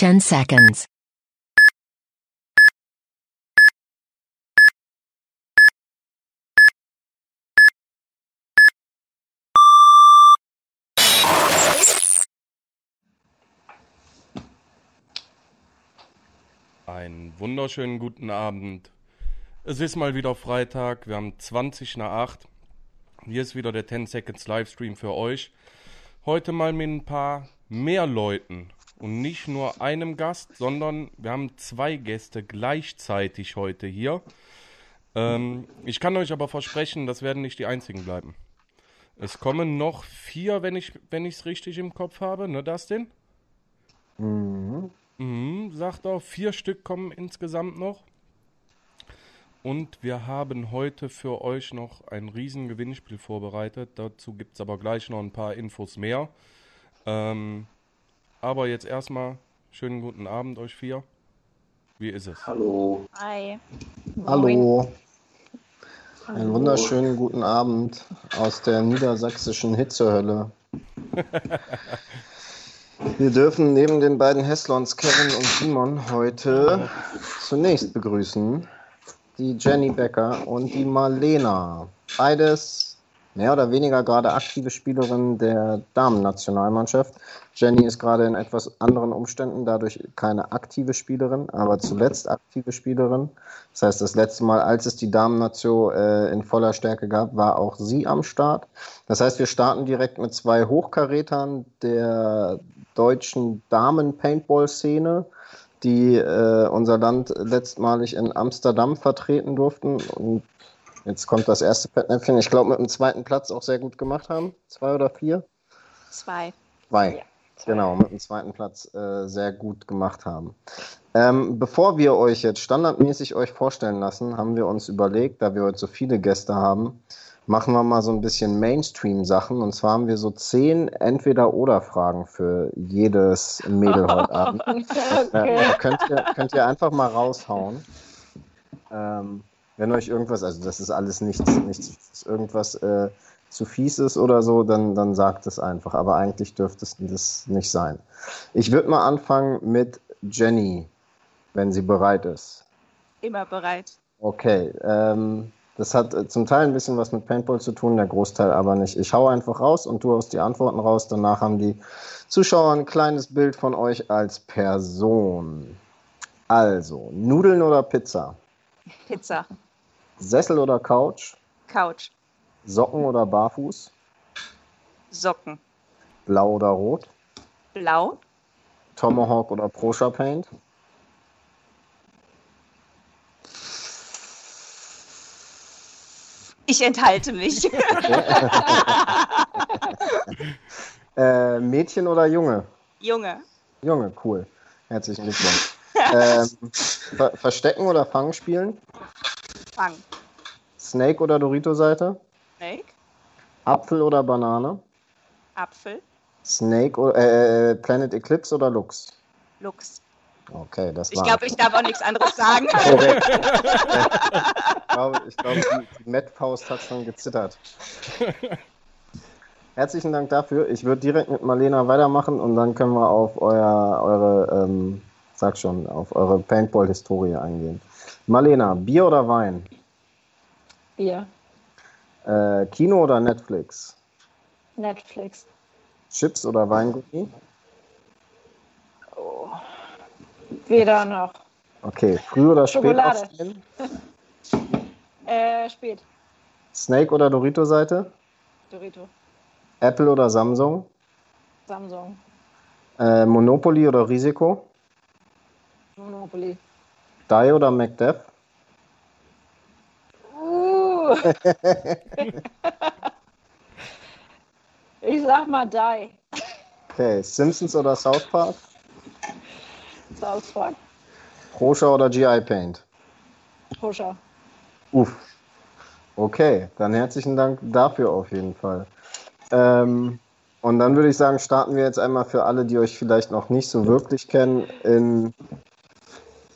10 seconds. Einen wunderschönen guten Abend. Es ist mal wieder Freitag, wir haben 20 nach 8. Hier ist wieder der 10 Seconds Livestream für euch. Heute mal mit ein paar mehr Leuten und nicht nur einem Gast, sondern wir haben zwei Gäste gleichzeitig heute hier. Ähm, ich kann euch aber versprechen, das werden nicht die einzigen bleiben. Es kommen noch vier, wenn ich wenn es richtig im Kopf habe, ne, Dustin? Mhm. Mhm, sagt auch, vier Stück kommen insgesamt noch. Und wir haben heute für euch noch ein riesen Gewinnspiel vorbereitet. Dazu gibt es aber gleich noch ein paar Infos mehr. Ähm, aber jetzt erstmal schönen guten Abend euch vier. Wie ist es? Hallo. Hi. Hallo. Einen wunderschönen guten Abend aus der niedersächsischen Hitzehölle. Wir dürfen neben den beiden Heslons Kevin und Simon heute zunächst begrüßen die Jenny Becker und die Marlena. Beides mehr oder weniger gerade aktive Spielerin der Damen-Nationalmannschaft. Jenny ist gerade in etwas anderen Umständen, dadurch keine aktive Spielerin, aber zuletzt aktive Spielerin. Das heißt, das letzte Mal, als es die Damen-Nation äh, in voller Stärke gab, war auch sie am Start. Das heißt, wir starten direkt mit zwei Hochkarätern der deutschen Damen-Paintball-Szene die äh, unser Land letztmalig in Amsterdam vertreten durften und Jetzt kommt das erste Fettnäpfchen. Ich glaube, mit dem zweiten Platz auch sehr gut gemacht haben. Zwei oder vier? Zwei. Zwei. Ja, Genau, mit dem zweiten Platz äh, sehr gut gemacht haben. Ähm, bevor wir euch jetzt standardmäßig euch vorstellen lassen, haben wir uns überlegt, da wir heute so viele Gäste haben, machen wir mal so ein bisschen Mainstream-Sachen. Und zwar haben wir so zehn Entweder-Oder-Fragen für jedes Mädel heute Abend. okay. Äh, könnt, ihr, könnt ihr einfach mal raushauen. Ähm, wenn euch irgendwas, also das ist alles nichts, nichts irgendwas äh, zu fies ist oder so, dann, dann sagt es einfach. Aber eigentlich dürfte es das nicht sein. Ich würde mal anfangen mit Jenny, wenn sie bereit ist. Immer bereit. Okay, ähm, das hat äh, zum Teil ein bisschen was mit Paintball zu tun, der Großteil aber nicht. Ich hau einfach raus und du haust die Antworten raus. Danach haben die Zuschauer ein kleines Bild von euch als Person. Also, Nudeln oder Pizza? Pizza. Sessel oder Couch? Couch. Socken oder Barfuß? Socken. Blau oder Rot? Blau. Tomahawk oder Proscia Paint? Ich enthalte mich. Äh, Mädchen oder Junge? Junge. Junge, cool. Herzlichen Glückwunsch. ähm, Ver Verstecken oder Fangen spielen? Fang. Snake oder Dorito-Seite? Snake. Apfel oder Banane? Apfel. Snake oder äh, Planet Eclipse oder Lux? Lux. Okay, das Ich war. glaube, ich darf auch nichts anderes sagen. korrekt. ich glaube, ich glaube die, die Met-Faust hat schon gezittert. Herzlichen Dank dafür. Ich würde direkt mit Marlena weitermachen und dann können wir auf euer, eure, ähm, sag schon, auf eure Paintball-Historie eingehen. Marlena, Bier oder Wein? Bier. Äh, Kino oder Netflix? Netflix. Chips oder Weingummi? Oh. Weder noch. Okay, früh oder spät Schokolade. aufstehen? Äh, spät. Snake oder Dorito-Seite? Dorito. Apple oder Samsung? Samsung. Äh, Monopoly oder Risiko? Monopoly. Die oder MacDev? Ich sag mal Die. Okay, Simpsons oder South Park? South Park. Proscia oder GI Paint? Pusher. Uff. Okay, dann herzlichen Dank dafür auf jeden Fall. Ähm, und dann würde ich sagen, starten wir jetzt einmal für alle, die euch vielleicht noch nicht so wirklich kennen, in,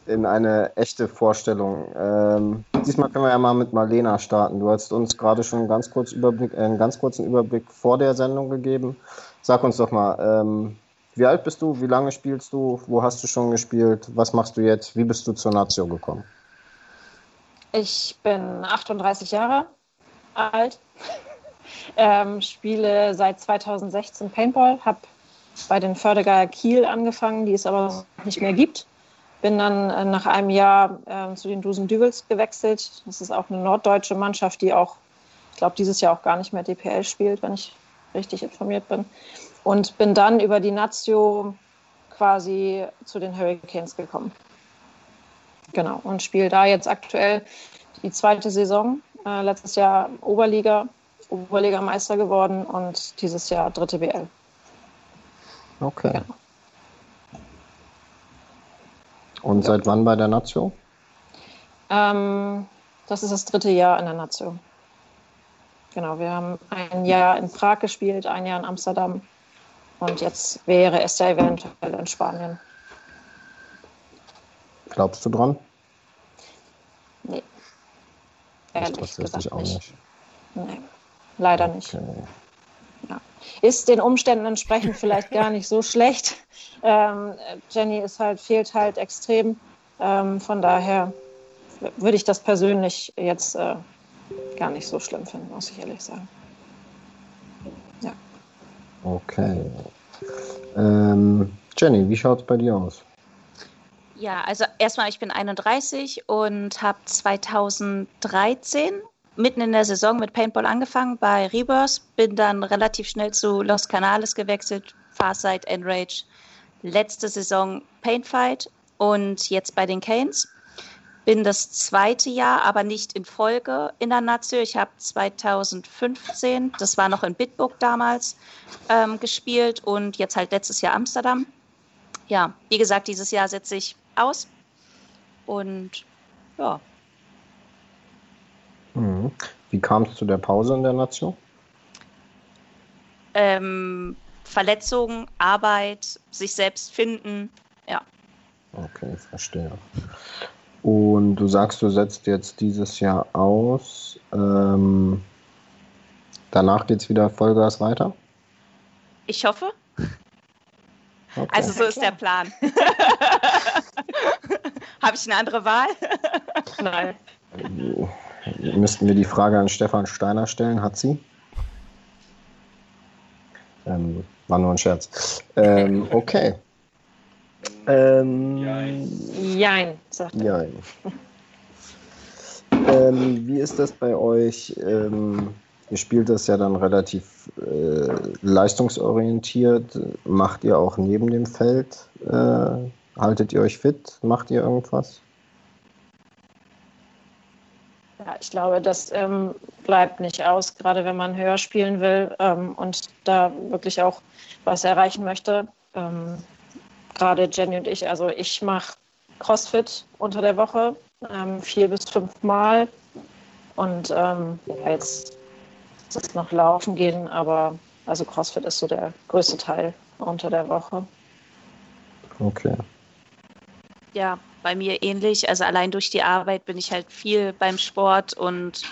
in eine echte Vorstellung. Ähm, diesmal können wir ja mal mit Marlena starten. Du hast uns gerade schon einen ganz, kurz Überblick, äh, einen ganz kurzen Überblick vor der Sendung gegeben. Sag uns doch mal, ähm, wie alt bist du? Wie lange spielst du? Wo hast du schon gespielt? Was machst du jetzt? Wie bist du zur Nazio gekommen? Ich bin 38 Jahre alt, ähm, spiele seit 2016 Paintball, habe bei den Förderer Kiel angefangen, die es aber nicht mehr gibt. Bin dann äh, nach einem Jahr äh, zu den Dusen Düvels gewechselt. Das ist auch eine norddeutsche Mannschaft, die auch, ich glaube, dieses Jahr auch gar nicht mehr DPL spielt, wenn ich richtig informiert bin. Und bin dann über die Nazio quasi zu den Hurricanes gekommen. Genau, und spiele da jetzt aktuell die zweite Saison. Äh, letztes Jahr Oberliga, Oberligameister geworden und dieses Jahr dritte BL. Okay. Genau. Und ja. seit wann bei der Nazio? Ähm, das ist das dritte Jahr in der Nazio. Genau, wir haben ein Jahr in Prag gespielt, ein Jahr in Amsterdam und jetzt wäre es ja eventuell in Spanien. Glaubst du dran? Nee. Ehrlich gesagt auch nicht. nicht. Nee, leider okay. nicht. Ist den Umständen entsprechend vielleicht gar nicht so schlecht. Ähm, Jenny ist halt, fehlt halt extrem. Ähm, von daher würde ich das persönlich jetzt äh, gar nicht so schlimm finden, muss ich ehrlich sagen. Ja. Okay. Ähm, Jenny, wie schaut es bei dir aus? Ja, also erstmal, ich bin 31 und habe 2013 mitten in der Saison mit Paintball angefangen bei Rebirth, bin dann relativ schnell zu Los Canales gewechselt, Farsight, Enrage, letzte Saison Paintfight und jetzt bei den Canes. Bin das zweite Jahr, aber nicht in Folge in der Nazio. Ich habe 2015, das war noch in Bitburg damals, ähm, gespielt und jetzt halt letztes Jahr Amsterdam. Ja, wie gesagt, dieses Jahr setze ich aus. Und ja. Mhm. Wie kam es zu der Pause in der Nation? Ähm, Verletzungen, Arbeit, sich selbst finden, ja. Okay, verstehe. Und du sagst, du setzt jetzt dieses Jahr aus. Ähm, danach geht es wieder Vollgas weiter? Ich hoffe. Okay. Also so ist der Plan. Habe ich eine andere Wahl? Nein. Müssten wir die Frage an Stefan Steiner stellen? Hat sie? Ähm, war nur ein Scherz. Ähm, okay. Ähm, Jein. sagt er. Jein. ähm, wie ist das bei euch? Ähm, Ihr spielt das ja dann relativ äh, leistungsorientiert. Macht ihr auch neben dem Feld? Äh, haltet ihr euch fit? Macht ihr irgendwas? Ja, ich glaube, das ähm, bleibt nicht aus, gerade wenn man höher spielen will ähm, und da wirklich auch was erreichen möchte. Ähm, gerade Jenny und ich, also ich mache CrossFit unter der Woche ähm, vier bis fünf Mal und ähm, ja, jetzt es noch laufen gehen, aber also CrossFit ist so der größte Teil unter der Woche. Okay. Ja, bei mir ähnlich. Also allein durch die Arbeit bin ich halt viel beim Sport und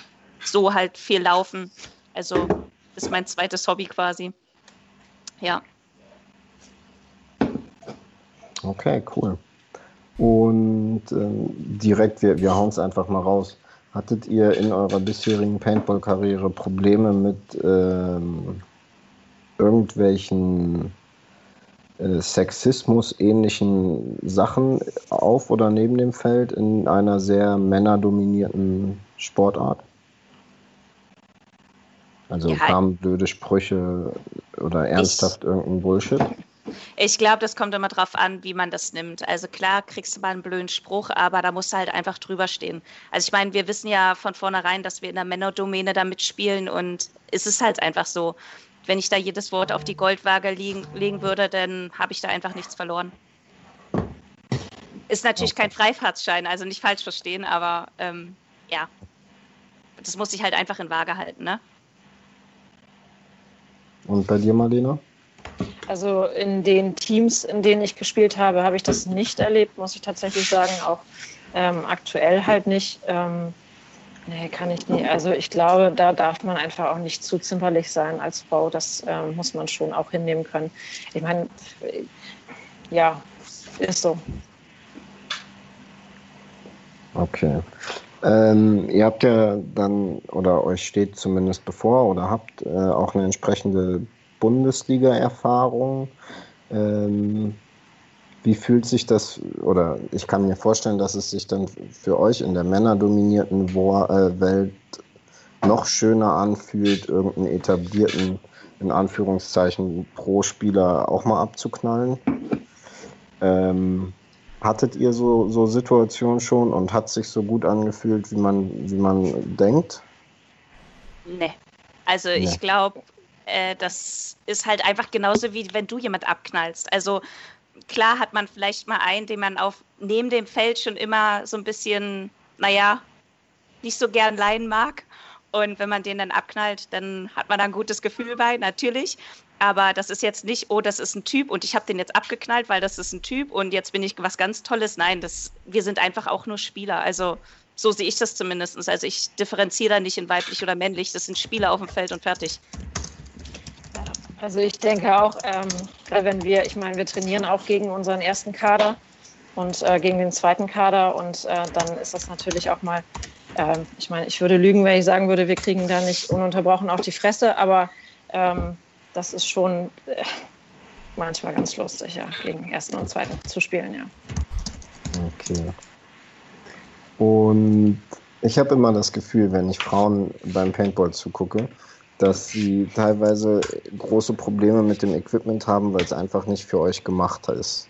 so halt viel laufen. Also ist mein zweites Hobby quasi. Ja. Okay, cool. Und ähm, direkt, wir, wir hauen es einfach mal raus. Hattet ihr in eurer bisherigen Paintball-Karriere Probleme mit ähm, irgendwelchen Sexismus-ähnlichen Sachen auf oder neben dem Feld in einer sehr männerdominierten Sportart? Also ja. kamen blöde Sprüche oder ernsthaft ich, irgendein Bullshit? Ich glaube, das kommt immer drauf an, wie man das nimmt. Also klar kriegst du mal einen blöden Spruch, aber da musst du halt einfach drüber stehen. Also ich meine, wir wissen ja von vornherein, dass wir in der Männerdomäne da mitspielen und es ist halt einfach so. Wenn ich da jedes Wort auf die Goldwaage liegen, legen würde, dann habe ich da einfach nichts verloren. Ist natürlich kein Freifahrtsschein, also nicht falsch verstehen, aber ähm, ja, das muss ich halt einfach in Waage halten, ne? Und bei dir, Marlena? Also in den Teams, in denen ich gespielt habe, habe ich das nicht erlebt, muss ich tatsächlich sagen. Auch ähm, aktuell halt nicht. Ähm, Nee, kann ich nicht. Also ich glaube, da darf man einfach auch nicht zu zimperlich sein als Frau. Das äh, muss man schon auch hinnehmen können. Ich meine, ja, ist so. Okay. Ähm, ihr habt ja dann, oder euch steht zumindest bevor, oder habt äh, auch eine entsprechende Bundesliga-Erfahrung. Ähm, wie fühlt sich das, oder ich kann mir vorstellen, dass es sich dann für euch in der männerdominierten äh, Welt noch schöner anfühlt, irgendeinen etablierten, in Anführungszeichen, Pro-Spieler auch mal abzuknallen. Ähm, hattet ihr so, so Situationen schon und hat sich so gut angefühlt, wie man, wie man denkt? Nee. Also nee. ich glaube, äh, das ist halt einfach genauso wie wenn du jemand abknallst. Also klar hat man vielleicht mal einen, den man auf neben dem Feld schon immer so ein bisschen, naja, nicht so gern leihen mag. Und wenn man den dann abknallt, dann hat man da ein gutes Gefühl bei, natürlich. Aber das ist jetzt nicht, oh, das ist ein Typ und ich habe den jetzt abgeknallt, weil das ist ein Typ und jetzt bin ich was ganz Tolles. Nein, das, wir sind einfach auch nur Spieler. Also so sehe ich das zumindest. Also ich differenziere da nicht in weiblich oder männlich. Das sind Spieler auf dem Feld und fertig. Also ich denke auch, ähm, wenn wir, ich meine, wir trainieren auch gegen unseren ersten Kader und äh, gegen den zweiten Kader und äh, dann ist das natürlich auch mal, äh, ich meine, ich würde lügen, wenn ich sagen würde, wir kriegen da nicht ununterbrochen auf die Fresse, aber ähm, das ist schon äh, manchmal ganz lustig, ja, gegen ersten und zweiten zu spielen, ja. Okay. Und ich habe immer das Gefühl, wenn ich Frauen beim Paintball zugucke, dass sie teilweise große Probleme mit dem Equipment haben, weil es einfach nicht für euch gemacht ist.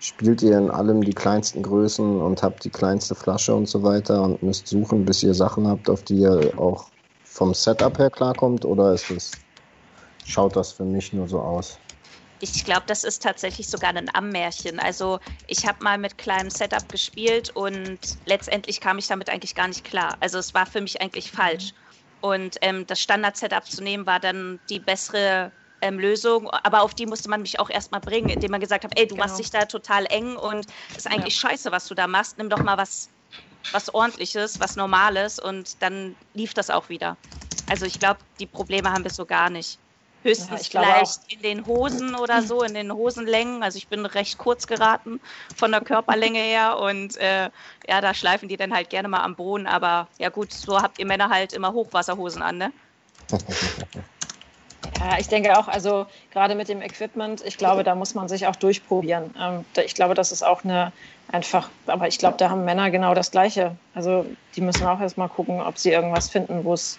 Spielt ihr in allem die kleinsten Größen und habt die kleinste Flasche und so weiter und müsst suchen, bis ihr Sachen habt, auf die ihr auch vom Setup her klarkommt? Oder ist es, schaut das für mich nur so aus? Ich glaube, das ist tatsächlich sogar ein Ammärchen. Also ich habe mal mit kleinem Setup gespielt und letztendlich kam ich damit eigentlich gar nicht klar. Also es war für mich eigentlich falsch. Und ähm, das Standard-Setup zu nehmen war dann die bessere ähm, Lösung. Aber auf die musste man mich auch erstmal bringen, indem man gesagt hat, ey, du genau. machst dich da total eng und ist eigentlich ja. scheiße, was du da machst. Nimm doch mal was, was ordentliches, was Normales und dann lief das auch wieder. Also ich glaube, die Probleme haben wir so gar nicht. Höchstens ja, vielleicht in den Hosen oder so, in den Hosenlängen. Also ich bin recht kurz geraten von der Körperlänge her und äh, ja, da schleifen die dann halt gerne mal am Boden. Aber ja gut, so habt ihr Männer halt immer Hochwasserhosen an, ne? Ja, ich denke auch, also gerade mit dem Equipment, ich glaube, da muss man sich auch durchprobieren. Ähm, ich glaube, das ist auch eine einfach, aber ich glaube, da haben Männer genau das Gleiche. Also die müssen auch erstmal gucken, ob sie irgendwas finden, wo es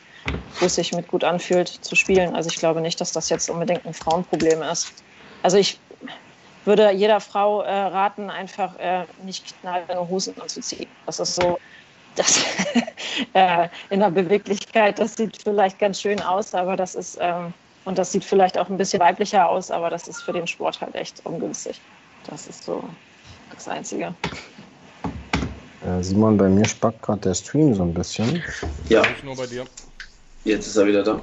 wo es sich mit gut anfühlt zu spielen. Also ich glaube nicht, dass das jetzt unbedingt ein Frauenproblem ist. Also ich würde jeder Frau äh, raten, einfach äh, nicht knallende Hosen anzuziehen. Das ist so, das äh, in der Beweglichkeit, das sieht vielleicht ganz schön aus, aber das ist, ähm, und das sieht vielleicht auch ein bisschen weiblicher aus, aber das ist für den Sport halt echt ungünstig. Das ist so das Einzige. Äh, Simon, bei mir spackt gerade der Stream so ein bisschen. Ja. Nicht nur bei dir. Jetzt ist er wieder da.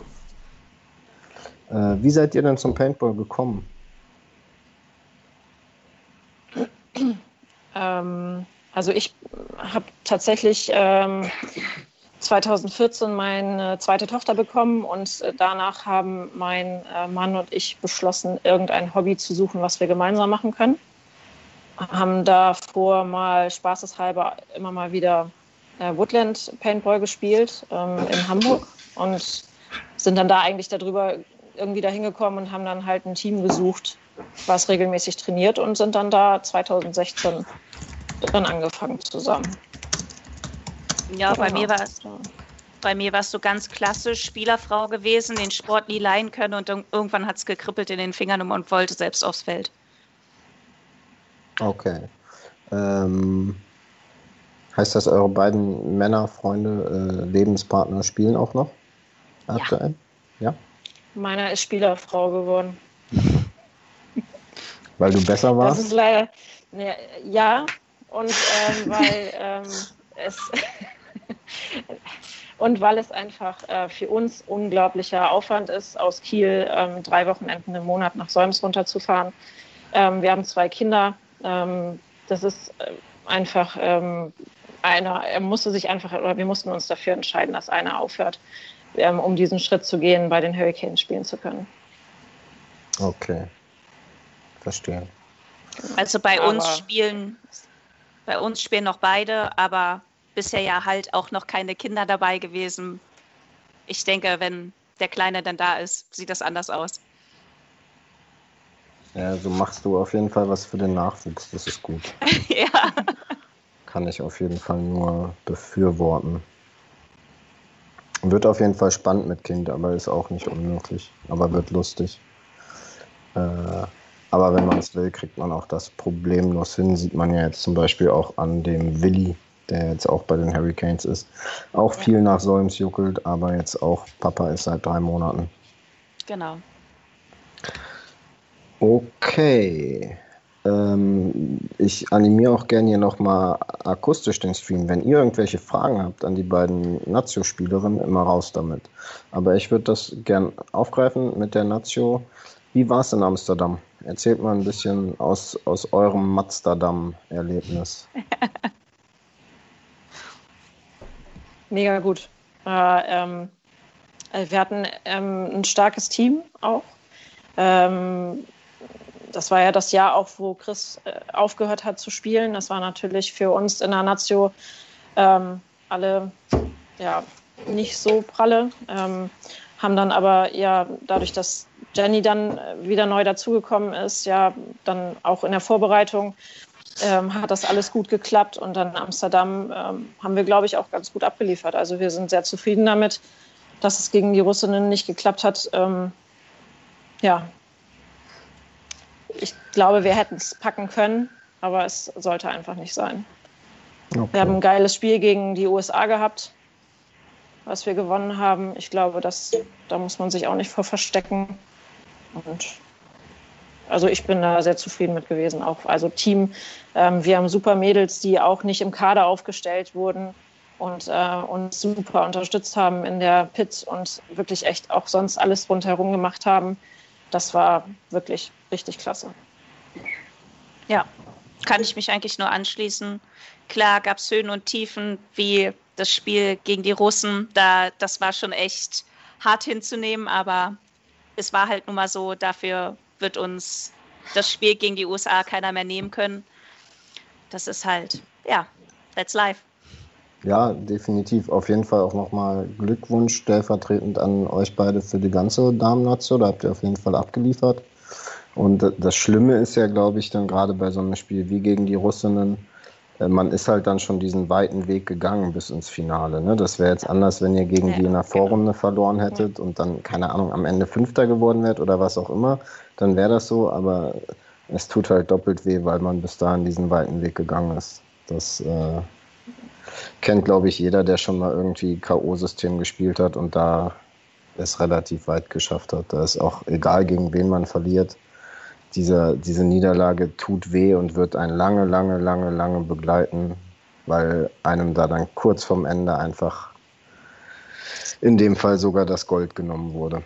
Äh, wie seid ihr denn zum Paintball gekommen? Ähm, also ich habe tatsächlich ähm, 2014 meine zweite Tochter bekommen und äh, danach haben mein äh, Mann und ich beschlossen, irgendein Hobby zu suchen, was wir gemeinsam machen können. Haben davor mal spaßeshalber immer mal wieder äh, Woodland Paintball gespielt ähm, in Hamburg und sind dann da eigentlich darüber irgendwie dahin gekommen und haben dann halt ein Team gesucht, was regelmäßig trainiert und sind dann da 2016 dann angefangen zusammen. Ja, genau. bei mir war es bei mir warst du ganz klassisch Spielerfrau gewesen, den Sport nie leihen können und irgendwann hat es gekribbelt in den Fingern und wollte selbst aufs Feld. Okay. Ähm, heißt das, eure beiden Männer, Freunde, äh, Lebenspartner spielen auch noch? Aktuell? Ja. ja? Meiner ist Spielerfrau geworden. Weil du besser warst? Das ist leider, ne, ja, und ähm, weil ähm, es und weil es einfach äh, für uns unglaublicher Aufwand ist, aus Kiel ähm, drei Wochenenden im Monat nach Solms runterzufahren. Ähm, wir haben zwei Kinder. Ähm, das ist äh, einfach ähm, einer, er musste sich einfach, oder wir mussten uns dafür entscheiden, dass einer aufhört, ähm, um diesen Schritt zu gehen, bei den Hurricanes spielen zu können. Okay. Verstehe. Also bei aber uns spielen, bei uns spielen noch beide, aber bisher ja halt auch noch keine Kinder dabei gewesen. Ich denke, wenn der Kleine dann da ist, sieht das anders aus. Ja, so machst du auf jeden Fall was für den Nachwuchs, das ist gut. ja. Kann ich auf jeden Fall nur befürworten. Wird auf jeden Fall spannend mit Kind, aber ist auch nicht unmöglich. Aber wird lustig. Äh, aber wenn man es will, kriegt man auch das problemlos hin. Sieht man ja jetzt zum Beispiel auch an dem Willi, der jetzt auch bei den Hurricanes ist. Auch viel nach Solms juckelt, aber jetzt auch Papa ist seit drei Monaten. Genau. Okay. Ähm, ich animiere auch gerne hier nochmal akustisch den Stream. Wenn ihr irgendwelche Fragen habt an die beiden Nazio-Spielerinnen, immer raus damit. Aber ich würde das gern aufgreifen mit der Nazio. Wie war es in Amsterdam? Erzählt mal ein bisschen aus, aus eurem Mazderdam-Erlebnis. Mega gut. Äh, ähm, äh, wir hatten ähm, ein starkes Team auch. Ähm, das war ja das Jahr auch, wo Chris äh, aufgehört hat zu spielen. Das war natürlich für uns in der Nazio ähm, alle ja, nicht so pralle. Ähm, haben dann aber ja dadurch, dass Jenny dann wieder neu dazugekommen ist, ja dann auch in der Vorbereitung ähm, hat das alles gut geklappt und dann in Amsterdam ähm, haben wir, glaube ich, auch ganz gut abgeliefert. Also wir sind sehr zufrieden damit, dass es gegen die Russinnen nicht geklappt hat. Ähm, ja, glaube, wir hätten es packen können, aber es sollte einfach nicht sein. Okay. Wir haben ein geiles Spiel gegen die USA gehabt, was wir gewonnen haben. Ich glaube, das, da muss man sich auch nicht vor verstecken. Und also ich bin da sehr zufrieden mit gewesen. Auch also Team, ähm, wir haben super Mädels, die auch nicht im Kader aufgestellt wurden und äh, uns super unterstützt haben in der Pit und wirklich echt auch sonst alles rundherum gemacht haben. Das war wirklich richtig klasse. Ja, kann ich mich eigentlich nur anschließen. Klar gab es Höhen und Tiefen, wie das Spiel gegen die Russen. Da, das war schon echt hart hinzunehmen, aber es war halt nun mal so, dafür wird uns das Spiel gegen die USA keiner mehr nehmen können. Das ist halt, ja, that's life. Ja, definitiv. Auf jeden Fall auch nochmal Glückwunsch stellvertretend an euch beide für die ganze Damen-Nation. Da habt ihr auf jeden Fall abgeliefert. Und das Schlimme ist ja, glaube ich, dann gerade bei so einem Spiel wie gegen die Russinnen, äh, man ist halt dann schon diesen weiten Weg gegangen bis ins Finale. Ne? Das wäre jetzt anders, wenn ihr gegen die in der Vorrunde verloren hättet und dann, keine Ahnung, am Ende Fünfter geworden wärt oder was auch immer, dann wäre das so, aber es tut halt doppelt weh, weil man bis dahin diesen weiten Weg gegangen ist. Das äh, kennt, glaube ich, jeder, der schon mal irgendwie K.O.-System gespielt hat und da es relativ weit geschafft hat. Da ist auch egal, gegen wen man verliert dieser, diese Niederlage tut weh und wird einen lange, lange, lange, lange begleiten, weil einem da dann kurz vorm Ende einfach in dem Fall sogar das Gold genommen wurde.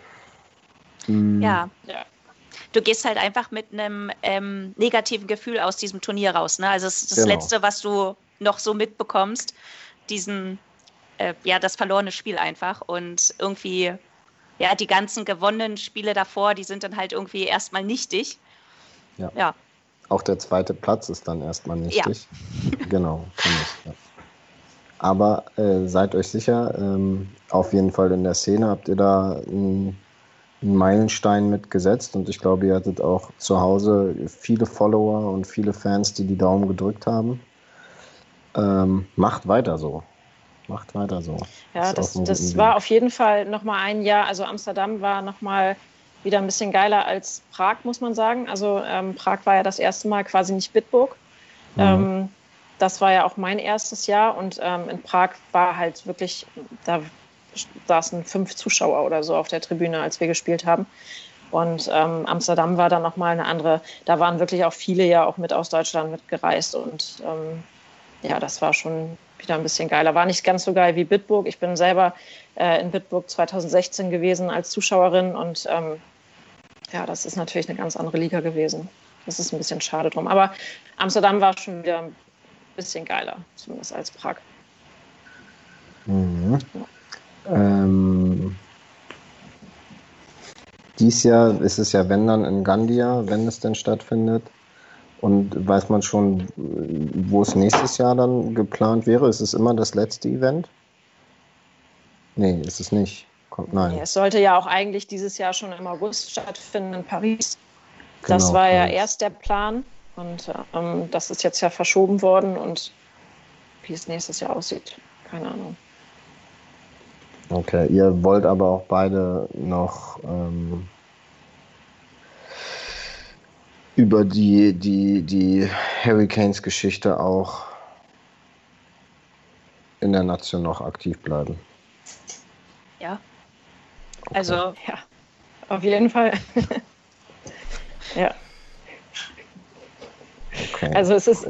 Mhm. Ja, ja. Du gehst halt einfach mit einem ähm, negativen Gefühl aus diesem Turnier raus. Ne? Also es ist das genau. Letzte, was du noch so mitbekommst, diesen, äh, ja, das verlorene Spiel einfach. Und irgendwie, ja, die ganzen gewonnenen Spiele davor, die sind dann halt irgendwie erstmal nichtig. Ja. ja. Auch der zweite Platz ist dann erstmal nichtig. Ja. Genau, kann ich. Ja. Aber äh, seid euch sicher, ähm, auf jeden Fall in der Szene habt ihr da einen, einen Meilenstein mitgesetzt und ich glaube, ihr hattet auch zu Hause viele Follower und viele Fans, die die Daumen gedrückt haben. Ähm, macht weiter so. Macht weiter so. Ja, das, das war auf jeden Fall nochmal ein Jahr. Also Amsterdam war nochmal wieder ein bisschen geiler als Prag, muss man sagen. Also ähm, Prag war ja das erste Mal quasi nicht Bitburg. Mhm. Ähm, das war ja auch mein erstes Jahr und ähm, in Prag war halt wirklich, da saßen fünf Zuschauer oder so auf der Tribüne, als wir gespielt haben. Und ähm, Amsterdam war dann nochmal eine andere, da waren wirklich auch viele ja auch mit aus Deutschland mitgereist und ähm, ja, das war schon wieder ein bisschen geiler. War nicht ganz so geil wie Bitburg. Ich bin selber äh, in Bitburg 2016 gewesen als Zuschauerin und ähm, ja, das ist natürlich eine ganz andere Liga gewesen. Das ist ein bisschen schade drum. Aber Amsterdam war schon wieder ein bisschen geiler, zumindest als Prag. Mhm. Ja. Ähm, dies Jahr ist es ja, wenn dann in Gandia, wenn es denn stattfindet. Und weiß man schon, wo es nächstes Jahr dann geplant wäre? Ist es immer das letzte Event? Nee, ist es nicht. Kommt, nein. Nee, es sollte ja auch eigentlich dieses Jahr schon im August stattfinden in Paris. Genau, das war ja erst der Plan und ähm, das ist jetzt ja verschoben worden und wie es nächstes Jahr aussieht, keine Ahnung. Okay, ihr wollt aber auch beide noch ähm, über die, die, die Hurricanes-Geschichte auch in der Nation noch aktiv bleiben. Ja. Okay. Also, ja, auf jeden Fall. ja. Okay. Also es ist,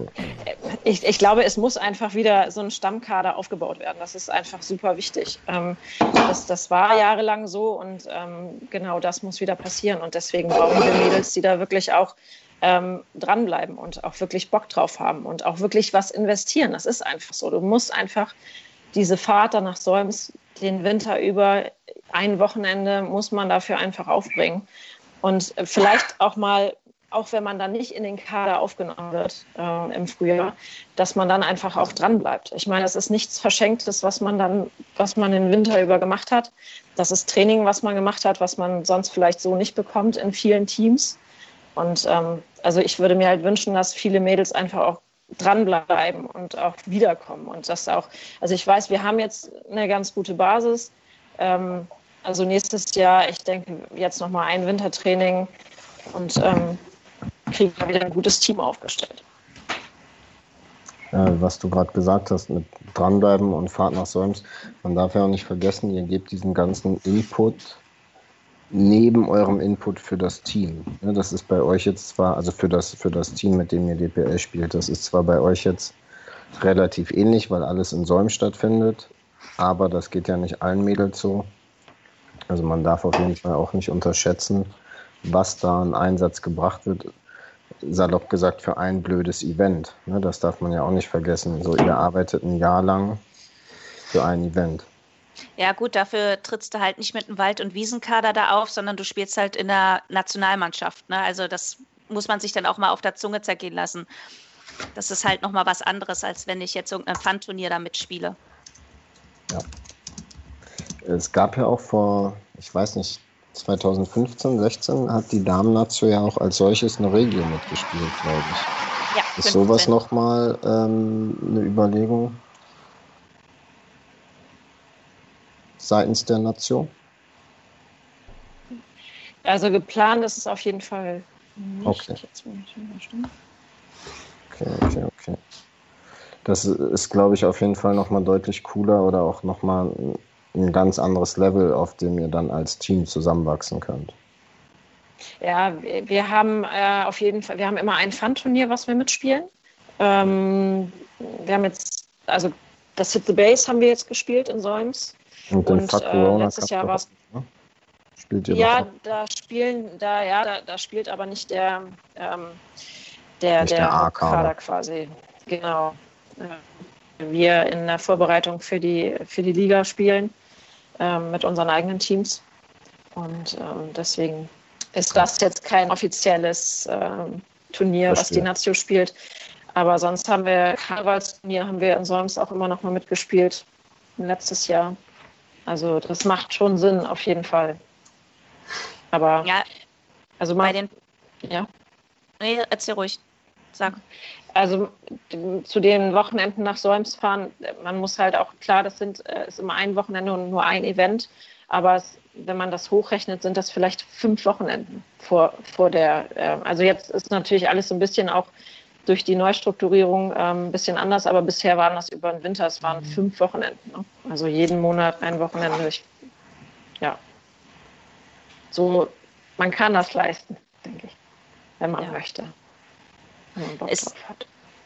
ich, ich glaube, es muss einfach wieder so ein Stammkader aufgebaut werden. Das ist einfach super wichtig. Ähm, das, das war jahrelang so und ähm, genau das muss wieder passieren. Und deswegen brauchen wir Mädels, die da wirklich auch ähm, dranbleiben und auch wirklich Bock drauf haben und auch wirklich was investieren. Das ist einfach so. Du musst einfach diese Fahrt dann nach Solms den Winter über ein Wochenende muss man dafür einfach aufbringen. Und vielleicht auch mal auch wenn man dann nicht in den Kader aufgenommen wird äh, im Frühjahr, dass man dann einfach auch dran bleibt. Ich meine, es ist nichts Verschenktes, was man dann, was man den Winter über gemacht hat. Das ist Training, was man gemacht hat, was man sonst vielleicht so nicht bekommt in vielen Teams. Und ähm, also ich würde mir halt wünschen, dass viele Mädels einfach auch dranbleiben und auch wiederkommen. Und das auch, also ich weiß, wir haben jetzt eine ganz gute Basis. Ähm, also nächstes Jahr, ich denke, jetzt nochmal ein Wintertraining und ähm, kriegen wir wieder ein gutes Team aufgestellt. Was du gerade gesagt hast, mit dranbleiben und Fahrt nach Solms, man darf ja auch nicht vergessen, ihr gebt diesen ganzen Input neben eurem Input für das Team. Das ist bei euch jetzt zwar, also für das, für das Team, mit dem ihr DPL spielt, das ist zwar bei euch jetzt relativ ähnlich, weil alles in Solm stattfindet, aber das geht ja nicht allen Mädels so. Also man darf auf jeden Fall auch nicht unterschätzen, was da ein Einsatz gebracht wird salopp gesagt, für ein blödes Event. Ne, das darf man ja auch nicht vergessen. So, ihr arbeitet ein Jahr lang für ein Event. Ja, gut, dafür trittst du halt nicht mit einem Wald- und Wiesenkader da auf, sondern du spielst halt in der Nationalmannschaft. Ne? Also, das muss man sich dann auch mal auf der Zunge zergehen lassen. Das ist halt nochmal was anderes, als wenn ich jetzt irgendein Fun-Turnier da mitspiele. Ja. Es gab ja auch vor, ich weiß nicht, 2015, 16 hat die Damen-Nazio ja auch als solches eine Regio mitgespielt, glaube ich. Ja, Ist 15. sowas nochmal ähm, eine Überlegung seitens der Nation? Also geplant ist es auf jeden Fall nicht. Okay. Okay, okay, okay. Das ist, glaube ich, auf jeden Fall nochmal deutlich cooler oder auch nochmal ein ganz anderes Level, auf dem ihr dann als Team zusammenwachsen könnt. Ja, wir haben äh, auf jeden Fall, wir haben immer ein Fun-Turnier, was wir mitspielen. Ähm, wir haben jetzt, also das Hit the Base haben wir jetzt gespielt in Solms. Und, und äh, letztes Jahr war es. Ne? Spielt ihr Ja, da spielen, da, ja, da, da spielt aber nicht der, ähm, der, nicht der, der Kader quasi. Genau. Wir in der Vorbereitung für die, für die Liga spielen ähm, mit unseren eigenen Teams. Und ähm, deswegen ist das jetzt kein offizielles ähm, Turnier, was die Nazio spielt. Aber sonst haben wir Karnevalsturnier haben wir in Solms auch immer noch mal mitgespielt letztes Jahr. Also das macht schon Sinn auf jeden Fall. Aber ja, also bei den ja. Nee, erzähl ruhig. Sag. Also zu den Wochenenden nach Solms fahren, man muss halt auch, klar, das sind, äh, ist immer ein Wochenende und nur ein Event, aber es, wenn man das hochrechnet, sind das vielleicht fünf Wochenenden vor, vor der, äh, also jetzt ist natürlich alles so ein bisschen auch durch die Neustrukturierung ähm, ein bisschen anders, aber bisher waren das über den Winter, es waren mhm. fünf Wochenenden. Ne? Also jeden Monat ein Wochenende. Ich, ja. So, man kann das leisten, denke ich, wenn man ja. möchte es,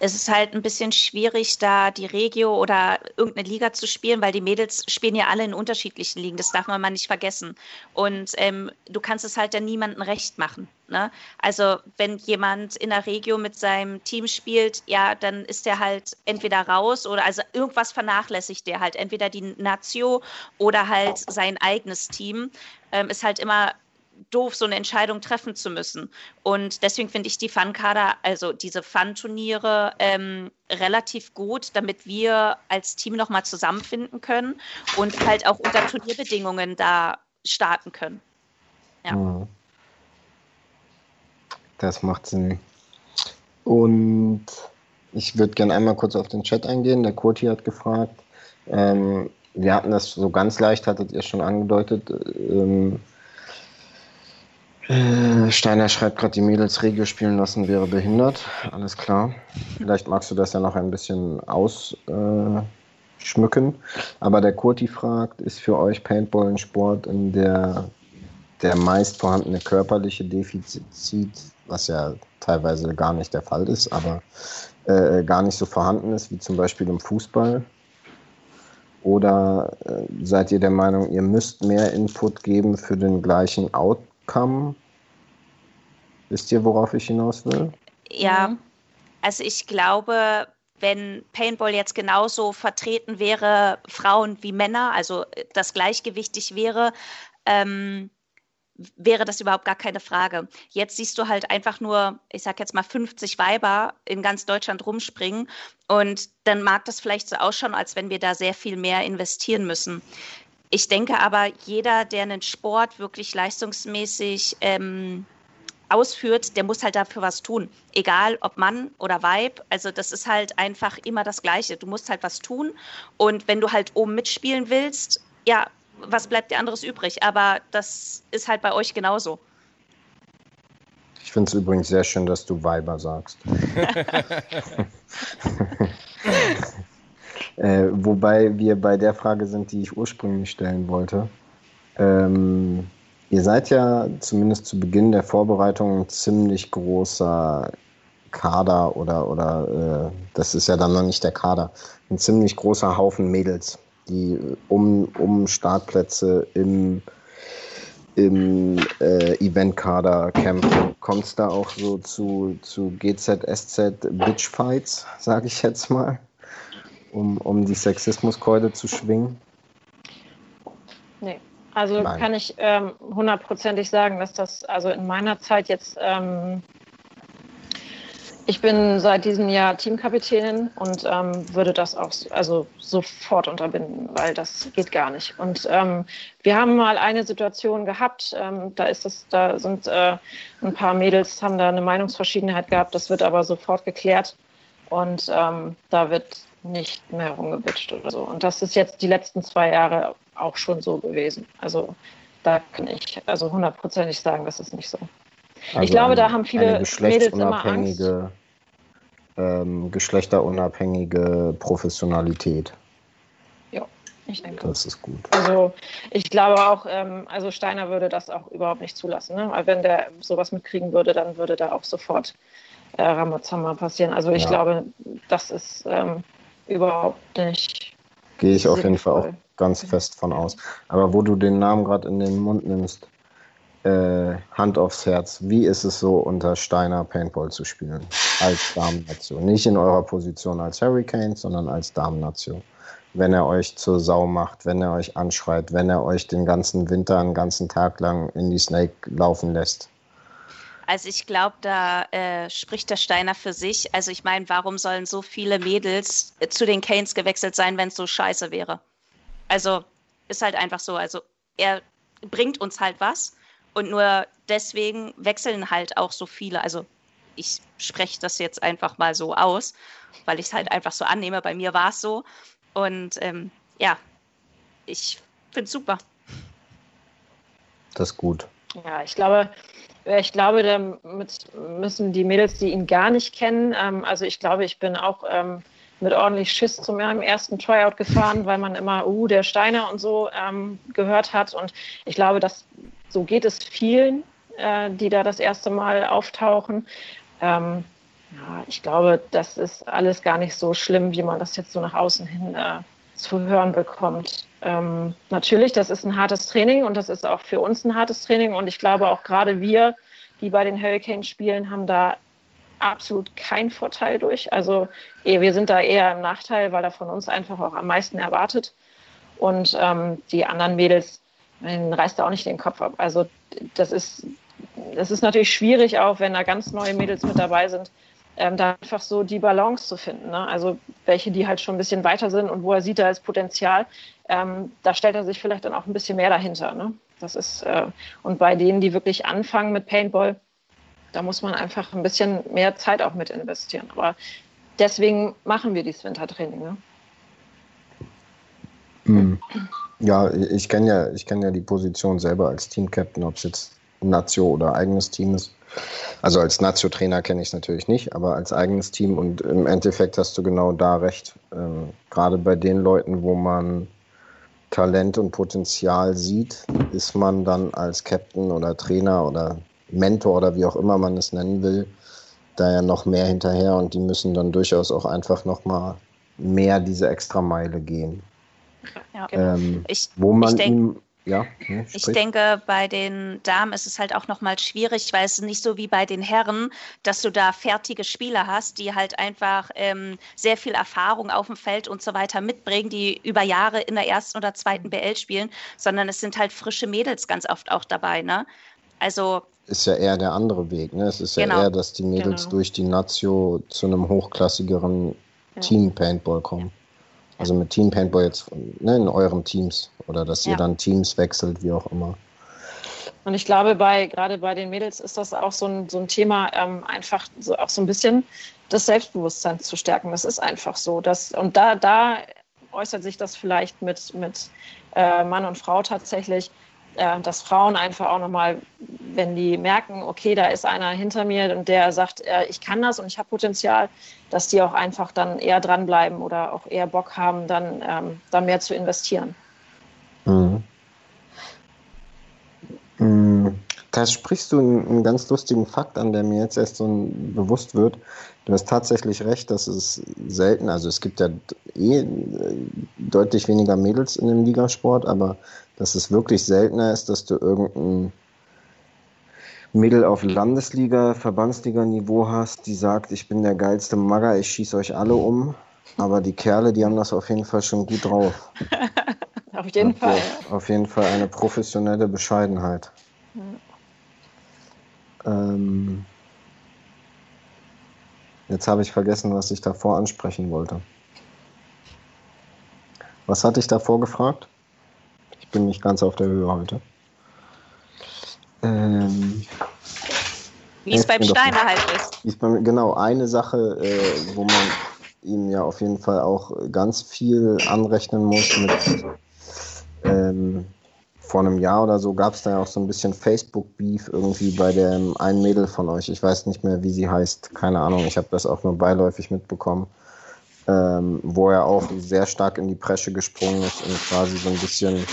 es ist halt ein bisschen schwierig, da die Regio oder irgendeine Liga zu spielen, weil die Mädels spielen ja alle in unterschiedlichen Ligen. Das darf man mal nicht vergessen. Und ähm, du kannst es halt dann niemandem recht machen. Ne? Also wenn jemand in der Regio mit seinem Team spielt, ja, dann ist der halt entweder raus oder also irgendwas vernachlässigt der halt. Entweder die Nazio oder halt sein eigenes Team. Ähm, ist halt immer doof, so eine Entscheidung treffen zu müssen. Und deswegen finde ich die Fun-Kader, also diese Fun-Turniere, ähm, relativ gut, damit wir als Team nochmal zusammenfinden können und halt auch unter Turnierbedingungen da starten können. Ja. Mhm. Das macht Sinn. Und ich würde gerne einmal kurz auf den Chat eingehen. Der Kurti hat gefragt, ähm, wir hatten das so ganz leicht, hattet ihr schon angedeutet, ähm, äh, Steiner schreibt gerade, die Mädels Regio spielen lassen wäre behindert. Alles klar. Vielleicht magst du das ja noch ein bisschen ausschmücken. Äh, Aber der Kurti fragt, ist für euch Paintball ein Sport, in der der meist vorhandene körperliche Defizit, was ja teilweise gar nicht der Fall ist, aber äh, gar nicht so vorhanden ist, wie zum Beispiel im Fußball? Oder äh, seid ihr der Meinung, ihr müsst mehr Input geben für den gleichen Out kam. Wisst ihr, worauf ich hinaus will? Ja, mhm. also ich glaube, wenn Paintball jetzt genauso vertreten wäre, Frauen wie Männer, also das gleichgewichtig wäre, ähm, wäre das überhaupt gar keine Frage. Jetzt siehst du halt einfach nur, ich sag jetzt mal 50 Weiber in ganz Deutschland rumspringen und dann mag das vielleicht so ausschauen, als wenn wir da sehr viel mehr investieren müssen. Ich denke aber, jeder, der einen Sport wirklich leistungsmäßig ähm, ausführt, der muss halt dafür was tun. Egal ob Mann oder Weib. Also das ist halt einfach immer das Gleiche. Du musst halt was tun. Und wenn du halt oben mitspielen willst, ja, was bleibt dir anderes übrig? Aber das ist halt bei euch genauso. Ich finde es übrigens sehr schön, dass du Weiber sagst. Äh, wobei wir bei der Frage sind, die ich ursprünglich stellen wollte. Ähm, ihr seid ja zumindest zu Beginn der Vorbereitung ein ziemlich großer Kader oder, oder äh, das ist ja dann noch nicht der Kader, ein ziemlich großer Haufen Mädels, die um, um Startplätze im, im äh, Eventkader kämpfen. Kommt es da auch so zu, zu GZSZ Bitchfights, sage ich jetzt mal? um, um die Sexismuskeule zu schwingen? Nee, also Nein. kann ich ähm, hundertprozentig sagen, dass das also in meiner Zeit jetzt, ähm, ich bin seit diesem Jahr Teamkapitänin und ähm, würde das auch also sofort unterbinden, weil das geht gar nicht. Und ähm, wir haben mal eine Situation gehabt, ähm, da ist es, da sind äh, ein paar Mädels haben da eine Meinungsverschiedenheit gehabt, das wird aber sofort geklärt. Und ähm, da wird nicht mehr rumgewitscht oder so. Und das ist jetzt die letzten zwei Jahre auch schon so gewesen. Also da kann ich also hundertprozentig sagen, das ist nicht so. Also ich glaube, da haben viele Mädels immer Angst. Ähm, geschlechterunabhängige Professionalität. Ja, ich denke. Das ist gut. Also ich glaube auch, ähm, also Steiner würde das auch überhaupt nicht zulassen. Ne? Weil wenn der sowas mitkriegen würde, dann würde da auch sofort äh, Ramazamba passieren. Also ich ja. glaube, das ist ähm, überhaupt nicht. Gehe ich auf jeden Fall auch ganz fest von aus. Aber wo du den Namen gerade in den Mund nimmst, äh, Hand aufs Herz, wie ist es so, unter Steiner Paintball zu spielen? Als Damennation. Nicht in eurer Position als Hurricanes, sondern als Damennation. Wenn er euch zur Sau macht, wenn er euch anschreit, wenn er euch den ganzen Winter, einen ganzen Tag lang in die Snake laufen lässt. Also ich glaube, da äh, spricht der Steiner für sich. Also ich meine, warum sollen so viele Mädels äh, zu den Canes gewechselt sein, wenn es so scheiße wäre? Also ist halt einfach so. Also er bringt uns halt was und nur deswegen wechseln halt auch so viele. Also ich spreche das jetzt einfach mal so aus, weil ich es halt einfach so annehme. Bei mir war es so. Und ähm, ja, ich finde es super. Das ist gut. Ja, ich glaube, ich glaube, damit müssen die Mädels, die ihn gar nicht kennen, ähm, also ich glaube, ich bin auch ähm, mit ordentlich Schiss zu meinem ersten Tryout gefahren, weil man immer, uh, der Steiner und so ähm, gehört hat. Und ich glaube, dass so geht es vielen, äh, die da das erste Mal auftauchen. Ähm, Ja, ich glaube, das ist alles gar nicht so schlimm, wie man das jetzt so nach außen hin äh, zu hören bekommt. Ähm, natürlich, das ist ein hartes Training und das ist auch für uns ein hartes Training. Und ich glaube auch gerade wir, die bei den Hurricanes spielen, haben da absolut keinen Vorteil durch. Also eh, wir sind da eher im Nachteil, weil er von uns einfach auch am meisten erwartet. Und ähm, die anderen Mädels, reißt da auch nicht den Kopf ab. Also das ist, das ist natürlich schwierig auch, wenn da ganz neue Mädels mit dabei sind, ähm, da einfach so die Balance zu finden. Ne? Also welche, die halt schon ein bisschen weiter sind und wo er sieht, da ist Potenzial, ähm, da stellt er sich vielleicht dann auch ein bisschen mehr dahinter. Ne? Das ist, äh, und bei denen, die wirklich anfangen mit Paintball, da muss man einfach ein bisschen mehr Zeit auch mit investieren. Aber deswegen machen wir dieses Wintertraining. Ne? Mhm. Ja, ich kenne ja, ich ja die Position selber als Team-Captain, ob es jetzt Nazio oder eigenes Team ist. Also als Nazio-Trainer kenne ich es natürlich nicht, aber als eigenes Team und im Endeffekt hast du genau da recht. Äh, Gerade bei den Leuten, wo man Talent und Potenzial sieht, ist man dann als Captain oder Trainer oder Mentor oder wie auch immer man es nennen will, da ja noch mehr hinterher und die müssen dann durchaus auch einfach noch mal mehr diese Extrameile gehen. Ja, genau. ähm, ich, wo man ich denk, ihm ja, ne, ich denke, bei den Damen ist es halt auch nochmal schwierig, weil es nicht so wie bei den Herren, dass du da fertige Spieler hast, die halt einfach ähm, sehr viel Erfahrung auf dem Feld und so weiter mitbringen, die über Jahre in der ersten oder zweiten BL spielen, sondern es sind halt frische Mädels ganz oft auch dabei. Ne? Also ist ja eher der andere Weg. Ne? Es ist ja genau. eher, dass die Mädels genau. durch die Nazio zu einem hochklassigeren ja. Team Paintball kommen. Also mit Team Paintball jetzt ne, in euren Teams oder dass ihr dann Teams wechselt, wie auch immer. Und ich glaube, bei gerade bei den Mädels ist das auch so ein, so ein Thema, ähm, einfach so, auch so ein bisschen das Selbstbewusstsein zu stärken. Das ist einfach so. Dass, und da, da äußert sich das vielleicht mit, mit äh, Mann und Frau tatsächlich, äh, dass Frauen einfach auch nochmal, wenn die merken, okay, da ist einer hinter mir und der sagt, äh, ich kann das und ich habe Potenzial, dass die auch einfach dann eher dranbleiben oder auch eher Bock haben, dann ähm, da mehr zu investieren. Mhm. mhm. Da sprichst du einen, einen, ganz lustigen Fakt an, der mir jetzt erst so bewusst wird. Du hast tatsächlich recht, dass es selten, also es gibt ja eh äh, deutlich weniger Mädels in dem Ligasport, aber dass es wirklich seltener ist, dass du irgendein Mädel auf Landesliga, Verbandsliga-Niveau hast, die sagt, ich bin der geilste Magger, ich schieße euch alle um. Aber die Kerle, die haben das auf jeden Fall schon gut drauf. auf jeden Fall. Auf jeden Fall eine professionelle Bescheidenheit. Mhm. Ähm, jetzt habe ich vergessen, was ich davor ansprechen wollte. Was hatte ich davor gefragt? Bin nicht ganz auf der Höhe heute. Ähm, wie es beim Steiner halt ist. Beim, genau, eine Sache, äh, wo man ihm ja auf jeden Fall auch ganz viel anrechnen muss mit ähm, vor einem Jahr oder so gab es da ja auch so ein bisschen Facebook-Beef irgendwie bei dem einen Mädel von euch. Ich weiß nicht mehr, wie sie heißt. Keine Ahnung. Ich habe das auch nur beiläufig mitbekommen ähm, wo er auch sehr stark in die Presche gesprungen ist und quasi so ein bisschen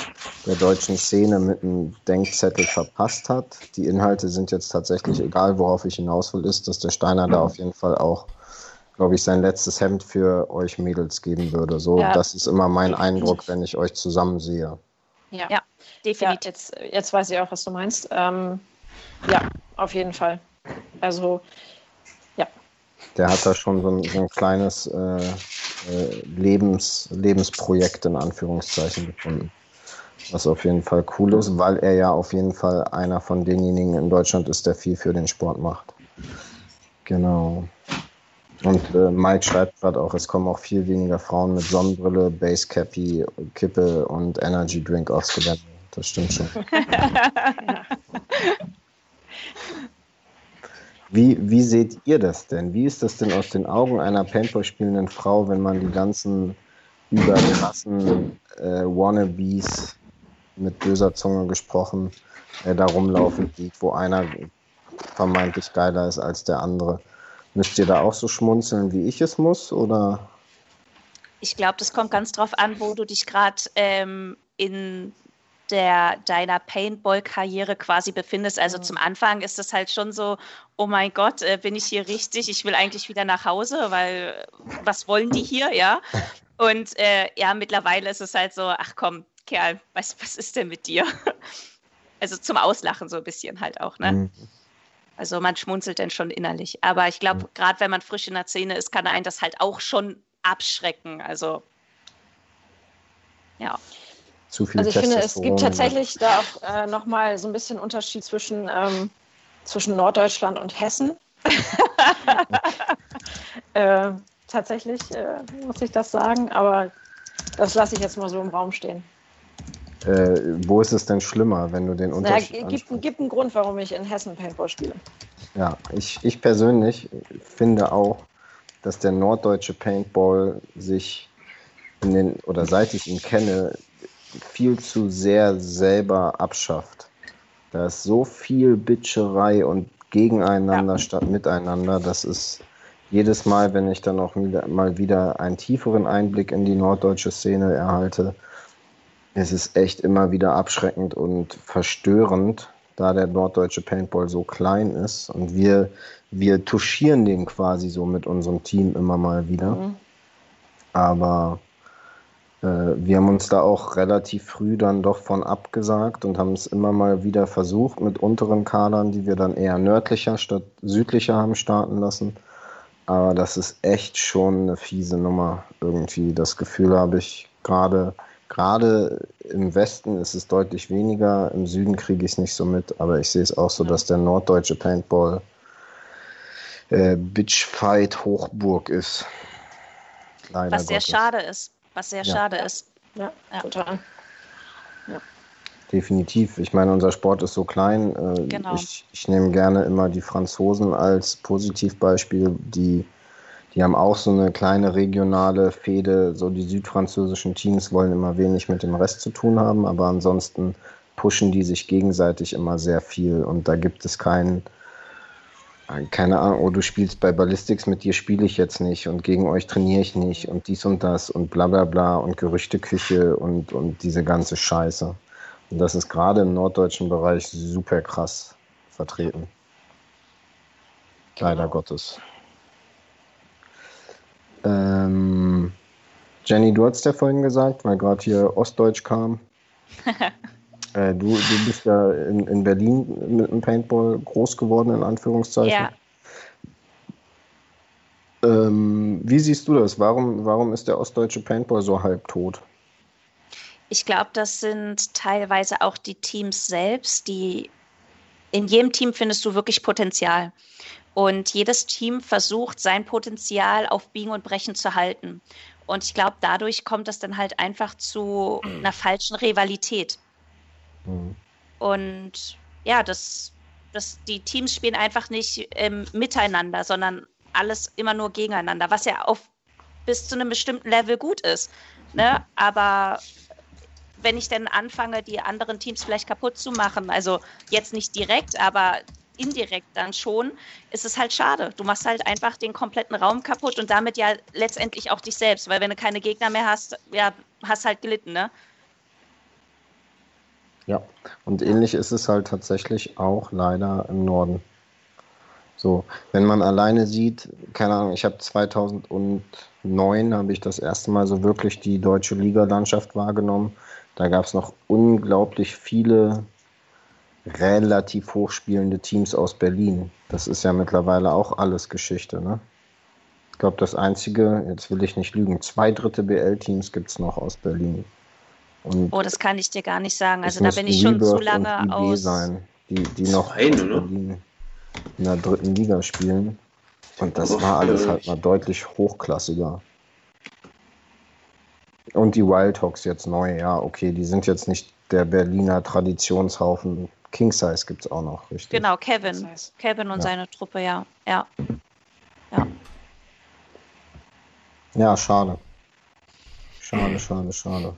der deutschen Szene mit einem Denkzettel verpasst hat. Die Inhalte sind jetzt tatsächlich, egal worauf ich hinaus will, ist, dass der Steiner da auf jeden Fall auch, glaube ich, sein letztes Hemd für euch Mädels geben würde. So, ja. das ist immer mein Eindruck, wenn ich euch zusammen sehe. Ja, ja definitiv. Ja, jetzt, jetzt weiß ich auch, was du meinst. Ähm, ja, auf jeden Fall. Also der hat da schon so ein, so ein kleines äh, äh, Lebens, Lebensprojekt in Anführungszeichen gefunden. Was auf jeden Fall cool ist, weil er ja auf jeden Fall einer von denjenigen in Deutschland ist, der viel für den Sport macht. Genau. Und äh, Mike schreibt gerade auch, es kommen auch viel weniger Frauen mit Sonnenbrille, Basecappy, Kippe und Energy Drink aufs Gelände. Das stimmt schon. Wie, wie seht ihr das denn? Wie ist das denn aus den Augen einer Paintball spielenden Frau, wenn man die ganzen überkrassen äh, Wannabes mit böser Zunge gesprochen äh, da rumlaufen sieht, wo einer vermeintlich geiler ist als der andere? Müsst ihr da auch so schmunzeln, wie ich es muss, oder? Ich glaube, das kommt ganz drauf an, wo du dich gerade ähm, in der deiner Paintball-Karriere quasi befindest. Also mhm. zum Anfang ist es halt schon so, oh mein Gott, äh, bin ich hier richtig? Ich will eigentlich wieder nach Hause, weil was wollen die hier, ja? Und äh, ja, mittlerweile ist es halt so, ach komm, Kerl, was, was ist denn mit dir? Also zum Auslachen so ein bisschen halt auch, ne? Mhm. Also man schmunzelt dann schon innerlich. Aber ich glaube, mhm. gerade wenn man frisch in der Szene ist, kann einen das halt auch schon abschrecken. Also ja. Zu viel also ich finde, es gibt tatsächlich da auch äh, nochmal so ein bisschen Unterschied zwischen, ähm, zwischen Norddeutschland und Hessen. äh, tatsächlich äh, muss ich das sagen, aber das lasse ich jetzt mal so im Raum stehen. Äh, wo ist es denn schlimmer, wenn du den Unterschied Es gibt, gibt einen Grund, warum ich in Hessen Paintball spiele. Ja, ich, ich persönlich finde auch, dass der norddeutsche Paintball sich in den, oder seit ich ihn kenne, viel zu sehr selber abschafft. Da ist so viel Bitcherei und gegeneinander ja. statt miteinander. Das ist jedes Mal, wenn ich dann auch mal wieder einen tieferen Einblick in die norddeutsche Szene erhalte, es ist echt immer wieder abschreckend und verstörend, da der norddeutsche Paintball so klein ist. Und wir, wir touchieren den quasi so mit unserem Team immer mal wieder. Mhm. Aber wir haben uns da auch relativ früh dann doch von abgesagt und haben es immer mal wieder versucht mit unteren Kadern, die wir dann eher nördlicher statt südlicher haben starten lassen. Aber das ist echt schon eine fiese Nummer irgendwie. Das Gefühl habe ich gerade Gerade im Westen ist es deutlich weniger, im Süden kriege ich es nicht so mit, aber ich sehe es auch so, dass der norddeutsche Paintball äh, Bitchfight Hochburg ist. Leider was sehr Gottes. schade ist. Was sehr ja. schade ist. Ja, ja. total. Ja. Definitiv. Ich meine, unser Sport ist so klein. Äh, genau. Ich, ich nehme gerne immer die Franzosen als Positivbeispiel, die die haben auch so eine kleine regionale Fehde. So die südfranzösischen Teams wollen immer wenig mit dem Rest zu tun haben, aber ansonsten pushen die sich gegenseitig immer sehr viel. Und da gibt es keinen, keine Ahnung, oh, du spielst bei Ballistics, mit dir spiele ich jetzt nicht und gegen euch trainiere ich nicht und dies und das und bla bla bla und Gerüchteküche und, und diese ganze Scheiße. Und das ist gerade im norddeutschen Bereich super krass vertreten. Leider genau. Gottes. Ähm, Jenny, du hast ja vorhin gesagt, weil gerade hier Ostdeutsch kam. äh, du, du bist ja in, in Berlin mit dem Paintball groß geworden, in Anführungszeichen. Ja. Ähm, wie siehst du das? Warum, warum ist der ostdeutsche Paintball so halbtot? Ich glaube, das sind teilweise auch die Teams selbst, die in jedem Team findest du wirklich Potenzial. Und jedes Team versucht, sein Potenzial auf Biegen und Brechen zu halten. Und ich glaube, dadurch kommt es dann halt einfach zu einer falschen Rivalität. Mhm. Und ja, das, das, die Teams spielen einfach nicht ähm, miteinander, sondern alles immer nur gegeneinander, was ja auf bis zu einem bestimmten Level gut ist. Ne? Aber wenn ich dann anfange, die anderen Teams vielleicht kaputt zu machen, also jetzt nicht direkt, aber indirekt dann schon, ist es halt schade. Du machst halt einfach den kompletten Raum kaputt und damit ja letztendlich auch dich selbst, weil wenn du keine Gegner mehr hast, ja, hast halt gelitten, ne? Ja, und ähnlich ist es halt tatsächlich auch leider im Norden. So, wenn man alleine sieht, keine Ahnung, ich habe 2009 habe ich das erste Mal so wirklich die deutsche Ligalandschaft wahrgenommen. Da gab es noch unglaublich viele relativ hochspielende Teams aus Berlin. Das ist ja mittlerweile auch alles Geschichte, ne? Ich glaube, das einzige, jetzt will ich nicht lügen, zwei dritte BL-Teams gibt es noch aus Berlin. Und oh, das kann ich dir gar nicht sagen. Also da bin ich schon zu lange aus. Sein, die, die noch Nein, aus Berlin in der dritten Liga spielen. Und das war alles halt mal deutlich hochklassiger. Und die Wildhawks jetzt neu, ja, okay, die sind jetzt nicht der Berliner Traditionshaufen King Size gibt es auch noch, richtig? Genau, Kevin. Kevin und ja. seine Truppe, ja. Ja. Ja, ja schade. Schade, schade, schade.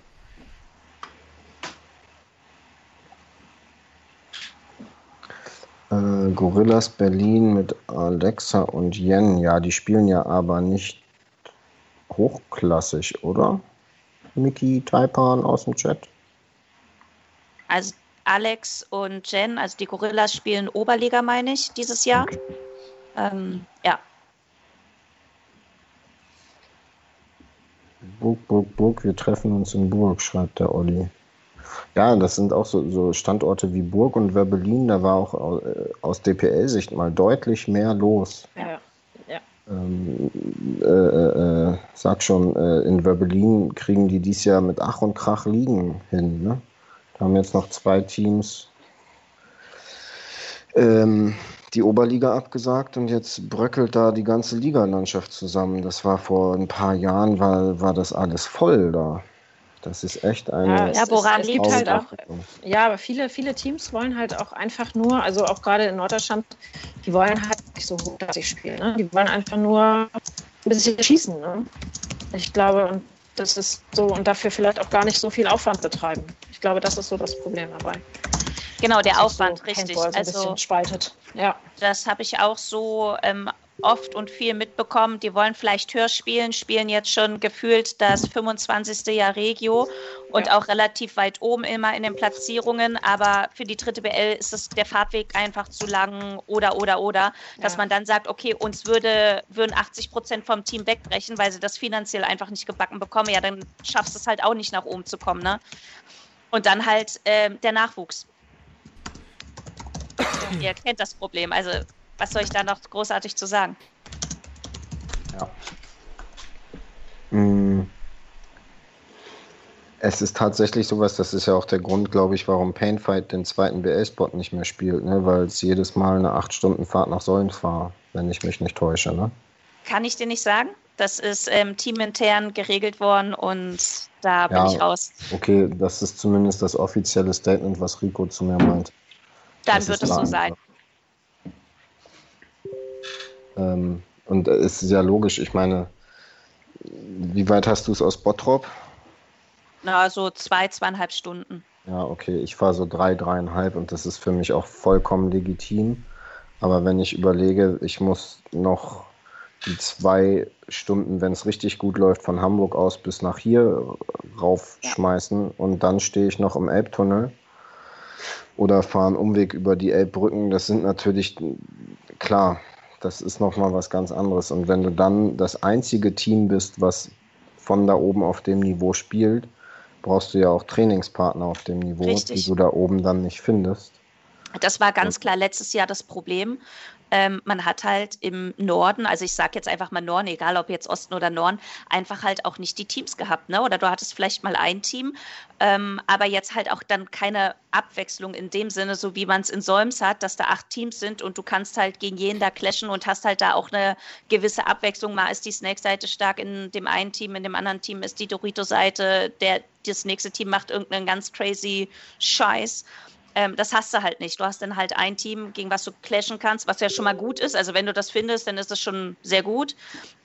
Gorillas Berlin mit Alexa und Yen, ja, die spielen ja aber nicht hochklassig, oder? Miki Taipan aus dem Chat. Also Alex und Jen, also die Gorillas spielen Oberliga, meine ich, dieses Jahr. Ähm, ja. Burg, Burg, Burg, wir treffen uns in Burg, schreibt der Olli. Ja, das sind auch so, so Standorte wie Burg und Werbelin, da war auch äh, aus DPL-Sicht mal deutlich mehr los. Ja, ja. Ähm, äh, äh, sag schon, äh, in Werbelin kriegen die dies Jahr mit Ach und Krach liegen hin. Ne? Da haben jetzt noch zwei Teams ähm, die Oberliga abgesagt und jetzt bröckelt da die ganze Ligalandschaft zusammen. Das war vor ein paar Jahren, war, war das alles voll da. Das ist echt eine. Ja, woran liegt halt auch. Ja, aber viele, viele Teams wollen halt auch einfach nur, also auch gerade in Norddeutschland, die wollen halt nicht so hochklassig spielen. Ne? Die wollen einfach nur ein bisschen schießen. Ne? Ich glaube, und das ist so, und dafür vielleicht auch gar nicht so viel Aufwand betreiben. Ich glaube, das ist so das Problem dabei. Genau, der Aufwand, so richtig. So also, spaltet. Ja. Das habe ich auch so ähm, oft und viel mitbekommen. Die wollen vielleicht höher spielen, spielen jetzt schon gefühlt das 25. Jahr Regio und ja. auch relativ weit oben immer in den Platzierungen. Aber für die dritte BL ist es der Fahrtweg einfach zu lang oder, oder, oder. Dass man dann sagt, okay, uns würde, würden 80 Prozent vom Team wegbrechen, weil sie das finanziell einfach nicht gebacken bekommen. Ja, dann schaffst du es halt auch nicht nach oben zu kommen. Ne? Und dann halt äh, der Nachwuchs. Ihr kennt das Problem. Also was soll ich da noch großartig zu sagen? Ja. Hm. Es ist tatsächlich sowas, das ist ja auch der Grund, glaube ich, warum Painfight den zweiten BL-Spot nicht mehr spielt, ne? weil es jedes Mal eine 8-Stunden-Fahrt nach Solms war, wenn ich mich nicht täusche. Ne? Kann ich dir nicht sagen. Das ist ähm, teamintern geregelt worden und da bin ja, ich raus. Okay, das ist zumindest das offizielle Statement, was Rico zu mir meint. Dann das wird es so sein. Ähm, und es ist ja logisch, ich meine, wie weit hast du es aus Bottrop? Na, so zwei, zweieinhalb Stunden. Ja, okay, ich fahre so drei, dreieinhalb und das ist für mich auch vollkommen legitim. Aber wenn ich überlege, ich muss noch die zwei Stunden, wenn es richtig gut läuft, von Hamburg aus bis nach hier raufschmeißen und dann stehe ich noch im Elbtunnel oder fahre einen Umweg über die Elbbrücken, das sind natürlich klar, das ist nochmal was ganz anderes. Und wenn du dann das einzige Team bist, was von da oben auf dem Niveau spielt, brauchst du ja auch Trainingspartner auf dem Niveau, Richtig. die du da oben dann nicht findest. Das war ganz klar letztes Jahr das Problem. Ähm, man hat halt im Norden, also ich sage jetzt einfach mal Norden, egal ob jetzt Osten oder Norden, einfach halt auch nicht die Teams gehabt. Ne? Oder du hattest vielleicht mal ein Team, ähm, aber jetzt halt auch dann keine Abwechslung in dem Sinne, so wie man es in Solms hat, dass da acht Teams sind und du kannst halt gegen jeden da clashen und hast halt da auch eine gewisse Abwechslung. Mal ist die Snake-Seite stark in dem einen Team, in dem anderen Team ist die Dorito-Seite, der das nächste Team macht irgendeinen ganz crazy Scheiß. Ähm, das hast du halt nicht. Du hast dann halt ein Team, gegen was du clashen kannst, was ja schon mal gut ist. Also wenn du das findest, dann ist das schon sehr gut.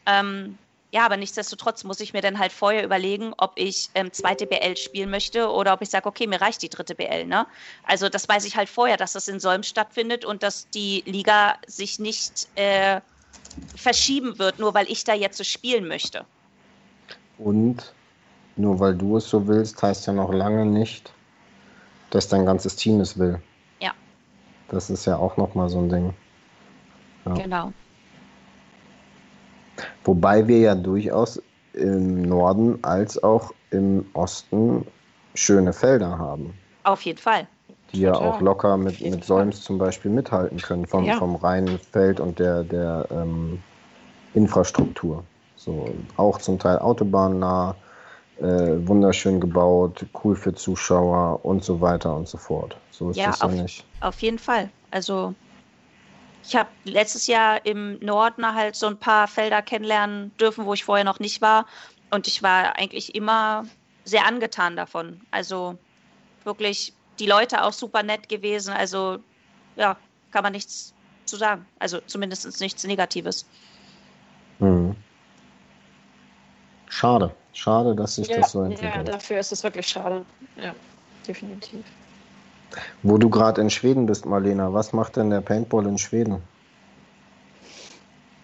Ähm, ja, aber nichtsdestotrotz muss ich mir dann halt vorher überlegen, ob ich ähm, zweite BL spielen möchte oder ob ich sage, okay, mir reicht die dritte BL. Ne? Also das weiß ich halt vorher, dass das in Solm stattfindet und dass die Liga sich nicht äh, verschieben wird, nur weil ich da jetzt so spielen möchte. Und nur weil du es so willst, heißt ja noch lange nicht, dass dein ganzes Team es will. Ja. Das ist ja auch nochmal so ein Ding. Ja. Genau. Wobei wir ja durchaus im Norden als auch im Osten schöne Felder haben. Auf jeden Fall. Die ja auch locker mit, mit Solms zum Beispiel mithalten können, vom, ja. vom reinen Feld und der, der ähm, Infrastruktur. So, auch zum Teil autobahnnah, äh, wunderschön gebaut, cool für Zuschauer und so weiter und so fort. So ist ja, das auf, ja nicht. Auf jeden Fall. Also ich habe letztes Jahr im Norden halt so ein paar Felder kennenlernen dürfen, wo ich vorher noch nicht war. Und ich war eigentlich immer sehr angetan davon. Also wirklich die Leute auch super nett gewesen. Also ja, kann man nichts zu sagen. Also zumindest nichts Negatives. Mhm. Schade. Schade, dass sich ja, das so entwickelt. Ja, dafür ist es wirklich schade. Ja, definitiv. Wo du gerade in Schweden bist, Marlena, was macht denn der Paintball in Schweden?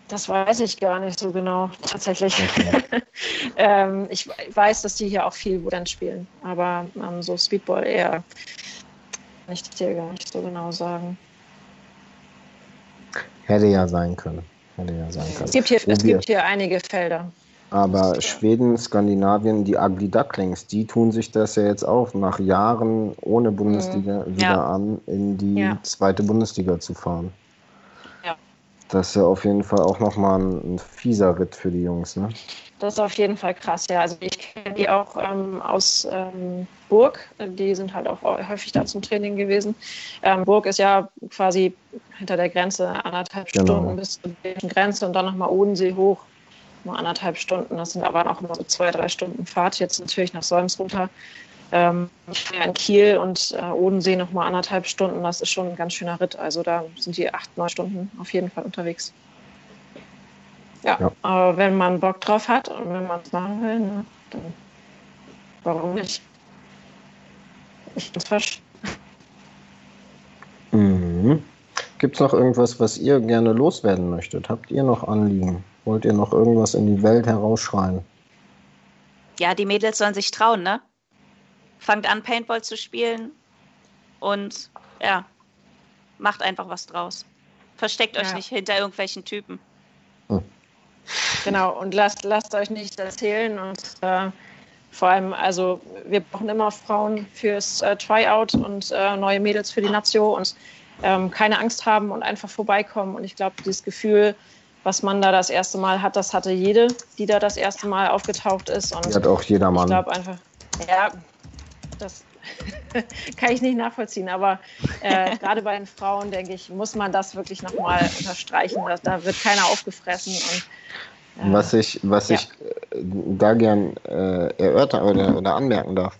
Das weiß ich gar nicht so genau, tatsächlich. Okay. ähm, ich weiß, dass die hier auch viel Wooden spielen, aber ähm, so Speedball eher ich dir gar nicht so genau sagen. Hätte ja sein können. Hätte ja sein können. Es gibt hier, es gibt hier einige Felder. Aber Schweden, Skandinavien, die Ugly Ducklings, die tun sich das ja jetzt auch nach Jahren ohne Bundesliga mhm. wieder ja. an, in die ja. zweite Bundesliga zu fahren. Ja. Das ist ja auf jeden Fall auch nochmal ein, ein fieser Ritt für die Jungs, ne? Das ist auf jeden Fall krass, ja. Also ich kenne die auch ähm, aus ähm, Burg. Die sind halt auch häufig da zum Training gewesen. Ähm, Burg ist ja quasi hinter der Grenze anderthalb genau. Stunden bis zur Grenze und dann nochmal Odensee hoch nur anderthalb Stunden. Das sind aber auch immer so zwei, drei Stunden Fahrt. Jetzt natürlich nach Solms runter. Ähm, in Kiel und äh, Odensee nochmal anderthalb Stunden. Das ist schon ein ganz schöner Ritt. Also da sind die acht, neun Stunden auf jeden Fall unterwegs. Ja, ja. aber wenn man Bock drauf hat und wenn man es machen will, ne, dann warum nicht? Ich es verstehen. Mhm. Gibt es noch irgendwas, was ihr gerne loswerden möchtet? Habt ihr noch Anliegen? Wollt ihr noch irgendwas in die Welt herausschreien? Ja, die Mädels sollen sich trauen, ne? Fangt an, Paintball zu spielen und ja, macht einfach was draus. Versteckt euch nicht hinter irgendwelchen Typen. Hm. Genau, und lasst, lasst euch nicht erzählen und äh, vor allem, also wir brauchen immer Frauen fürs äh, Tryout und äh, neue Mädels für die Nazio und ähm, keine Angst haben und einfach vorbeikommen. Und ich glaube, dieses Gefühl, was man da das erste Mal hat, das hatte jede, die da das erste Mal aufgetaucht ist. Und die hat auch jeder Mann. Ich glaube einfach, ja, das kann ich nicht nachvollziehen, aber äh, gerade bei den Frauen, denke ich, muss man das wirklich nochmal unterstreichen. Dass, da wird keiner aufgefressen. Und, äh, was ich, was ja. ich äh, da gern äh, erörtern oder, oder anmerken darf,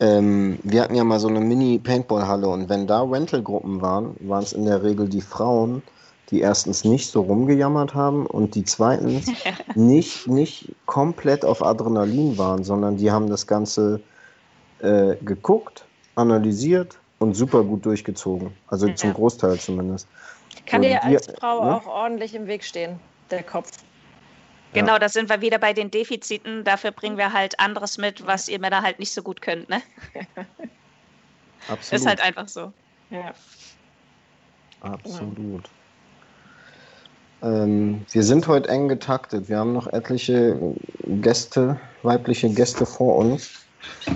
ähm, wir hatten ja mal so eine Mini-Paintball-Halle und wenn da Rental-Gruppen waren, waren es in der Regel die Frauen, die erstens nicht so rumgejammert haben und die zweitens nicht, nicht komplett auf Adrenalin waren, sondern die haben das Ganze äh, geguckt, analysiert und super gut durchgezogen. Also ja. zum Großteil zumindest. Kann dir als Frau ne? auch ordentlich im Weg stehen, der Kopf. Genau, ja. da sind wir wieder bei den Defiziten. Dafür bringen wir halt anderes mit, was ihr Männer halt nicht so gut könnt, ne? Absolut. Ist halt einfach so. Ja. Absolut. Ähm, wir sind heute eng getaktet. Wir haben noch etliche Gäste, weibliche Gäste vor uns.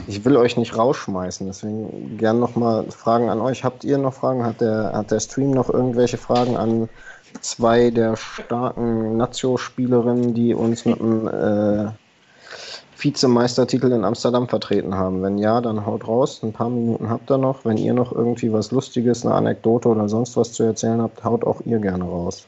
Ich will euch nicht rausschmeißen, deswegen gern noch mal Fragen an euch. Habt ihr noch Fragen? Hat der, hat der Stream noch irgendwelche Fragen an zwei der starken Nazio-Spielerinnen, die uns mit dem äh, Vizemeistertitel in Amsterdam vertreten haben? Wenn ja, dann haut raus. Ein paar Minuten habt ihr noch. Wenn ihr noch irgendwie was Lustiges, eine Anekdote oder sonst was zu erzählen habt, haut auch ihr gerne raus.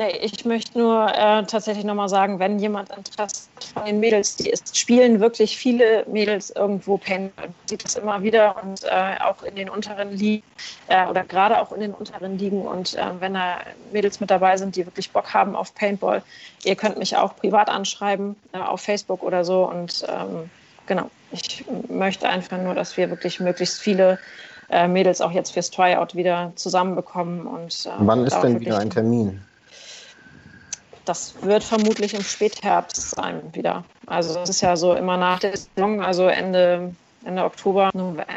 Nee, ich möchte nur äh, tatsächlich nochmal sagen, wenn jemand Interesse von den Mädels, die ist, spielen wirklich viele Mädels irgendwo Paintball. Man sieht das immer wieder und äh, auch in den unteren Ligen äh, oder gerade auch in den unteren Ligen. Und äh, wenn da Mädels mit dabei sind, die wirklich Bock haben auf Paintball, ihr könnt mich auch privat anschreiben äh, auf Facebook oder so. Und ähm, genau, ich möchte einfach nur, dass wir wirklich möglichst viele äh, Mädels auch jetzt fürs Tryout wieder zusammenbekommen. Und, Wann ist denn wieder ein Termin? Das wird vermutlich im Spätherbst sein wieder. Also das ist ja so immer nach der Saison, also Ende, Ende Oktober,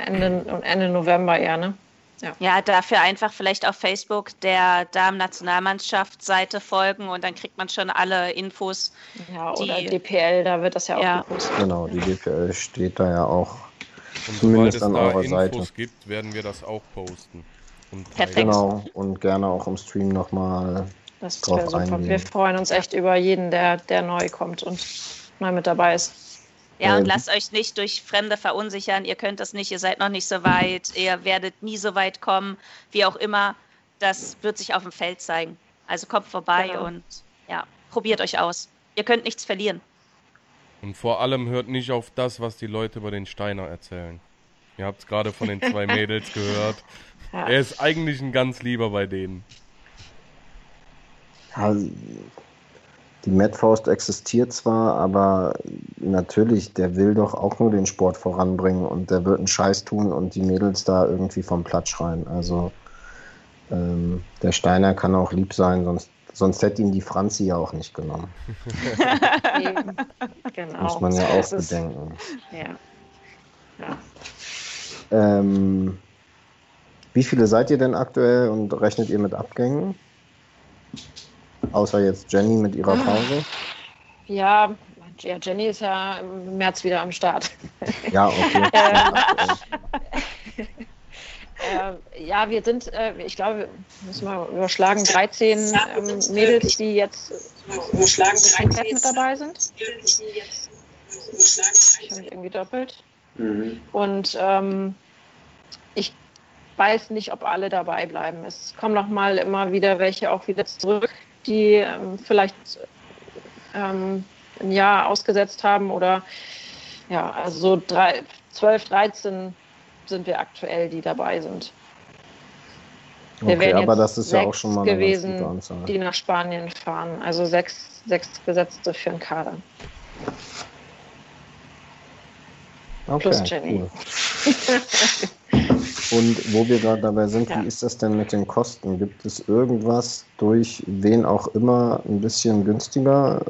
Ende, Ende November eher, ne? Ja. ja, dafür einfach vielleicht auf Facebook der Damen-Nationalmannschaftsseite folgen und dann kriegt man schon alle Infos. Ja, oder die, DPL, da wird das ja auch ja. gepostet. Genau, die DPL steht da ja auch. Und zumindest an eurer Infos Seite. gibt, werden wir das auch posten. Perfekt. Genau, und gerne auch im Stream nochmal das wäre super. Eingehen. Wir freuen uns echt über jeden, der, der neu kommt und neu mit dabei ist. Ja, und lasst euch nicht durch Fremde verunsichern. Ihr könnt das nicht, ihr seid noch nicht so weit, ihr werdet nie so weit kommen, wie auch immer. Das wird sich auf dem Feld zeigen. Also kommt vorbei genau. und ja, probiert euch aus. Ihr könnt nichts verlieren. Und vor allem hört nicht auf das, was die Leute über den Steiner erzählen. Ihr habt es gerade von den zwei Mädels gehört. Ja. Er ist eigentlich ein ganz lieber bei denen. Ja, die Metfaust existiert zwar, aber natürlich, der will doch auch nur den Sport voranbringen und der wird einen Scheiß tun und die Mädels da irgendwie vom Platz schreien. Also ähm, der Steiner kann auch lieb sein, sonst, sonst hätte ihn die Franzi ja auch nicht genommen. genau. Muss man ja auch bedenken. Ja. ja. Ähm, wie viele seid ihr denn aktuell und rechnet ihr mit Abgängen? Außer jetzt Jenny mit ihrer Pause. Ja, ja, Jenny ist ja im März wieder am Start. Ja, okay. äh, ja, wir sind, äh, ich glaube, müssen wir überschlagen, 13 ähm, Mädels, die jetzt überschlagen 13 mit dabei sind. Ich habe irgendwie doppelt. Mhm. Und ähm, ich weiß nicht, ob alle dabei bleiben. Es kommen noch mal immer wieder welche auch wieder zurück, die ähm, vielleicht ähm, ein Jahr ausgesetzt haben oder ja, also so drei, 12, 13 sind wir aktuell, die dabei sind. Wir okay, aber das ist ja auch schon mal gewesen, die nach Spanien fahren. Also sechs, sechs Gesetzte für den Kader. Okay, Plus Jenny. Cool. Und wo wir gerade dabei sind, ja. wie ist das denn mit den Kosten? Gibt es irgendwas durch wen auch immer ein bisschen günstiger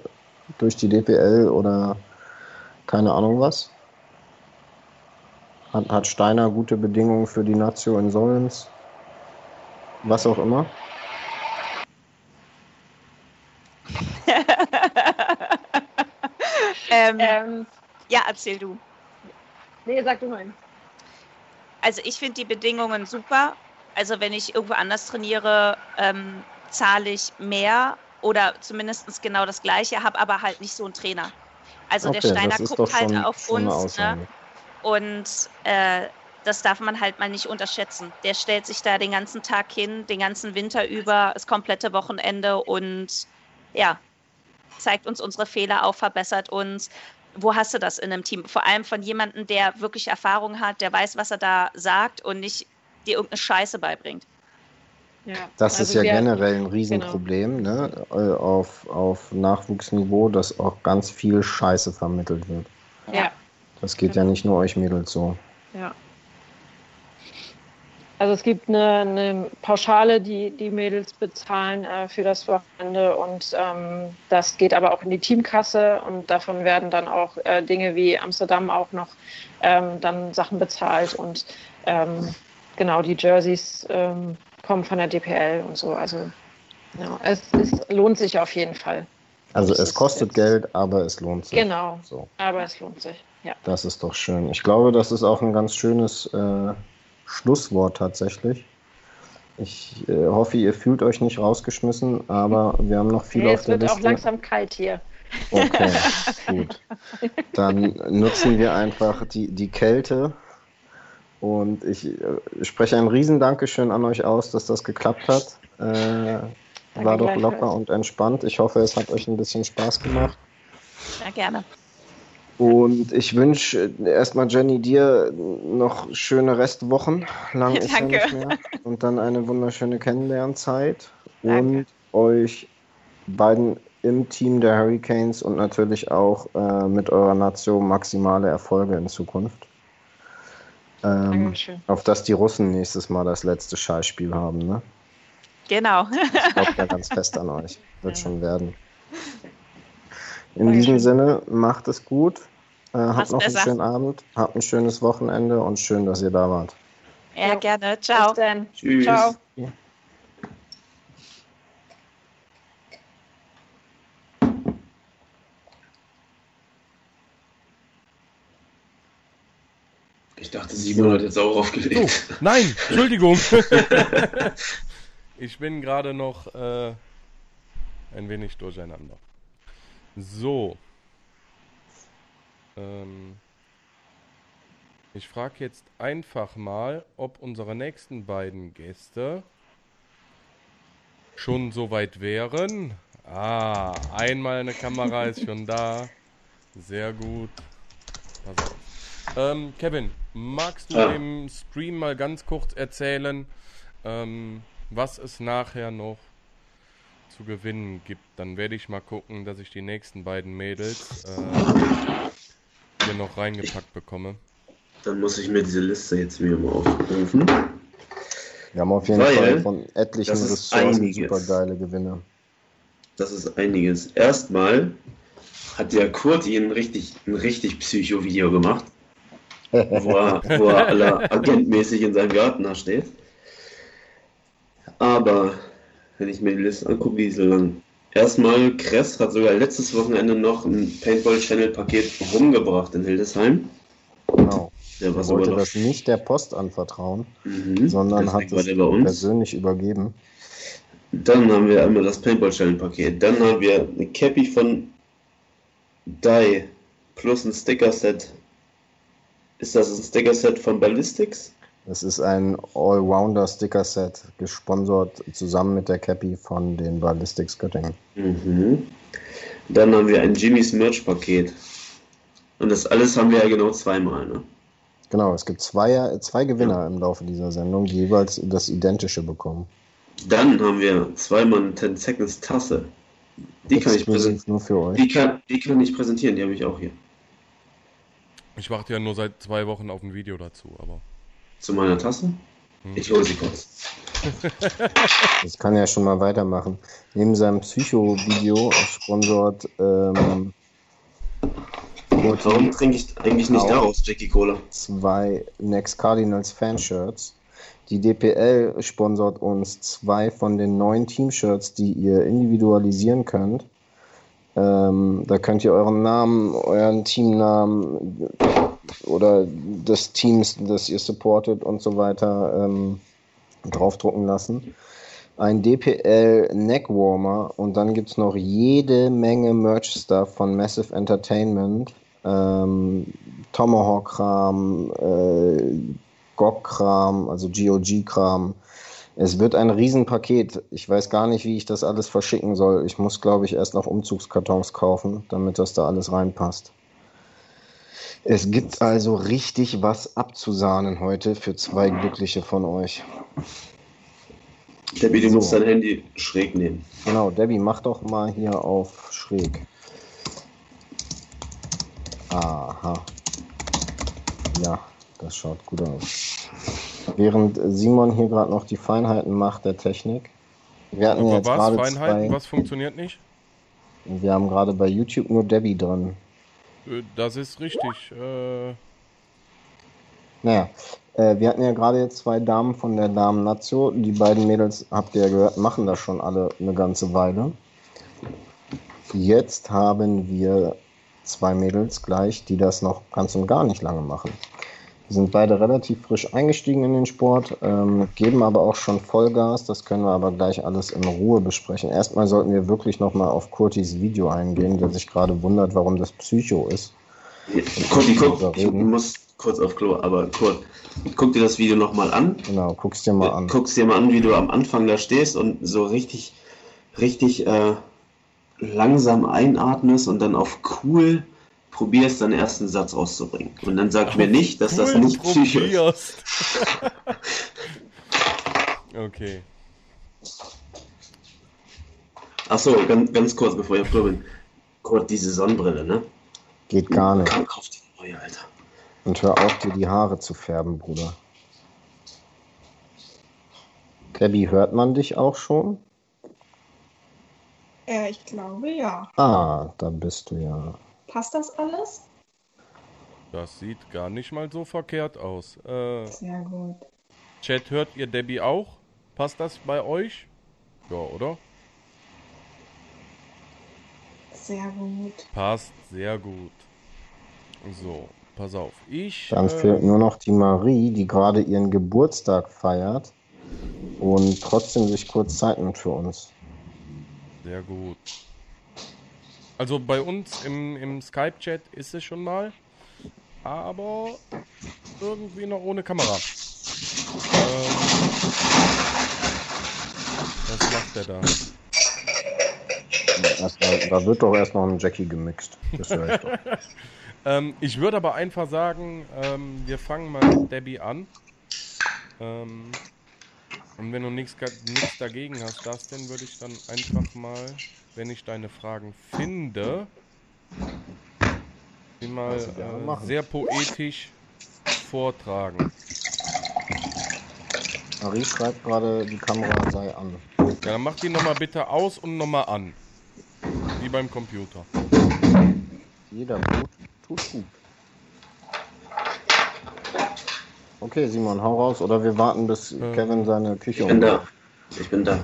durch die DPL oder keine Ahnung was? Hat, hat Steiner gute Bedingungen für die Nazio in Solens? Was auch immer? ähm, ähm, ja, erzähl du. Nee, sag du mal. Also ich finde die Bedingungen super. Also wenn ich irgendwo anders trainiere, ähm, zahle ich mehr oder zumindest genau das gleiche, habe aber halt nicht so einen Trainer. Also okay, der Steiner guckt halt auf uns. Ne? Und äh, das darf man halt mal nicht unterschätzen. Der stellt sich da den ganzen Tag hin, den ganzen Winter über, das komplette Wochenende und ja, zeigt uns unsere Fehler auf, verbessert uns. Wo hast du das in einem Team? Vor allem von jemandem, der wirklich Erfahrung hat, der weiß, was er da sagt und nicht dir irgendeine Scheiße beibringt. Ja, das also ist ja generell ein Riesenproblem genau. ne? Äh, auf, auf Nachwuchsniveau, dass auch ganz viel Scheiße vermittelt wird. Ja. Das geht ja nicht nur euch Mädels so. Ja. Also es gibt eine, eine Pauschale, die die Mädels bezahlen äh, für das Wochenende und ähm, das geht aber auch in die Teamkasse und davon werden dann auch äh, Dinge wie Amsterdam auch noch ähm, dann Sachen bezahlt und ähm, genau die Jerseys ähm, kommen von der DPL und so. Also ja, es, es lohnt sich auf jeden Fall. Also es kostet Geld, aber es lohnt sich. Genau. So. Aber es lohnt sich. Ja. Das ist doch schön. Ich glaube, das ist auch ein ganz schönes äh, Schlusswort tatsächlich. Ich äh, hoffe, ihr fühlt euch nicht rausgeschmissen, aber wir haben noch viel nee, auf der Liste. Es wird auch langsam kalt hier. Okay, gut. Dann nutzen wir einfach die, die Kälte und ich äh, spreche ein riesen Dankeschön an euch aus, dass das geklappt hat. Äh, war doch locker und entspannt. Ich hoffe, es hat euch ein bisschen Spaß gemacht. Ja, gerne. Und ich wünsche erstmal Jenny dir noch schöne Restwochen. Lang ist Danke. ja nicht mehr. Und dann eine wunderschöne Kennenlernzeit. Danke. Und euch beiden im Team der Hurricanes und natürlich auch äh, mit eurer Nation maximale Erfolge in Zukunft. Ähm, auf dass die Russen nächstes Mal das letzte Scheißspiel haben, ne? Genau. ich glaube ja ganz fest an euch. Wird ja. schon werden. In Dankeschön. diesem Sinne, macht es gut. Äh, habt noch besser. einen schönen Abend, habt ein schönes Wochenende und schön, dass ihr da wart. Ja, ja. gerne. Ciao. Bis dann. Tschüss. Ciao. Ja. Ich dachte, Simon hat jetzt auch aufgelegt. Oh, nein, Entschuldigung. ich bin gerade noch äh, ein wenig durcheinander. So. Ähm, ich frage jetzt einfach mal, ob unsere nächsten beiden Gäste schon soweit wären. Ah, einmal eine Kamera ist schon da. Sehr gut. Pass auf. Ähm, Kevin, magst du ja. dem Stream mal ganz kurz erzählen, ähm, was es nachher noch zu gewinnen gibt? Dann werde ich mal gucken, dass ich die nächsten beiden Mädels äh, hier noch reingepackt bekomme. Dann muss ich mir diese Liste jetzt wieder mal aufrufen. Wir haben auf jeden Weil, Fall von etlichen Ressourcen super geile Gewinne. Das ist einiges. Erstmal hat der Kurti ein richtig, ein richtig Psycho-Video gemacht. wo er, wo er aller agentmäßig in seinem Garten da steht. Aber wenn ich mir die Liste angucke, die ist lang. Erstmal, Kress hat sogar letztes Wochenende noch ein Paintball-Channel-Paket rumgebracht in Hildesheim. Genau. Der war Er wollte das nicht der Post anvertrauen, Mhm, sondern deswegen hat es persönlich übergeben. Dann haben wir einmal das Paintball-Channel-Paket. Dann haben wir eine Cappy von Die plus ein Sticker-Set. Ist das ein Sticker-Set von Ballistics? Es ist ein Allrounder-Sticker-Set, gesponsert zusammen mit der Cappy von den Ballistics Göttingen. Mhm. Dann haben wir ein Jimmys Merch-Paket. Und das alles haben wir ja genau zweimal, ne? Genau, es gibt zwei, zwei Gewinner im Laufe dieser Sendung, die jeweils das Identische bekommen. Dann haben wir zweimal eine 10 Seconds Tasse. Die kann, ich nur für euch. die, kann, die kann ich präsentieren, die habe ich auch hier. Ich warte ja nur seit zwei Wochen auf ein Video dazu, aber. Zu meiner Tasse? Ich hole sie kurz. Ich kann ja schon mal weitermachen. Neben seinem Psycho-Video sponsort ähm, Warum trinke ich eigentlich nicht Auch. daraus, Jackie Cola? zwei Next Cardinals Fanshirts. Die DPL sponsort uns zwei von den neuen Teamshirts, die ihr individualisieren könnt. Ähm, da könnt ihr euren Namen, euren Teamnamen oder des Teams, das ihr supportet und so weiter ähm, draufdrucken lassen. Ein DPL Neckwarmer und dann gibt es noch jede Menge Merch-Stuff von Massive Entertainment. Ähm, Tomahawk-Kram, äh, GOG-Kram, also GOG-Kram. Es wird ein Riesenpaket. Ich weiß gar nicht, wie ich das alles verschicken soll. Ich muss, glaube ich, erst noch Umzugskartons kaufen, damit das da alles reinpasst. Es gibt also richtig was abzusahnen heute für zwei Glückliche von euch. Debbie, du So. musst dein Handy schräg nehmen. Genau, Debbie, mach doch mal hier auf schräg. Aha. Ja, das schaut gut aus. Während Simon hier gerade noch die Feinheiten macht der Technik. Wir hatten Aber jetzt was? gerade Feinheiten? zwei. Was funktioniert nicht? Wir haben gerade bei YouTube nur Debbie drin. Äh, Das ist richtig. Äh, Naja, äh, wir hatten ja gerade jetzt zwei Damen von der Damen Nazio. Die beiden Mädels, habt ihr ja gehört, machen das schon alle eine ganze Weile. Jetzt haben wir zwei Mädels gleich, die das noch ganz und gar nicht lange machen. Die sind beide relativ frisch eingestiegen in den Sport, ähm, geben aber auch schon Vollgas. Das können wir aber gleich alles in Ruhe besprechen. Erstmal sollten wir wirklich nochmal auf Kurtis Video eingehen, der sich gerade wundert, warum das Psycho ist. Guck, Darüber ich muss kurz auf Klo, aber Kurt, guck dir das Video nochmal an. Genau, guck's dir mal an. Guckst dir mal an, wie du am Anfang da stehst und so richtig, richtig äh, langsam einatmest und dann auf cool probierst, deinen ersten Satz auszubringen. Und dann sag mir nicht, dass das cool, nicht psychisch ist. probierst. okay. Achso, ganz, ganz kurz, bevor ich Klo bin. Kurt, diese Sonnenbrille, ne? Geht gar nicht. Komm, kauf die neue, Alter. Und hör auf, dir die Haare zu färben, Bruder. Debbie, hört man dich auch schon? Äh, ich glaube ja. Ah, da bist du ja. Passt das alles? Das sieht gar nicht mal so verkehrt aus. Äh, Sehr gut. Chat, hört ihr Debbie auch? Passt das bei euch? Ja, oder? Sehr gut. Passt sehr gut. So, pass auf. Ich. Dann äh, fehlt nur noch die Marie, die gerade ihren Geburtstag feiert und trotzdem sich kurz Zeit nimmt für uns. Sehr gut. Also bei uns im, im Skype-Chat ist es schon mal, aber irgendwie noch ohne Kamera. Ähm, was macht der da? Erstmal, da wird doch erst noch ein Jackie gemixt. Das höre ich doch. Ähm, ich würde aber einfach sagen, ähm, wir fangen mal mit Debbie an. Ähm, und wenn du nichts dagegen hast, das denn würde ich dann einfach mal, wenn ich deine Fragen finde, die mal äh, sehr poetisch vortragen. Marie schreibt gerade, die Kamera sei an. Ja, dann mach die nochmal bitte aus und nochmal an. Wie beim Computer. Jeder tut, tut gut. Okay, Simon, hau raus. Oder wir warten, bis Ja. Kevin seine Küche Ich bin umbaut. da. Ich bin da.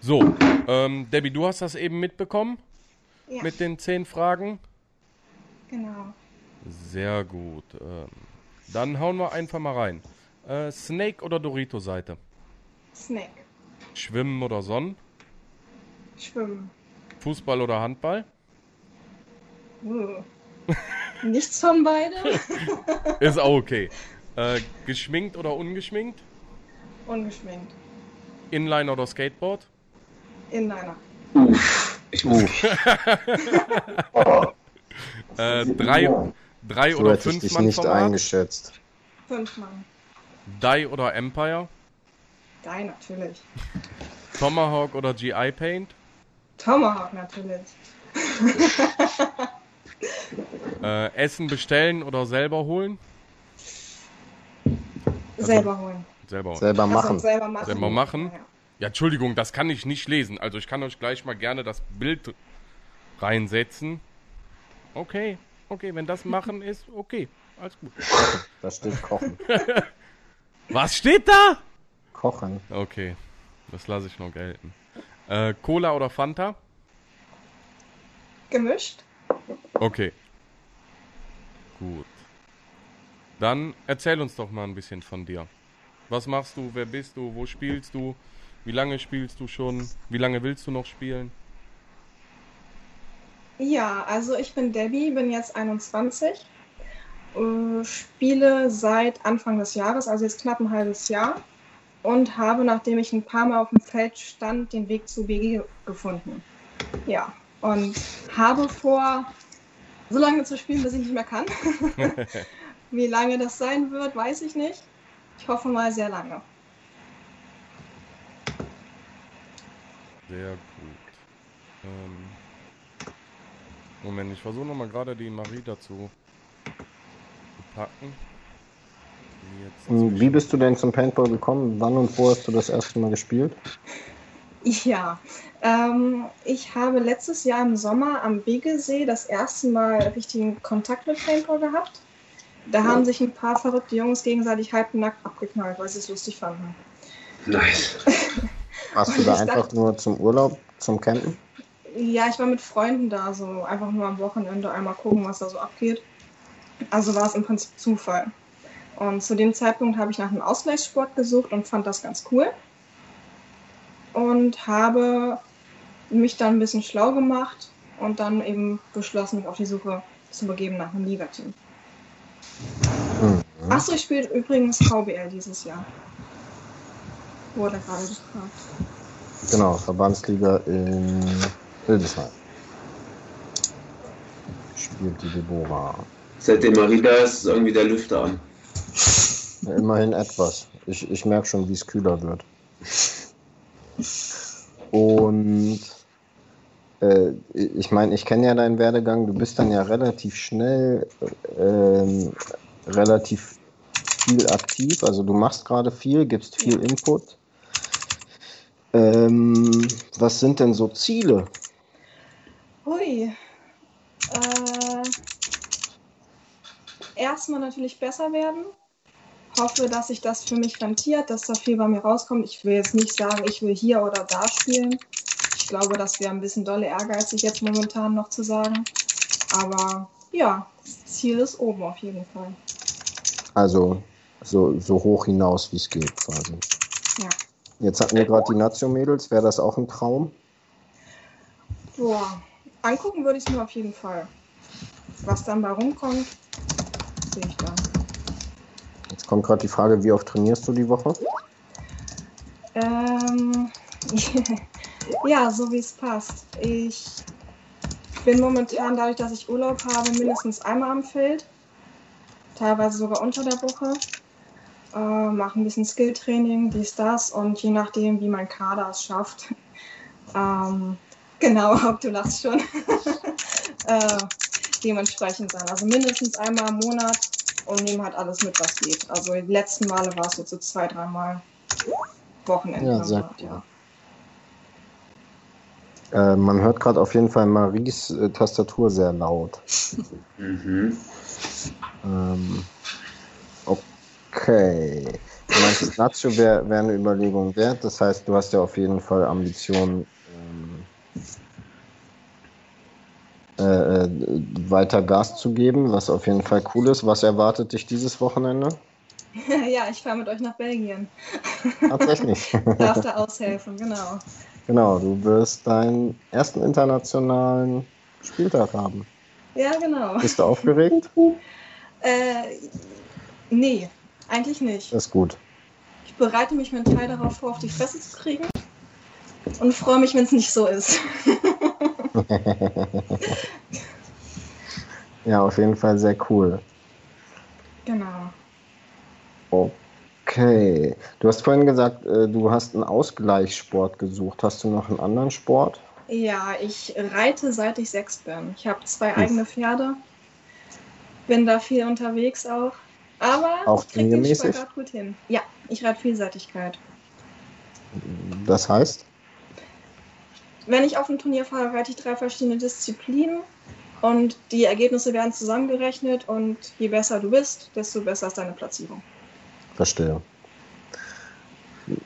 So, ähm, Debbie, du hast das eben mitbekommen Ja, mit den zehn Fragen. genau. Sehr gut. Ähm, dann hauen wir einfach mal rein. Äh, Snake oder Dorito-Seite? Snack. Schwimmen oder Sonnen? Schwimmen. Fußball oder Handball? Uh. Nichts von beidem. Ist auch okay. Äh, geschminkt oder ungeschminkt? Ungeschminkt. Inline oder Skateboard? Inliner. Ich muss. Äh, drei, drei So oder hätte ich fünf dich Mann nicht Format? eingeschätzt. Fünf Mann. Die oder Empire? Geil, natürlich. Tomahawk oder GI Paint? Tomahawk natürlich. Äh, Essen bestellen oder selber holen? Selber holen. Selber holen. Selber Also machen. selber machen. Selber machen? Ja. Ja, Entschuldigung, das kann ich nicht lesen. Also ich kann euch gleich mal gerne das Bild reinsetzen. Okay, okay, wenn das machen ist, okay, alles gut. Da steht Kochen. Was steht da? Kochen. Okay, das lasse ich noch gelten. Äh, Cola oder Fanta? Gemischt? Okay. Gut. Dann erzähl uns doch mal ein bisschen von dir. Was machst du? Wer bist du? Wo spielst du? Wie lange spielst du schon? Wie lange willst du noch spielen? Ja, also ich bin Debbie, bin jetzt 21, äh, spiele seit Anfang des Jahres, also jetzt knapp ein halbes Jahr und habe, nachdem ich ein paar Mal auf dem Feld stand, den Weg zu BG gefunden. Ja, und habe vor, so lange zu spielen, bis ich nicht mehr kann. Wie lange das sein wird, weiß ich nicht. Ich hoffe mal sehr lange. Sehr gut. Ähm, Moment, ich versuche nochmal gerade die Marie dazu zu packen. Hm, Wie bist du denn zum Paintball gekommen? Wann und wo hast du das erste Mal gespielt? Ja, ähm, ich habe letztes Jahr im Sommer am Wegesee das erste Mal richtigen Kontakt mit Paintball gehabt. Da haben sich ein paar verrückte Jungs gegenseitig halbnackt abgeknallt, weil sie es lustig fanden. Nice. Warst du da einfach dachte- nur zum Urlaub, zum Campen? Ja, ich war mit Freunden da, so einfach nur am Wochenende einmal gucken, was da so abgeht. Also war es im Prinzip Zufall. Und zu dem Zeitpunkt habe ich nach einem Ausgleichssport gesucht und fand das ganz cool. Und habe mich dann ein bisschen schlau gemacht und dann eben beschlossen, mich auf die Suche zu begeben nach einem Ligateam. Mhm. Achso, ich spiele übrigens VBL dieses Jahr. Wurde gerade gefragt. Genau, Verbandsliga in Hildesheim. Spielt die Deborah. Seitdem Marie da ist, ist irgendwie der Lüfter an. Immerhin etwas. Ich, ich merke schon, wie es kühler wird. Und äh, ich meine, ich kenne ja deinen Werdegang. Du bist dann ja relativ schnell, ähm, relativ viel aktiv. Also du machst gerade viel, gibst viel Input. Ähm, was sind denn so Ziele? Hui. Äh, erstmal natürlich besser werden. Hoffe, dass sich das für mich rentiert, dass da viel bei mir rauskommt. Ich will jetzt nicht sagen, ich will hier oder da spielen. Ich glaube, das wäre ein bisschen dolle ehrgeizig jetzt momentan noch zu sagen. Aber ja, das Ziel ist oben auf jeden Fall. Also so, so hoch hinaus, wie es geht quasi. Ja. Jetzt hatten wir gerade die Nazio-Mädels. Wäre das auch ein Traum? Boah, angucken würde ich es mir auf jeden Fall. Was dann bei rumkommt, sehe ich dann. Jetzt kommt gerade die Frage, wie oft trainierst du die Woche? Ähm, ja, so wie es passt. Ich bin momentan, dadurch, dass ich Urlaub habe, mindestens einmal am Feld. Teilweise sogar unter der Woche. Äh, mache ein bisschen Skilltraining, dies, das. Und je nachdem, wie mein Kader es schafft. Ähm, genau, du lachst schon. äh, dementsprechend dann. Also mindestens einmal im Monat und nehme halt alles mit, was geht. Also die letzten Male war es jetzt so zwei, dreimal Wochenende. Ja, sehr cool. ja. Äh, man hört gerade auf jeden Fall Maries äh, Tastatur sehr laut. Mhm. Ähm, okay. Du meinst, Nacho wäre wär eine Überlegung wert. Das heißt, du hast ja auf jeden Fall Ambitionen, ähm, äh, äh, weiter Gas zu geben, was auf jeden Fall cool ist. Was erwartet dich dieses Wochenende? ja, ich fahre mit euch nach Belgien. Tatsächlich. Darf da aushelfen, genau. Genau, du wirst deinen ersten internationalen Spieltag haben. Ja, genau. Bist du aufgeregt? Äh, nee, eigentlich nicht. Das ist gut. Ich bereite mich mental darauf vor, auf die Fresse zu kriegen und freue mich, wenn es nicht so ist. ja, auf jeden Fall sehr cool. genau. Okay. Du hast vorhin gesagt, äh, du hast einen Ausgleichssport gesucht. Hast du noch einen anderen Sport? Ja, ich reite seit ich sechs bin. Ich habe zwei eigene Pferde. Bin da viel unterwegs auch. Aber Auch ich krieg den? Spagat gut hin. Ja, ich reite Vielseitigkeit. Das heißt? Wenn ich auf ein Turnier fahre, reite ich drei verschiedene Disziplinen und die Ergebnisse werden zusammengerechnet und je besser du bist, desto besser ist deine Platzierung. Verstehe.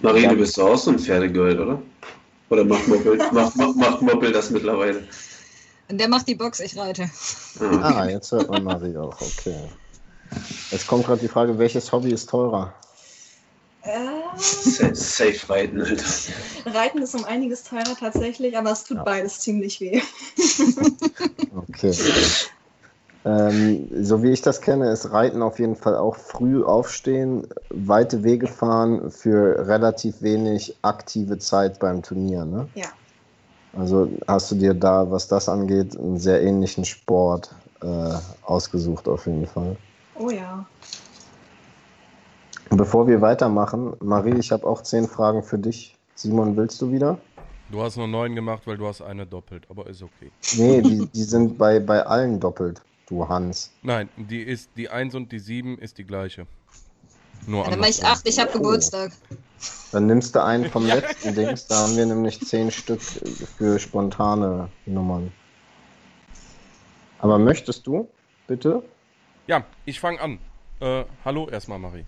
Marie, du bist doch auch so ein Pferdegirl, oder? Oder macht Moppel, macht, macht, macht Moppel das mittlerweile? Der macht die Box, ich reite. Ah, Ah, jetzt hört man Marie auch. Okay. Jetzt kommt gerade die Frage, welches Hobby ist teurer? Äh, safe, safe reiten, Alter. Reiten ist um einiges teurer tatsächlich, aber es tut beides ziemlich weh. Okay. Ähm, so wie ich das kenne, ist Reiten auf jeden Fall auch früh aufstehen, weite Wege fahren für relativ wenig aktive Zeit beim Turnier. Ne? Ja. Also hast du dir da, was das angeht, einen sehr ähnlichen Sport äh, ausgesucht auf jeden Fall. Oh ja. Bevor wir weitermachen, Marie, ich habe auch zehn Fragen für dich. Simon, willst du wieder? Du hast nur neun gemacht, weil du hast eine doppelt, aber ist okay. Nee, die, die sind bei, bei allen doppelt, du Hans. Nein, die ist die 1 und die 7 ist die gleiche. Nur Ja, dann mach ich andersrum. acht, ich habe Geburtstag. Dann nimmst du einen vom letzten Dings, da haben wir nämlich zehn Stück für spontane Nummern. Aber möchtest du, bitte? Ja, ich fange an. Äh, hallo erstmal, Marie.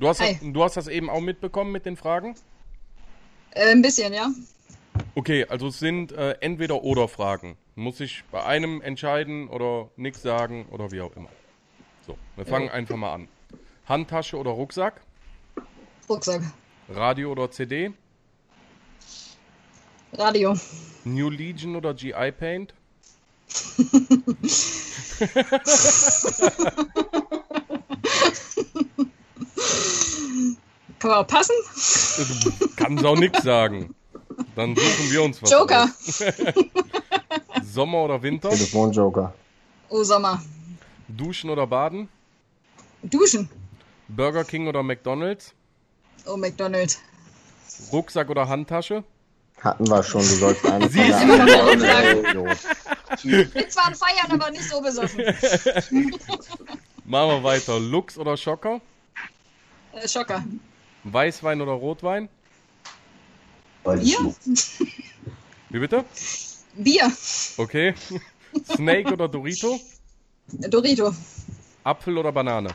Du hast, das, Hi. du hast das eben auch mitbekommen mit den Fragen? Äh, ein bisschen, ja. Okay, also es sind äh, entweder oder Fragen. Muss ich bei einem entscheiden oder nichts sagen oder wie auch immer. So, wir fangen einfach mal an. Handtasche oder Rucksack? Rucksack. Radio oder CD? Radio. New Legion oder GI Paint? Kann man auch passen? Du kannst auch nichts sagen. Dann suchen wir uns was. Joker. Sommer oder Winter? Telefonjoker. Oh, Sommer. Duschen oder Baden? Duschen. Burger King oder McDonald's? Oh, McDonald's. Rucksack oder Handtasche? Hatten wir schon, du sollst eine. Idiot. Bin zwar an Feiern, aber nicht so besoffen. Machen wir weiter. Lux oder Schocker? Äh, Schocker. Weißwein oder Rotwein? Bier? Wie bitte? Bier. Okay. Snake oder Dorito? Dorito. Apfel oder Banane?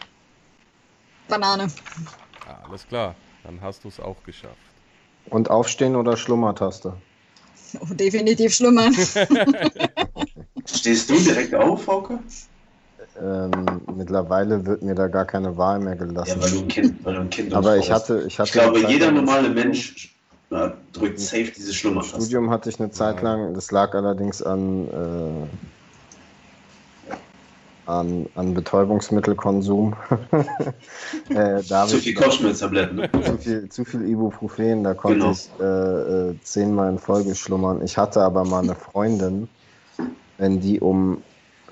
Banane. Ah, alles klar. Dann hast du es auch geschafft. Und Aufstehen oder Schlummertaste? Oh, definitiv schlummern. Stehst du direkt auf, Hauke? Ähm, mittlerweile wird mir da gar keine Wahl mehr gelassen. Ja, weil du ein Kind, weil du ein Kind Aber ich hatte, ich hatte Ich glaube, jeder normale Mensch äh, drückt safe diese Im Schlummertaste. Studium hatte ich eine Zeit lang, das lag allerdings an, äh, an, an Betäubungsmittelkonsum. äh, Zu viel Kopfschmerztabletten. Ne? zu viel, zu viel Ibuprofen, da konnte Genau. ich äh, äh, zehnmal in Folge schlummern. Ich hatte aber mal eine Freundin, wenn die um,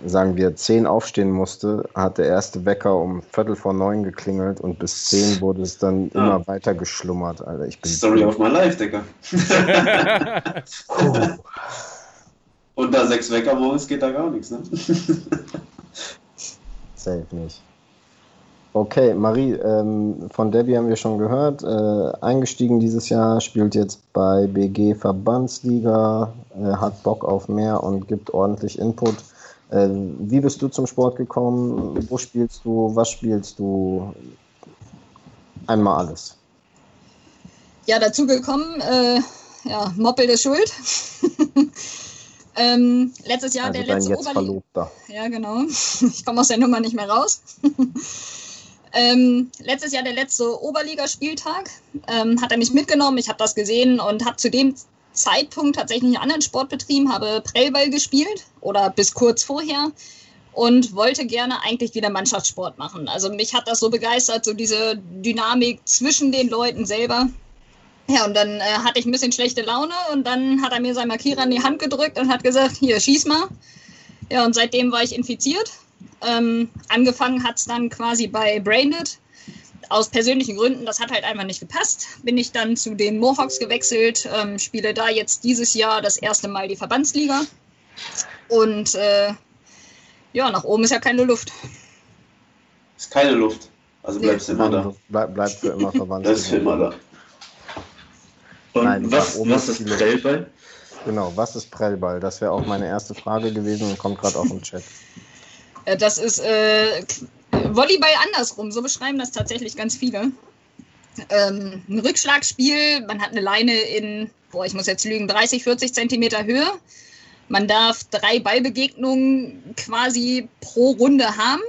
sagen wir, zehn aufstehen musste, hat der erste Wecker um Viertel vor neun geklingelt und bis zehn wurde es dann Ah. immer weiter geschlummert. Alter, ich bin Story of my life, Digga. Und da sechs Wecker morgens geht da gar nichts, ne? safe nicht. Okay, Marie, ähm, von Debbie haben wir schon gehört. Äh, eingestiegen dieses Jahr, spielt jetzt bei BG Verbandsliga, äh, hat Bock auf mehr und gibt ordentlich Input. Äh, wie bist du zum Sport gekommen? Wo spielst du? Was spielst du? Einmal alles. Ja, dazu gekommen, äh, ja, Moppel ist schuld. ähm, letztes Jahr Also der letzte jetzt Oberli Verlobter. Ja, genau. Ich komme aus der Nummer nicht mehr raus. ähm, letztes Jahr der letzte Oberligaspieltag ähm, hat er mich mitgenommen. Ich habe das gesehen und habe zu dem Zeitpunkt tatsächlich einen anderen Sport betrieben, habe Prellball gespielt oder bis kurz vorher und wollte gerne eigentlich wieder Mannschaftssport machen. Also mich hat das so begeistert, so diese Dynamik zwischen den Leuten selber. Ja, und dann äh, hatte ich ein bisschen schlechte Laune und dann hat er mir seinen Markierer in die Hand gedrückt und hat gesagt, hier, schieß mal. Ja, und seitdem war ich infiziert. Ähm, angefangen hat es dann quasi bei Braindead. Aus persönlichen Gründen, das hat halt einfach nicht gepasst. Bin ich dann zu den Mohawks gewechselt, ähm, spiele da jetzt dieses Jahr das erste Mal die Verbandsliga. Und äh, ja, nach oben ist ja keine Luft. Ist keine Luft. Also bleibst du immer da. Bleib, bleib für immer verwandt. Das ist für immer da. Und Nein, was, was ist. Prellball? Genau, was ist Prellball? Das wäre auch meine erste Frage gewesen und kommt gerade auf den Chat. Äh, Das ist äh, Volleyball andersrum. So beschreiben das tatsächlich ganz viele. Ähm, ein Rückschlagspiel, man hat eine Leine in, boah, ich muss jetzt lügen, 30, 40 Zentimeter Höhe. Man darf drei Ballbegegnungen quasi pro Runde haben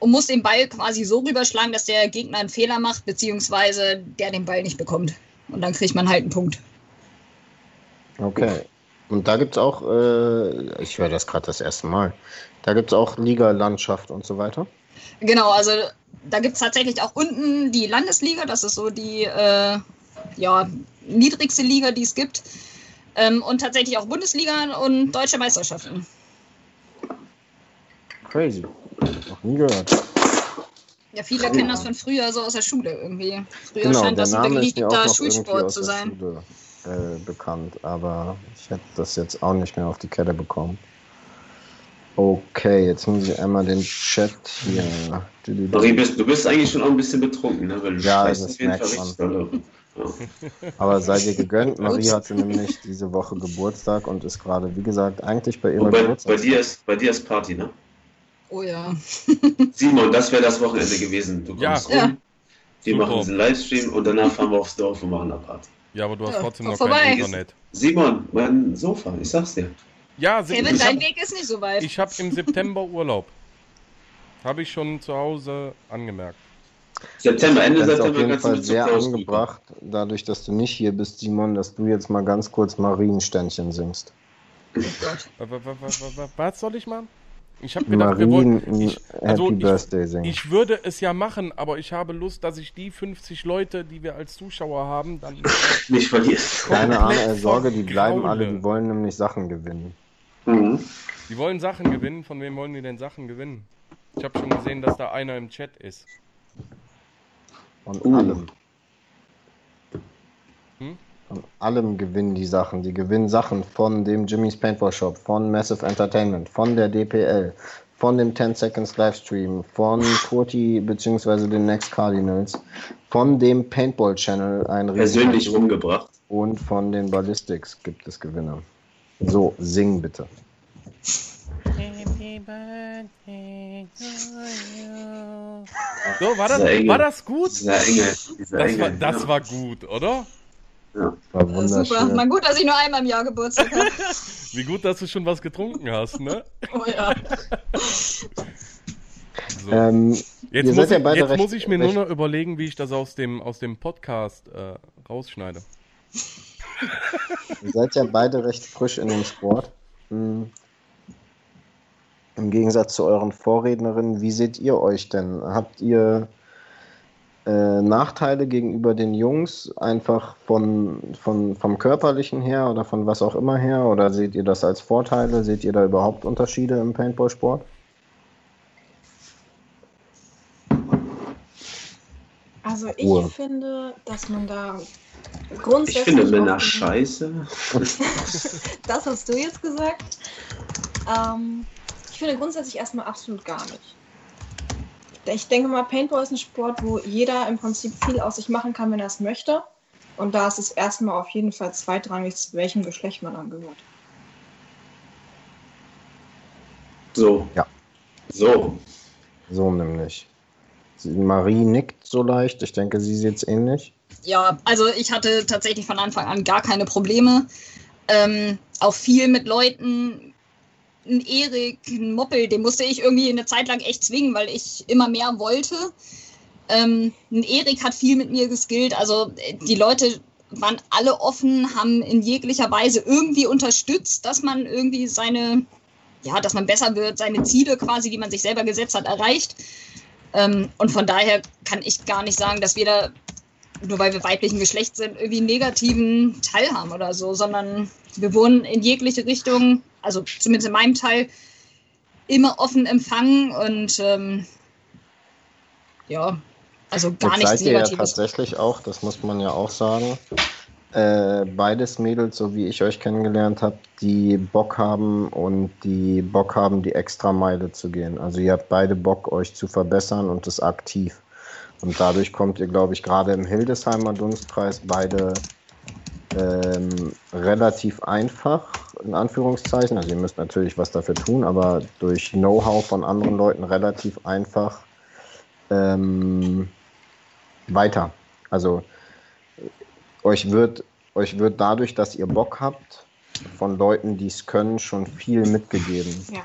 und muss den Ball quasi so rüberschlagen, dass der Gegner einen Fehler macht, beziehungsweise der den Ball nicht bekommt. Und dann kriegt man halt einen Punkt. Okay. Und da gibt es auch, äh, ich höre das gerade das erste Mal, da gibt es auch Liga, Landschaft und so weiter. Genau, also da gibt es tatsächlich auch unten die Landesliga, das ist so die äh, ja, niedrigste Liga, die es gibt. Ähm, und tatsächlich auch Bundesliga und deutsche Meisterschaften. Crazy. Noch nie gehört. Ja, viele kennen das von früher, so aus der Schule irgendwie. Früher Genau, scheint der das ein beliebter Schulsport aus zu der sein. Schule äh, bekannt, aber ich hätte das jetzt auch nicht mehr auf die Kette bekommen. Okay, jetzt muss ich einmal den Chat hier. Marie, bist, du bist eigentlich schon auch ein bisschen betrunken, ne? Weil du Ja, das auf jeden merkt Fall man. Ja. Aber sei dir gegönnt, Marie hatte nämlich diese Woche Geburtstag und ist gerade, wie gesagt, eigentlich bei bei, Geburtstag. bei, dir ist, bei dir ist Party, ne? Oh ja. Simon, das wäre das Wochenende gewesen. Du kommst Ja. rum, wir machen diesen Livestream und danach fahren wir aufs Dorf und machen eine Party. Ja, aber du hast Ja, trotzdem noch vorbei. kein Internet. Simon, mein Sofa, ich sag's dir. Ja, Kevin, ich dein habe Weg ist nicht so weit. ich hab im September Urlaub. Habe ich schon zu Hause angemerkt. September, Ende Das ist auf September jeden kannst du Fall sehr angebracht, dadurch, dass du nicht hier bist, Simon, dass du jetzt mal ganz kurz Marienständchen singst. Was soll ich machen? Ich habe gedacht, wir Marien, wollten. Ich, Happy also ich, Birthday singen. ich würde es ja machen, aber ich habe Lust, dass ich die 50 Leute, die wir als Zuschauer haben, dann. nicht verlierst. Keine Ahnung, äh, Sorge, die bleiben alle, die wollen nämlich Sachen gewinnen. Mhm. Die wollen Sachen gewinnen. Von wem wollen die denn Sachen gewinnen? Ich habe schon gesehen, dass da einer im Chat ist. Von Uh. allem. Hm? Von allem gewinnen die Sachen. Die gewinnen Sachen von dem Jimmy's Paintball Shop, von Massive Entertainment, von der DPL, von dem 10 Seconds Livestream, von Kurti bzw. den Next Cardinals, von dem Paintball Channel, ein Persönlich Riesenpaket rumgebracht. und von den Ballistics gibt es Gewinner. So, sing bitte. So, war das, war das gut? Dieser Engel. Dieser Das Engel. war, das ja. war gut, oder? War Äh, wunderschön. Super. Na gut, dass ich nur einmal im Jahr Geburtstag habe. Wie gut, dass du schon was getrunken hast, ne? Oh ja. So. Ähm, Jetzt, muss ja ich, jetzt recht- muss ich mir nur recht- noch überlegen, wie ich das aus dem, aus dem Podcast äh, rausschneide. Ihr seid ja beide recht frisch in dem Sport. Hm. Im Gegensatz zu euren Vorrednerinnen, wie seht ihr euch denn? Habt ihr äh, Nachteile gegenüber den Jungs einfach von, von, vom körperlichen her oder von was auch immer her? Oder seht ihr das als Vorteile? Seht ihr da überhaupt Unterschiede im Paintball-Sport? Also ich Ruhe. finde, dass man da Ich finde Männer scheiße. Das hast du jetzt gesagt. Ähm, ich finde grundsätzlich erstmal absolut gar nicht. ich denke mal, Paintball ist ein Sport, wo jeder im Prinzip viel aus sich machen kann, wenn er es möchte. Und da ist es erstmal auf jeden Fall zweitrangig, zu welchem Geschlecht man angehört. So. Ja. So. So nämlich. Marie nickt so leicht. Ich denke, sie sieht es ähnlich. Ja, also ich hatte tatsächlich von Anfang an gar keine Probleme. Ähm, auch viel mit Leuten. Ein Erik, ein Moppel, den musste ich irgendwie eine Zeit lang echt zwingen, weil ich immer mehr wollte. Ähm, ein Erik hat viel mit mir geskillt. Also äh, die Leute waren alle offen, haben in jeglicher Weise irgendwie unterstützt, dass man irgendwie seine, ja, dass man besser wird, seine Ziele quasi, die man sich selber gesetzt hat, erreicht. Ähm, und von daher kann ich gar nicht sagen, dass wir da nur weil wir weiblichen Geschlechts sind, irgendwie einen negativen Teil haben oder so, sondern wir wurden in jegliche Richtung, also zumindest in meinem Teil, immer offen empfangen und ähm, ja, also gar Jetzt nichts seid ihr ja tatsächlich auch, das muss man ja auch sagen, äh, beides Mädels, so wie ich euch kennengelernt habe, die Bock haben und die Bock haben, die Extrameile zu gehen. Also ihr habt beide Bock, euch zu verbessern und das aktiv. Und dadurch kommt ihr, glaube ich, gerade im Hildesheimer Dunstkreis beide ähm, relativ einfach, in Anführungszeichen. Also ihr müsst natürlich was dafür tun, aber durch Know-how von anderen Leuten relativ einfach ähm, weiter. Also euch wird, euch wird dadurch, dass ihr Bock habt, von Leuten, die es können, schon viel mitgegeben. Ja.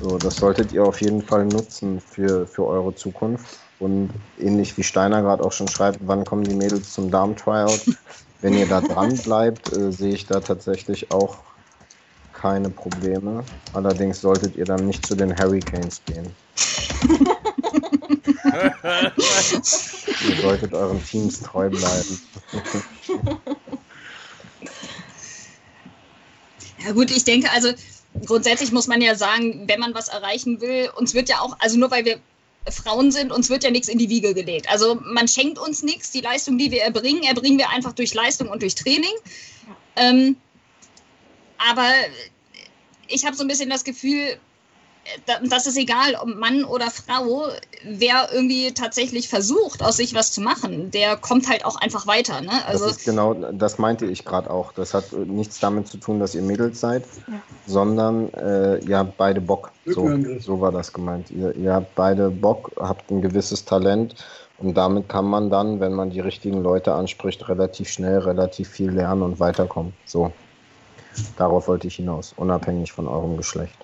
So, das solltet ihr auf jeden Fall nutzen für, für eure Zukunft. Und ähnlich wie Steiner gerade auch schon schreibt, wann kommen die Mädels zum Darm-Tryout? Wenn ihr da dran bleibt, äh, sehe ich da tatsächlich auch keine Probleme. Allerdings solltet ihr dann nicht zu den Hurricanes gehen. ihr solltet euren Teams treu bleiben. Ja gut, ich denke, also grundsätzlich muss man ja sagen, wenn man was erreichen will, uns wird ja auch, also nur weil wir Frauen sind, uns wird ja nichts in die Wiege gelegt. Also man schenkt uns nichts, die Leistung, die wir erbringen, erbringen wir einfach durch Leistung und durch Training. Ähm, aber ich habe so ein bisschen das Gefühl, das ist egal, ob Mann oder Frau, wer irgendwie tatsächlich versucht, aus sich was zu machen, der kommt halt auch einfach weiter. Ne? Also das ist genau, das meinte ich gerade auch. Das hat äh, nichts damit zu tun, dass ihr Mädels seid, Ja. sondern äh, ihr habt beide Bock. So, so war das gemeint. Ihr, ihr habt beide Bock, habt ein gewisses Talent und damit kann man dann, wenn man die richtigen Leute anspricht, relativ schnell, relativ viel lernen und weiterkommen. So. Darauf wollte ich hinaus, unabhängig von eurem Geschlecht.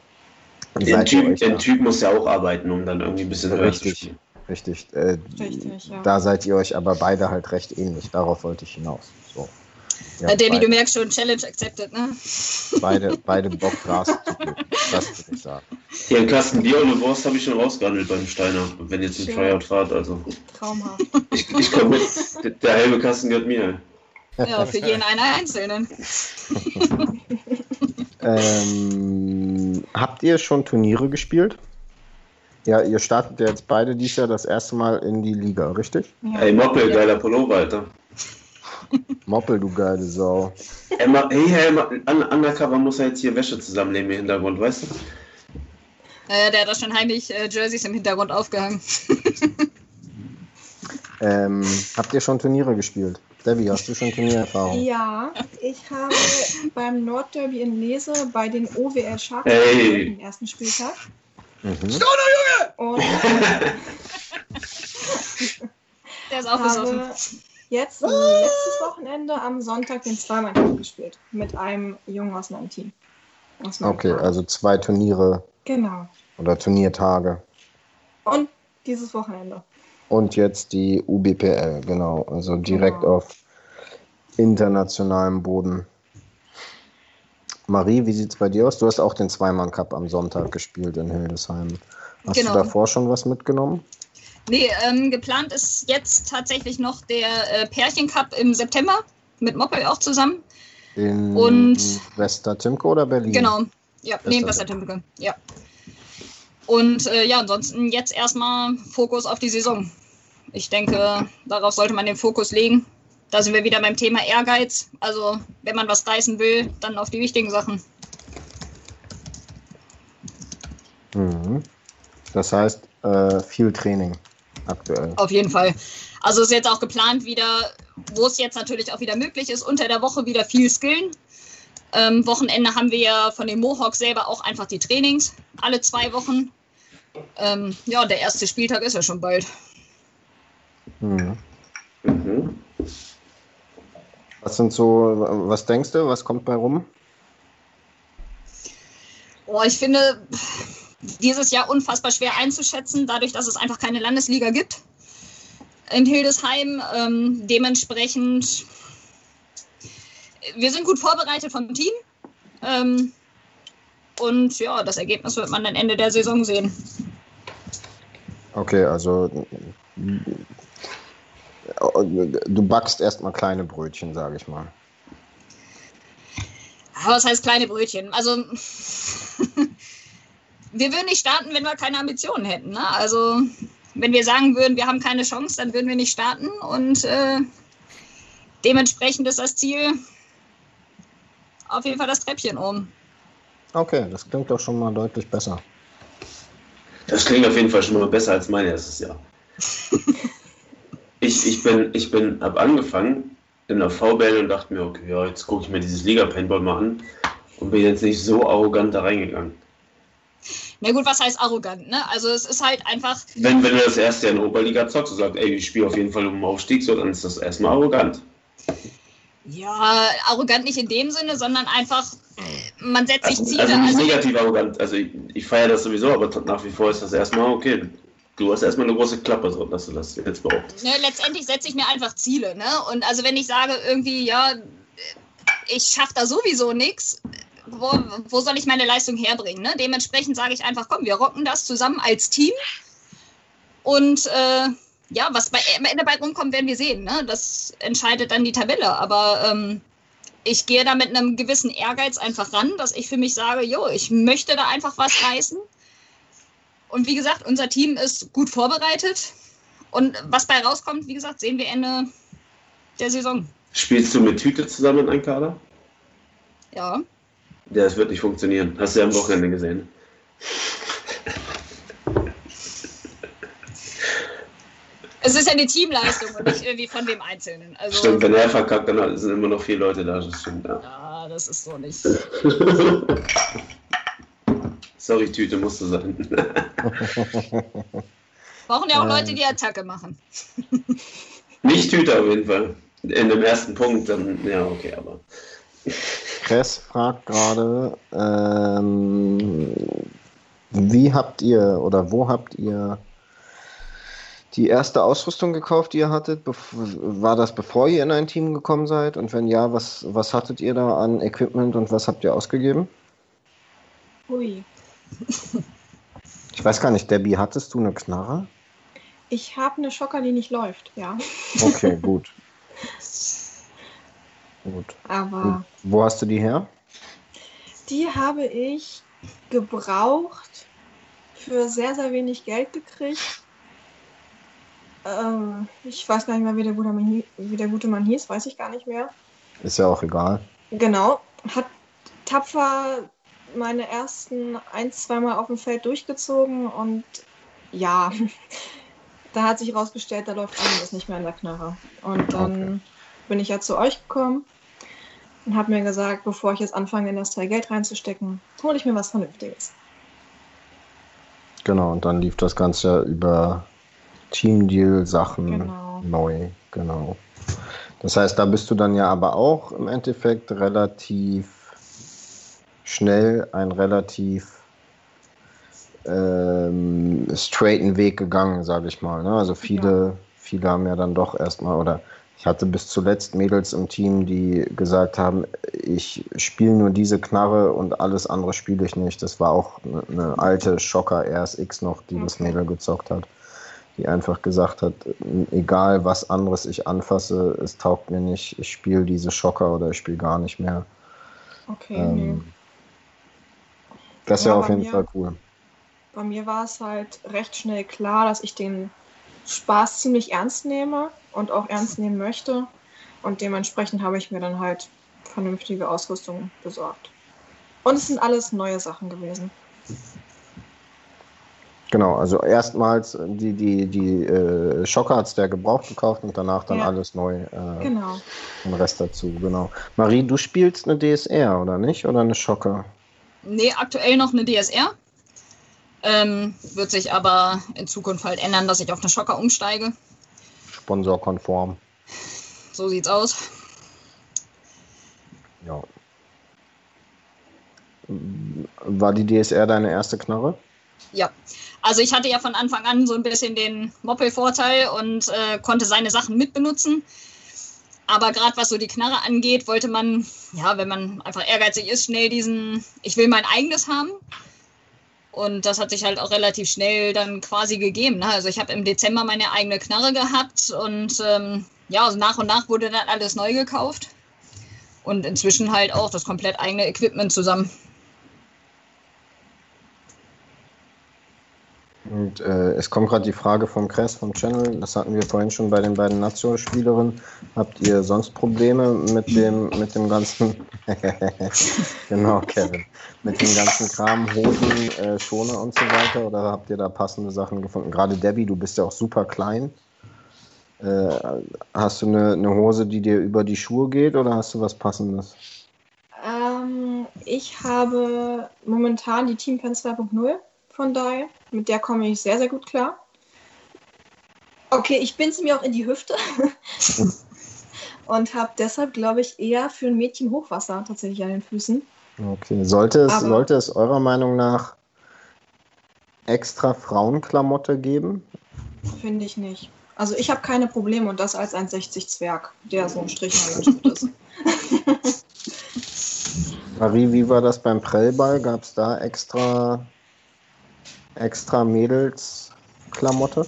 Ihr typ, da- typ muss ja auch arbeiten, um dann irgendwie ein bisschen höher zu Richtig. spielen. Richtig. Äh, Richtig, ja. Da seid ihr euch aber beide halt recht ähnlich. Darauf wollte ich hinaus. So. Äh, habt Davy, beide- du merkst schon, Challenge accepted, ne? beide, beide Bock Gras zu geben. Das würde ich sagen. Ein Kasten Bier und eine Wurst habe ich schon rausgehandelt beim Steiner, wenn ihr zum. Tryout fahrt. Also Traumhaft. ich, ich komme mit, der, der halbe Kasten gehört mir. Ja, für jeden einen Einzelnen. Ähm, habt ihr schon Turniere gespielt? Ja, ihr startet ja jetzt beide dies Jahr das erste Mal in die Liga, richtig? Ja. Ey, Moppel, geiler Pullover, Alter. Moppel, du geile Sau. Ey, hey, hey, Undercover muss er jetzt hier Wäsche zusammenlegen im Hintergrund, weißt du? Äh, der hat da schon heimlich äh, Jerseys im Hintergrund aufgehangen. Ähm, habt ihr schon Turniere gespielt? Debbie, hast du schon Turniererfahrung? Ja, ich habe beim Nordderby in Lese bei den OWL Sharks Hey. den ersten Spieltag. Mhm. Und Der ist auch habe jetzt letztes Wochenende am Sonntag den zweimal gespielt. Mit einem Jungen aus meinem Team. Aus meinem Okay, Verein. also zwei Turniere Genau. oder Turniertage. Und dieses Wochenende. Und jetzt die UBPL, genau. Also direkt Genau. auf internationalem Boden. Marie, wie sieht es bei dir aus? Du hast auch den Zweimann-Cup am Sonntag gespielt in Hildesheim. Hast Genau. du davor schon was mitgenommen? Nee, ähm, geplant ist jetzt tatsächlich noch der äh, Pärchen-Cup im September mit Moppel auch zusammen. In Und- Westertimke oder Berlin? Genau. Ja, ist das. Westertimke. Ja. Und äh, ja, ansonsten jetzt erstmal Fokus auf die Saison. Ich denke, darauf sollte man den Fokus legen. Da sind wir wieder beim Thema Ehrgeiz. Also, wenn man was reißen will, dann auf die wichtigen Sachen. Mhm. Das heißt, äh, viel Training aktuell. Auf jeden Fall. Also ist jetzt auch geplant wieder, wo es jetzt natürlich auch wieder möglich ist, unter der Woche wieder viel skillen. Ähm, Wochenende haben wir ja von den Mohawks selber auch einfach die Trainings, alle zwei Wochen. Ähm, ja, der erste Spieltag ist ja schon bald. Mhm. Mhm. Was sind so, was denkst du, was kommt bei rum? Oh, ich finde dieses Jahr unfassbar schwer einzuschätzen, dadurch, dass es einfach keine Landesliga gibt in Hildesheim. Ähm, dementsprechend, wir sind gut vorbereitet vom Team. Ähm, und ja, das Ergebnis wird man dann Ende der Saison sehen. Okay, also du backst erstmal kleine Brötchen, sage ich mal. Aber was heißt kleine Brötchen? Also wir würden nicht starten, wenn wir keine Ambitionen hätten. Ne? Also wenn wir sagen würden, wir haben keine Chance, dann würden wir nicht starten. Und äh, dementsprechend ist das Ziel auf jeden Fall das Treppchen oben. Okay, das klingt doch schon mal deutlich besser. Das klingt auf jeden Fall schon mal besser als mein erstes Jahr. ich, ich bin, ich bin, hab angefangen in der VBL und dachte mir, okay, ja, jetzt gucke ich mir dieses Liga-Paintball mal an und bin jetzt nicht so arrogant da reingegangen. Na gut, was heißt arrogant, ne? Also es ist halt einfach. Wenn, wenn du das erste Jahr in der Oberliga zockst und sagst, ey, ich spiele auf jeden Fall um den Aufstieg, so, dann ist das erstmal arrogant. Ja, arrogant nicht in dem Sinne, sondern einfach, man setzt sich Also, Ziele. also nicht also- negativ arrogant. Also ich, ich feiere das sowieso, aber nach wie vor ist das erstmal okay. Du hast erstmal eine große Klappe, so, dass du das jetzt behauptest. ne, letztendlich setze ich mir einfach Ziele. Ne? Und also wenn ich sage irgendwie, ja, ich schaffe da sowieso nichts, wo, wo soll ich meine Leistung herbringen? Ne? Dementsprechend sage ich einfach, komm, wir rocken das zusammen als Team. Und äh, ja, was bei, am Ende bei rumkommt, werden wir sehen. Ne? Das entscheidet dann die Tabelle. Aber ähm, ich gehe da mit einem gewissen Ehrgeiz einfach ran, dass ich für mich sage, jo, ich möchte da einfach was reißen. Und wie gesagt, unser Team ist gut vorbereitet. Und was bei rauskommt, wie gesagt, sehen wir Ende der Saison. Spielst du mit Tüte zusammen in einem Kader? Ja. Ja, das wird nicht funktionieren. Hast du ja am Wochenende gesehen. Es ist ja eine Teamleistung und nicht irgendwie von dem Einzelnen. Also, Stimmt, wenn er verkackt, dann sind immer noch vier Leute da. Das stimmt, ja. Ja, das ist so nicht. Sorry, Tüte musste sein. Brauchen ja auch Ähm. Leute, die Attacke machen. nicht Tüte auf jeden Fall. In dem ersten Punkt, dann, ja, okay, aber. Kress fragt gerade, ähm, wie habt ihr oder wo habt ihr die erste Ausrüstung gekauft, die ihr hattet? War das bevor ihr in ein Team gekommen seid? Und wenn ja, was, was hattet ihr da an Equipment und was habt ihr ausgegeben? Hui. Ich weiß gar nicht, Debbie, hattest du eine Knarre? Ich habe eine Schocker, die nicht läuft, ja. Okay, gut. Gut. Aber Wo hast du die her? die habe ich gebraucht für sehr, sehr wenig Geld gekriegt. Ähm, ich weiß gar nicht mehr, wie der, gute Mann, wie der gute Mann hieß, weiß ich gar nicht mehr. Ist ja auch egal. Genau, hat tapfer meine ersten ein, zweimal auf dem Feld durchgezogen und ja, da hat sich herausgestellt, da läuft einiges nicht mehr in der Knarre. Und dann Okay. bin ich ja zu euch gekommen und habe mir gesagt, bevor ich jetzt anfange, in das Teil Geld reinzustecken, hole ich mir was Vernünftiges. Genau, und dann lief das Ganze ja über Team-Deal-Sachen Genau. neu, genau. Das heißt, da bist du dann ja aber auch im Endeffekt relativ schnell einen relativ ähm, straighten Weg gegangen, sage ich mal. Ne? Also viele, viele haben ja dann doch erstmal, oder ich hatte bis zuletzt Mädels im Team, die gesagt haben, ich spiele nur diese Knarre und alles andere spiele ich nicht. Das war auch eine, eine alte Schocker RSX noch, die das Okay. Mädel gezockt hat. Die einfach gesagt hat, egal was anderes ich anfasse, es taugt mir nicht, ich spiele diese Schocker oder ich spiele gar nicht mehr. Okay, Ähm, nee. Das ist ja Ja, auf jeden mir- Fall cool. Bei mir war es halt recht schnell klar, dass ich den Spaß ziemlich ernst nehme und auch ernst nehmen möchte. Und dementsprechend habe ich mir dann halt vernünftige Ausrüstung besorgt. Und es sind alles neue Sachen gewesen. Genau, also erstmals die, die, die äh, Schocker hat es der gebraucht gekauft und danach dann Ja. alles neu, äh, Genau. den Rest dazu, genau. Marie, du spielst eine DSR, oder nicht? Oder eine Schocker? Nee, aktuell noch eine DSR. Ähm, wird sich aber in Zukunft halt ändern, dass ich auf eine Schocker umsteige. Sponsorkonform. So sieht's aus. Ja. War die DSR deine erste Knarre? Ja. Also ich hatte ja von Anfang an so ein bisschen den Moppel-Vorteil und äh, konnte seine Sachen mitbenutzen. Aber gerade was so die Knarre angeht, wollte man, ja, wenn man einfach ehrgeizig ist, schnell diesen, ich will mein eigenes haben. Und das hat sich halt auch relativ schnell dann quasi gegeben. Ne? Also ich habe im Dezember meine eigene Knarre gehabt und ähm, ja, also nach und nach wurde dann alles neu gekauft. Und inzwischen halt auch das komplett eigene Equipment zusammen. Und äh, es kommt gerade die Frage vom Kress, vom Channel, das hatten wir vorhin schon bei den beiden Nationalspielerinnen. Habt ihr sonst Probleme mit dem, mit dem ganzen, genau, Kevin, mit dem ganzen Kram, Hosen, äh, Schoner und so weiter? Oder habt ihr da passende Sachen gefunden? Gerade Debbie, du bist ja auch super klein. Äh, hast du eine, eine Hose, die dir über die Schuhe geht oder hast du was Passendes? Ähm, ich habe momentan die Team Pen 2.0 von daher. Mit der komme ich sehr, sehr gut klar. Okay, ich bin's mir auch in die Hüfte. Und habe deshalb, glaube ich, eher für ein Mädchen Hochwasser tatsächlich an den Füßen. Okay, sollte es, Aber- sollte es eurer Meinung nach extra Frauenklamotte geben? Finde ich nicht. Also ich habe keine Probleme und das als 1,60 Zwerg, der so ein Strich ist. Marie, wie war das beim Prellball? Gab es da extra, extra Mädelsklamotte?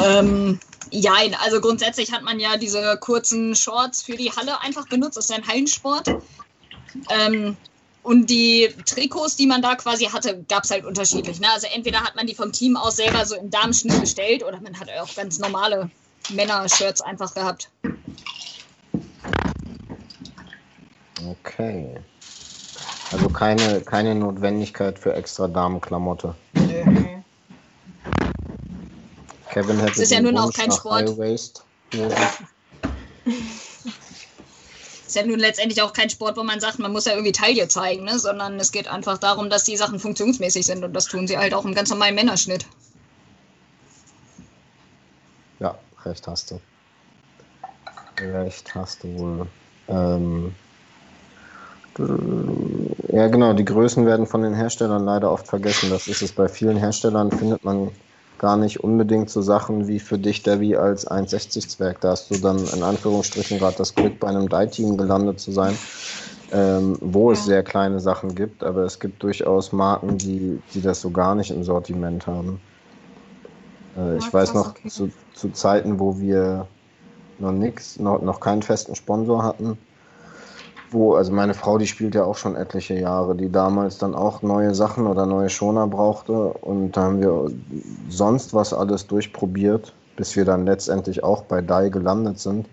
Ähm, ja, also grundsätzlich hat man ja diese kurzen Shorts für die Halle einfach benutzt. Das ist ja ein Hallensport. Ähm, und die Trikots, die man da quasi hatte, gab es halt unterschiedlich. Ne? Also entweder hat man die vom Team aus selber so im Damenschnitt bestellt oder man hat auch ganz normale Männer-Shirts einfach gehabt. Okay. Also keine, keine Notwendigkeit für extra Damenklamotte. Nee. Kevin hätte Es ist ja nun auch kein Sport. Waist. Ist ja nun letztendlich auch kein Sport, wo man sagt, man muss ja irgendwie Taille zeigen, ne? sondern es geht einfach darum, dass die Sachen funktionsmäßig sind und das tun sie halt auch im ganz normalen Männerschnitt. Ja, recht hast du. Recht hast du wohl. Ähm, ja, genau, die Größen werden von den Herstellern leider oft vergessen. Das ist es bei vielen Herstellern, findet man gar nicht unbedingt so Sachen wie für dich, Debbie, als 1,60 Zwerg. Da hast du dann in Anführungsstrichen gerade das Glück, bei einem Die-Team gelandet zu sein, ähm, wo es Ja. sehr kleine Sachen gibt, aber es gibt durchaus Marken, die, die das so gar nicht im Sortiment haben. Äh, ich weiß noch, okay. zu, zu Zeiten, wo wir noch nix, noch, noch keinen festen Sponsor hatten, wo, also meine Frau, die spielt ja auch schon etliche Jahre, die damals dann auch neue Sachen oder neue Schoner brauchte und da haben wir sonst was alles durchprobiert, bis wir dann letztendlich auch bei Dai gelandet sind,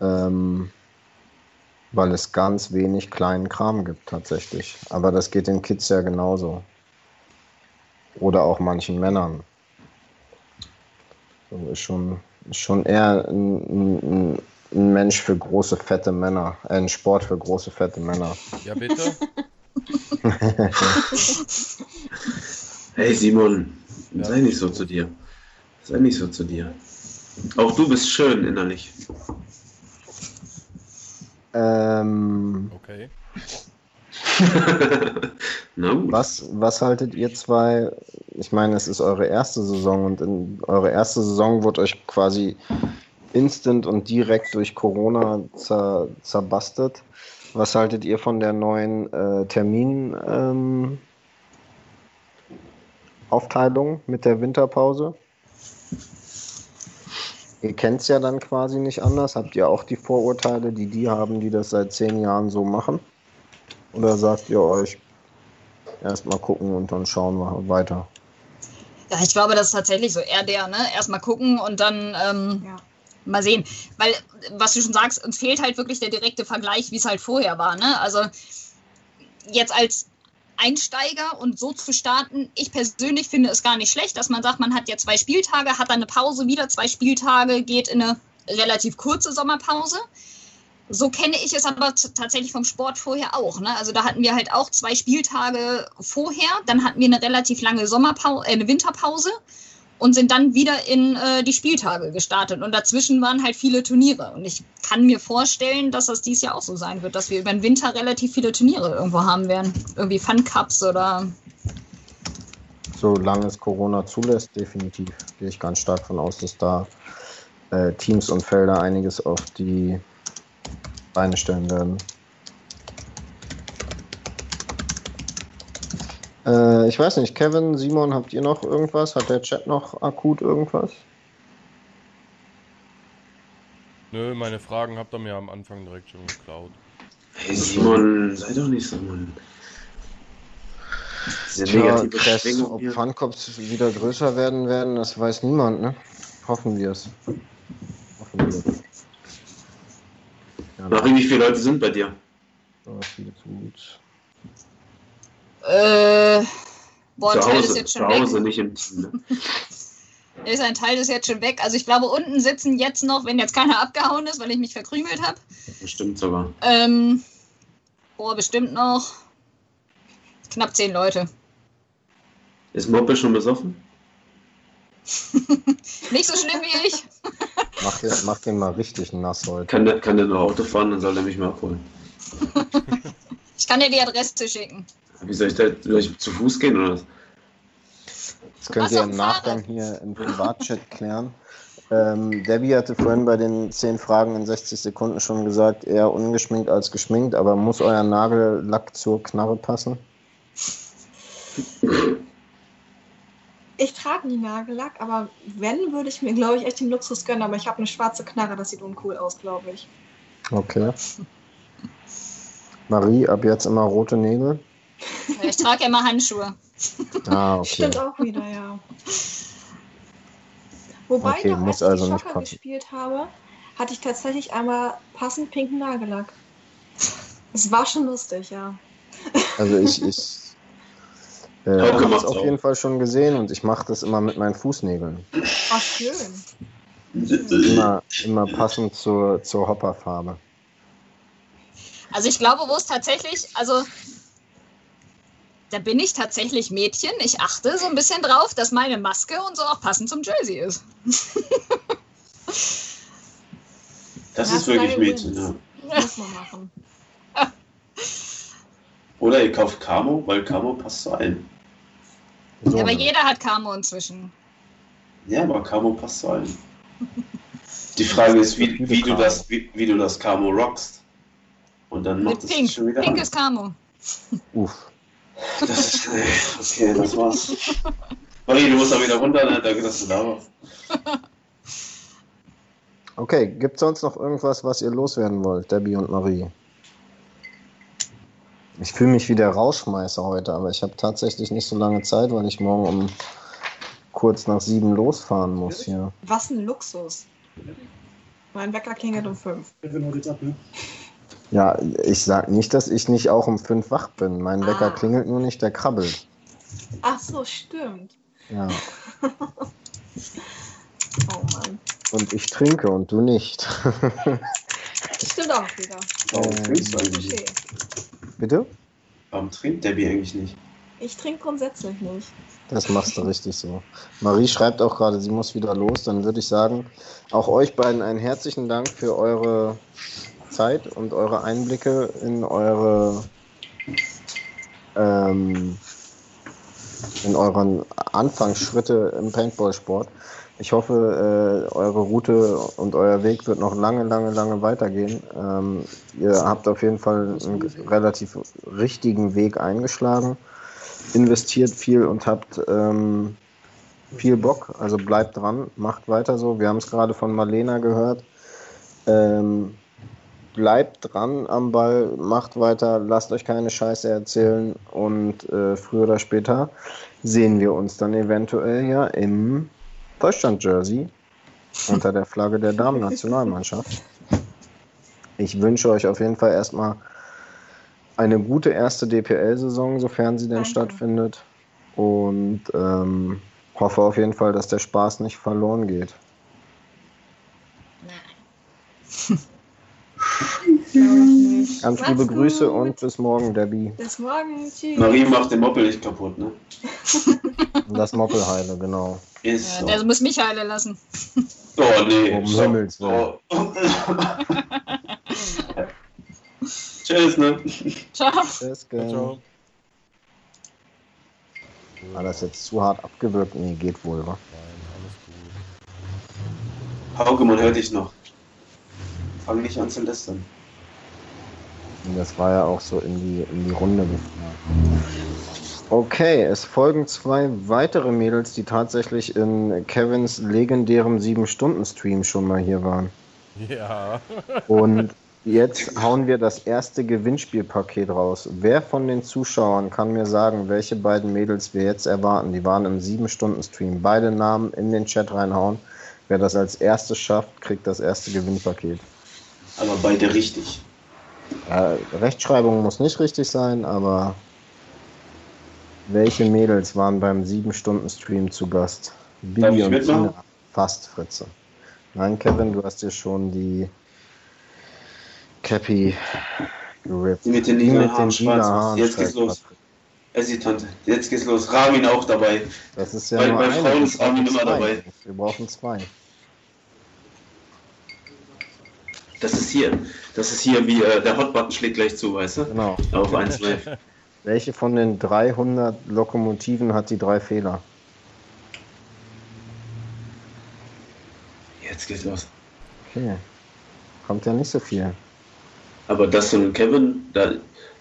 ähm, weil es ganz wenig kleinen Kram gibt tatsächlich. Aber das geht den Kids ja genauso. Oder auch manchen Männern. So ist schon, ist schon eher ein, ein, ein Mensch für große, fette Männer. Äh, ein Sport für große, fette Männer. Ja, bitte? Hey Simon, Ja. sei nicht so zu dir. Sei nicht so zu dir. Auch du bist schön innerlich. Ähm, Okay. Na gut. was, was haltet ihr zwei? Ich meine, es ist eure erste Saison und in eure erste Saison wurde euch quasi instant und direkt durch Corona zer, zerbastet. Was haltet ihr von der neuen äh, Termin ähm, mit der Winterpause? Ihr kennt es ja dann quasi nicht anders. Habt ihr auch die Vorurteile, die die haben, die das seit zehn Jahren so machen? Oder sagt ihr euch, erstmal gucken und dann schauen wir weiter? Ja, ich glaube, das ist tatsächlich so eher der, ne? Erstmal gucken und dann ähm, Ja. Mal sehen. Weil, was du schon sagst, uns fehlt halt wirklich der direkte Vergleich, wie es halt vorher war, ne? Also jetzt als Einsteiger und so zu starten, ich persönlich finde es gar nicht schlecht, dass man sagt, man hat ja zwei Spieltage, hat dann eine Pause, wieder zwei Spieltage, geht in eine relativ kurze Sommerpause. So kenne ich es aber tatsächlich vom Sport vorher auch. Ne? Also da hatten wir halt auch zwei Spieltage vorher, dann hatten wir eine relativ lange Sommerpause, äh, eine Winterpause und sind dann wieder in äh, die Spieltage gestartet. Und dazwischen waren halt viele Turniere. Und ich kann mir vorstellen, dass das dieses Jahr auch so sein wird, dass wir über den Winter relativ viele Turniere irgendwo haben werden. Irgendwie Fun Cups oder. Solange es Corona zulässt, definitiv. Gehe ich ganz stark von aus, dass da äh, Teams und Felder einiges auf die Beine stellen werden. Äh, ich weiß nicht, Kevin, Simon, habt ihr noch irgendwas? Hat der Chat noch akut irgendwas? Nö, meine Fragen habt ihr mir am Anfang direkt schon geklaut. Hey Simon, sei doch nicht so, Mann. Diese negative Tja, das, ob Funcops wieder größer werden werden, das weiß niemand, ne? Hoffen wir es. Hoffen wir es. Ja, Marie, wie viele Leute sind bei dir? Oh, viele zu gut. Äh, boah, ein zu Teil ist jetzt schon zu weg. Hause, nicht im Team. Ne? Ist ein Teil ist jetzt schon weg. Also ich glaube, unten sitzen jetzt noch, wenn jetzt keiner abgehauen ist, weil ich mich verkrümelt habe. Bestimmt sogar. Ähm, boah, bestimmt noch knapp zehn Leute. Ist Moppe schon besoffen? Nicht so schlimm wie ich. Mach den, mach den mal richtig nass heute. Kann der, kann der noch Auto fahren, dann soll er mich mal abholen. Ich kann dir die Adresse schicken. Wie soll ich da soll ich zu Fuß gehen oder was? Das könnt Was auf im Nachgang hier im Privatchat klären. Ähm, Debbie hatte vorhin bei den 10 Fragen in 60 Sekunden schon gesagt, eher ungeschminkt als geschminkt, aber muss euer Nagellack zur Knarre passen? Ich trage nie Nagellack, aber wenn, würde ich mir, glaube ich, echt den Luxus gönnen. Aber ich habe eine schwarze Knarre, das sieht uncool aus, glaube ich. Okay. Marie, ab jetzt immer rote Nägel? Ich trage ja immer Handschuhe. Ah, okay. Stimmt auch wieder, ja. Wobei, Okay, noch, muss als also ich Schocker passen. gespielt habe, hatte ich tatsächlich einmal passend pinken Nagellack. Es war schon lustig, ja. Also ich, ich äh, habe es macht's auf auch. jeden Fall schon gesehen und ich mache das immer mit meinen Fußnägeln. War schön. Immer, immer passend zur, zur Hopperfarbe. Also ich glaube, wo es tatsächlich, also da bin ich tatsächlich Mädchen. Ich achte so ein bisschen drauf, dass meine Maske und so auch passend zum Jersey ist. Das Ja, ist wirklich Mädchen, ja. Muss man machen. Oder ihr kauft Camo, weil Camo passt zu allen. So, Aber jeder hat Camo inzwischen. Ja, aber Camo passt zu allen. Die Frage ist, wie, wie, du das, wie, wie du das Camo rockst. Und dann macht Mit es Pink. schon wieder Pink an. ist Camo. Uff. Das ist, okay, das war's. Marie, du musst auch wieder runter, ne? Danke, dass du da warst. Okay, gibt es sonst noch irgendwas, was ihr loswerden wollt, Debbie und Marie? Ich fühle mich wie der Rausschmeißer heute, aber ich habe tatsächlich nicht so lange Zeit, weil ich morgen um kurz nach sieben losfahren muss hier. Was ein Luxus. Mein Wecker klingelt um fünf. Ja, ich sag nicht, dass ich nicht auch um fünf wach bin. Mein Wecker Ah. klingelt nur nicht, der krabbelt. Ach so, stimmt. Ja. Oh Mann. Und ich trinke und du nicht. Stimmt auch wieder. Warum Ähm, trinkst du eigentlich? Bitte? Warum trinkt Debbie eigentlich nicht? Ich trinke grundsätzlich nicht. Das machst du richtig so. Marie schreibt auch gerade, sie muss wieder los. Dann würde ich sagen, auch euch beiden einen herzlichen Dank für eure Zeit und eure Einblicke in eure ähm, in euren Anfangsschritte im Paintball-Sport. Ich hoffe, äh, eure Route und euer Weg wird noch lange, lange, lange weitergehen. Ähm, ihr habt auf jeden Fall einen relativ richtigen Weg eingeschlagen, investiert viel und habt ähm, viel Bock. Also bleibt dran, macht weiter so. Wir haben es gerade von Marlena gehört. Ähm, bleibt dran am Ball, macht weiter, lasst euch keine Scheiße erzählen und äh, früher oder später sehen wir uns dann eventuell ja im Deutschland-Jersey unter der Flagge der Damen-Nationalmannschaft. Ich wünsche euch auf jeden Fall erstmal eine gute erste DPL-Saison, sofern sie denn Danke. stattfindet. Und ähm, hoffe auf jeden Fall, dass der Spaß nicht verloren geht. Nicht. Ganz liebe Grüße gut. und bis morgen, Debbie. Bis morgen. Tschüss. Marie macht den Moppel nicht kaputt, ne? Und das Moppelheile, genau. Ist Ja, so. der muss mich heilen lassen. Oh nee. Um stopp. Himmels Willen. Oh. Tschüss, ne? Ciao. Tschüss, gell. ciao. War das jetzt zu hart abgewürgt? Nee, geht wohl, wa? Hauke, man hört dich noch. Fang nicht an zu lästern. Das war ja auch so in die, in die Runde gefragt. Okay, es folgen zwei weitere Mädels, die tatsächlich in Kevins legendärem 7-Stunden-Stream schon mal hier waren. Ja. Und jetzt hauen wir das erste Gewinnspielpaket raus. Wer von den Zuschauern kann mir sagen, welche beiden Mädels wir jetzt erwarten? Die waren im 7-Stunden-Stream. Beide Namen in den Chat reinhauen. Wer das als erstes schafft, kriegt das erste Gewinnpaket. Aber beide richtig. Ja, Rechtschreibung muss nicht richtig sein, aber welche Mädels waren beim 7-Stunden-Stream zu Gast? Bibi und mitmachen? Tina. Fast, Fritze. Nein, Kevin, du hast dir schon die Cappy gerippt. Die mit den lila den Haaren, lila schwarz. Haaren. Jetzt geht's los. Patrick. Essi-Tante. Jetzt geht's los. Ramin auch dabei. Das ist ja Bei- nur bei. Frauen ist brauchen immer dabei. Wir brauchen zwei. Das ist hier. Das ist hier wie äh, der Hotbutton schlägt gleich zu, weißt du? Genau. Auf 1 Live. Welche von den 300 Lokomotiven hat die drei Fehler? Jetzt geht's los. Okay. Kommt ja nicht so viel. Aber das und Kevin, da,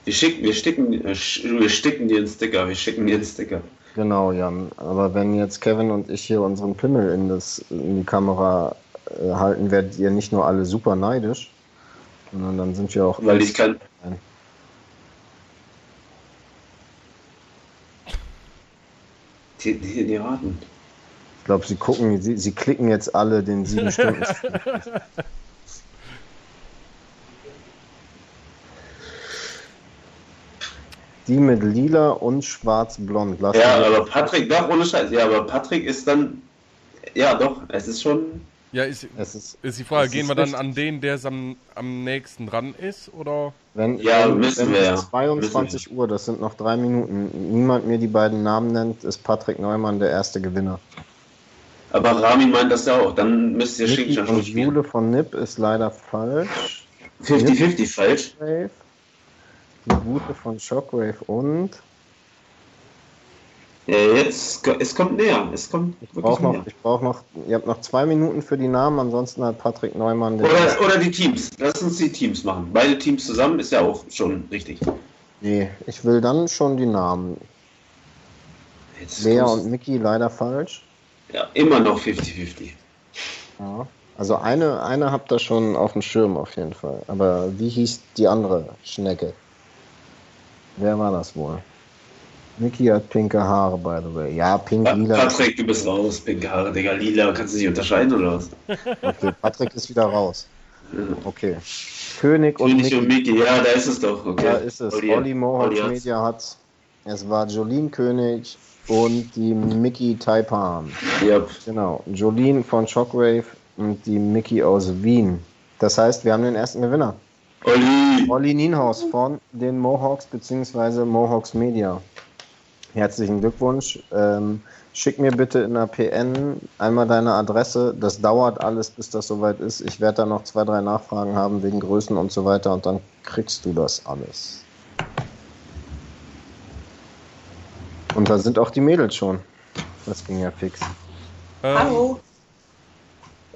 wir schicken, wir sticken, äh, wir sticken dir einen Sticker, wir schicken dir einen Sticker. Genau, Jan. Aber wenn jetzt Kevin und ich hier unseren Pimmel in, das, in die Kamera halten, werdet ihr nicht nur alle super neidisch, sondern dann sind wir auch. Weil ich kann. Nein. Die, die, die raten. Ich glaube, sie gucken, sie, sie klicken jetzt alle den sieben Stunden. Die mit lila und schwarz-blond. Ja, aber Patrick, doch, ohne Scheiß. Ja, aber Patrick ist dann. Ja, doch, es ist schon. Ja, ist, Es ist, ist die Frage, Es gehen ist wir dann richtig. an den, der es am, am nächsten dran ist? Oder? wenn, Ja, wenn, müssen wenn wir ja. 22 Uhr, das sind noch drei Minuten, niemand mir die beiden Namen nennt, ist Patrick Neumann der erste Gewinner. Aber Ramin meint das ja auch. Dann müsst ihr Schick schon spielen. Jule von Nip ist leider falsch. 50-50 falsch. Shockwave. Die gute von Shockwave und jetzt, es kommt näher. Es kommt ich brauche noch, näher. ich brauche noch, ihr habt noch zwei Minuten für die Namen, ansonsten hat Patrick Neumann den. Oder, oder die Teams. Lass uns die Teams machen. Beide Teams zusammen ist ja auch schon richtig. Nee, ich will dann schon die Namen. Jetzt Lea kommst- und Mickey leider falsch. Ja, immer noch 50-50. Ja. Also eine, eine habt ihr schon auf dem Schirm auf jeden Fall. Aber wie hieß die andere Schnecke? Wer war das wohl? Mickey hat pinke Haare, by the way. Ja, pink, Pa- lila. Patrick, du bist raus. Pinke Haare, Digga. Lila, kannst du nicht unterscheiden oder was? Okay, Patrick ist wieder raus. Okay. König und König und Mickey. Ja, da ist es doch. Okay. Da ist es. Olli- Olli Mohawk. Media hat. Es war Jolene König und die Mickey Taipan. Ja, Genau. Jolene von Shockwave und die Mickey aus Wien. Das heißt, wir haben den ersten Gewinner. Olli. Olli Nienhaus von den Mohawks bzw. Mohawks Media. Herzlichen Glückwunsch. Ähm, schick mir bitte in der PN einmal deine Adresse. Das dauert alles, bis das soweit ist. Ich werde da noch zwei, drei Nachfragen haben wegen Größen und so weiter und dann kriegst du das alles. Und da sind auch die Mädels schon. Das ging ja fix. Ähm, Hallo.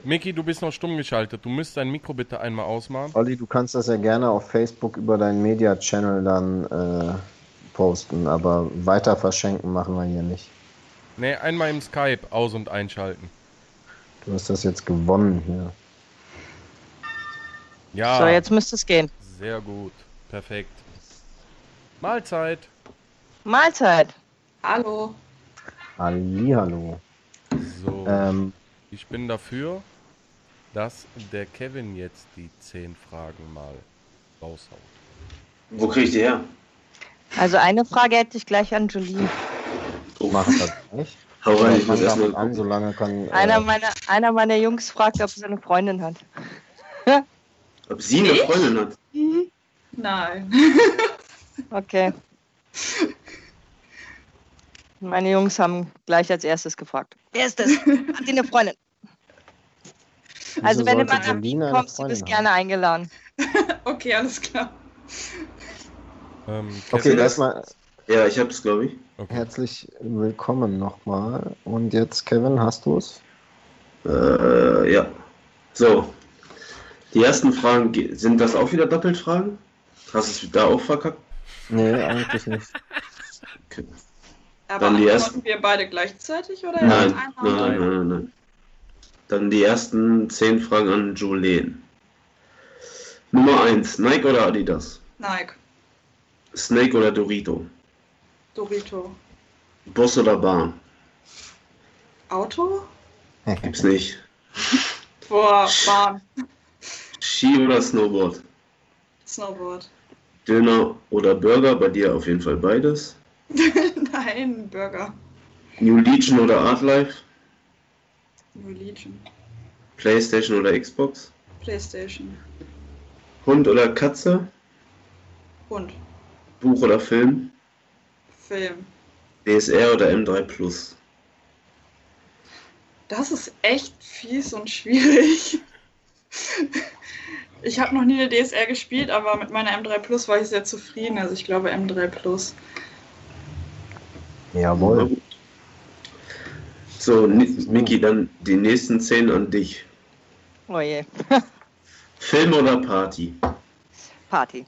Miki, du bist noch stumm geschaltet. Du müsst dein Mikro bitte einmal ausmachen. Olli, du kannst das ja gerne auf Facebook über deinen Media-Channel dann äh, posten, aber weiter verschenken machen wir hier nicht. Ne, einmal im Skype aus- und einschalten. Du hast das jetzt gewonnen hier. Ja, So, jetzt müsste es gehen. sehr gut. Perfekt. Mahlzeit. Mahlzeit. Hallo. Hallihallo. So, Ähm, ich bin dafür, dass der Kevin jetzt die zehn Fragen mal raushaut. Wo kriege ich die her? Also eine Frage hätte ich gleich an Julie. Oh, Mach das nicht. hau rein, ich muss damit erstmal. an, solange kann. Einer Äh, meiner, einer meiner Jungs fragt, ob sie eine Freundin hat. Ob sie eine Ich? Freundin hat? Nein. Okay. Meine Jungs haben gleich als erstes gefragt. Wer ist das? Hat die eine Freundin? wieso Also wenn du mal nach Wien kommst, du bist haben? gerne eingeladen. Okay, alles klar. Ähm, Okay, erstmal Ja, ich hab's, glaube ich. okay. herzlich willkommen nochmal. Und jetzt, Kevin, hast du es? Äh, ja. So. Die ersten Fragen, ge- sind das auch wieder Doppelfragen? Hast du es da auch verkackt? Nee, eigentlich nicht. Okay. Aber Dann die ersten- wir beide gleichzeitig oder Nein, nein, nein, nein, nein. Dann die ersten zehn Fragen an Jolene. Nummer 1, Nike oder Adidas? Nike. Snake oder Dorito? Dorito. Bus oder Bahn? Auto? Gibt's nicht. Boah, Bahn. Ski oder Snowboard? Snowboard. Döner oder Burger? Bei dir auf jeden Fall beides. Nein, Burger. New Legion oder Artlife? New Legion. Playstation oder Xbox? Playstation. Hund oder Katze? Hund. Buch oder Film? Film. DSR oder M3 Plus? Das ist echt fies und schwierig. Ich habe noch nie eine DSR gespielt, aber mit meiner M3 Plus war ich sehr zufrieden. Also ich glaube M3 Plus. Jawohl. So, Miki, dann die nächsten zehn an dich. Oh je. Film oder Party? Party.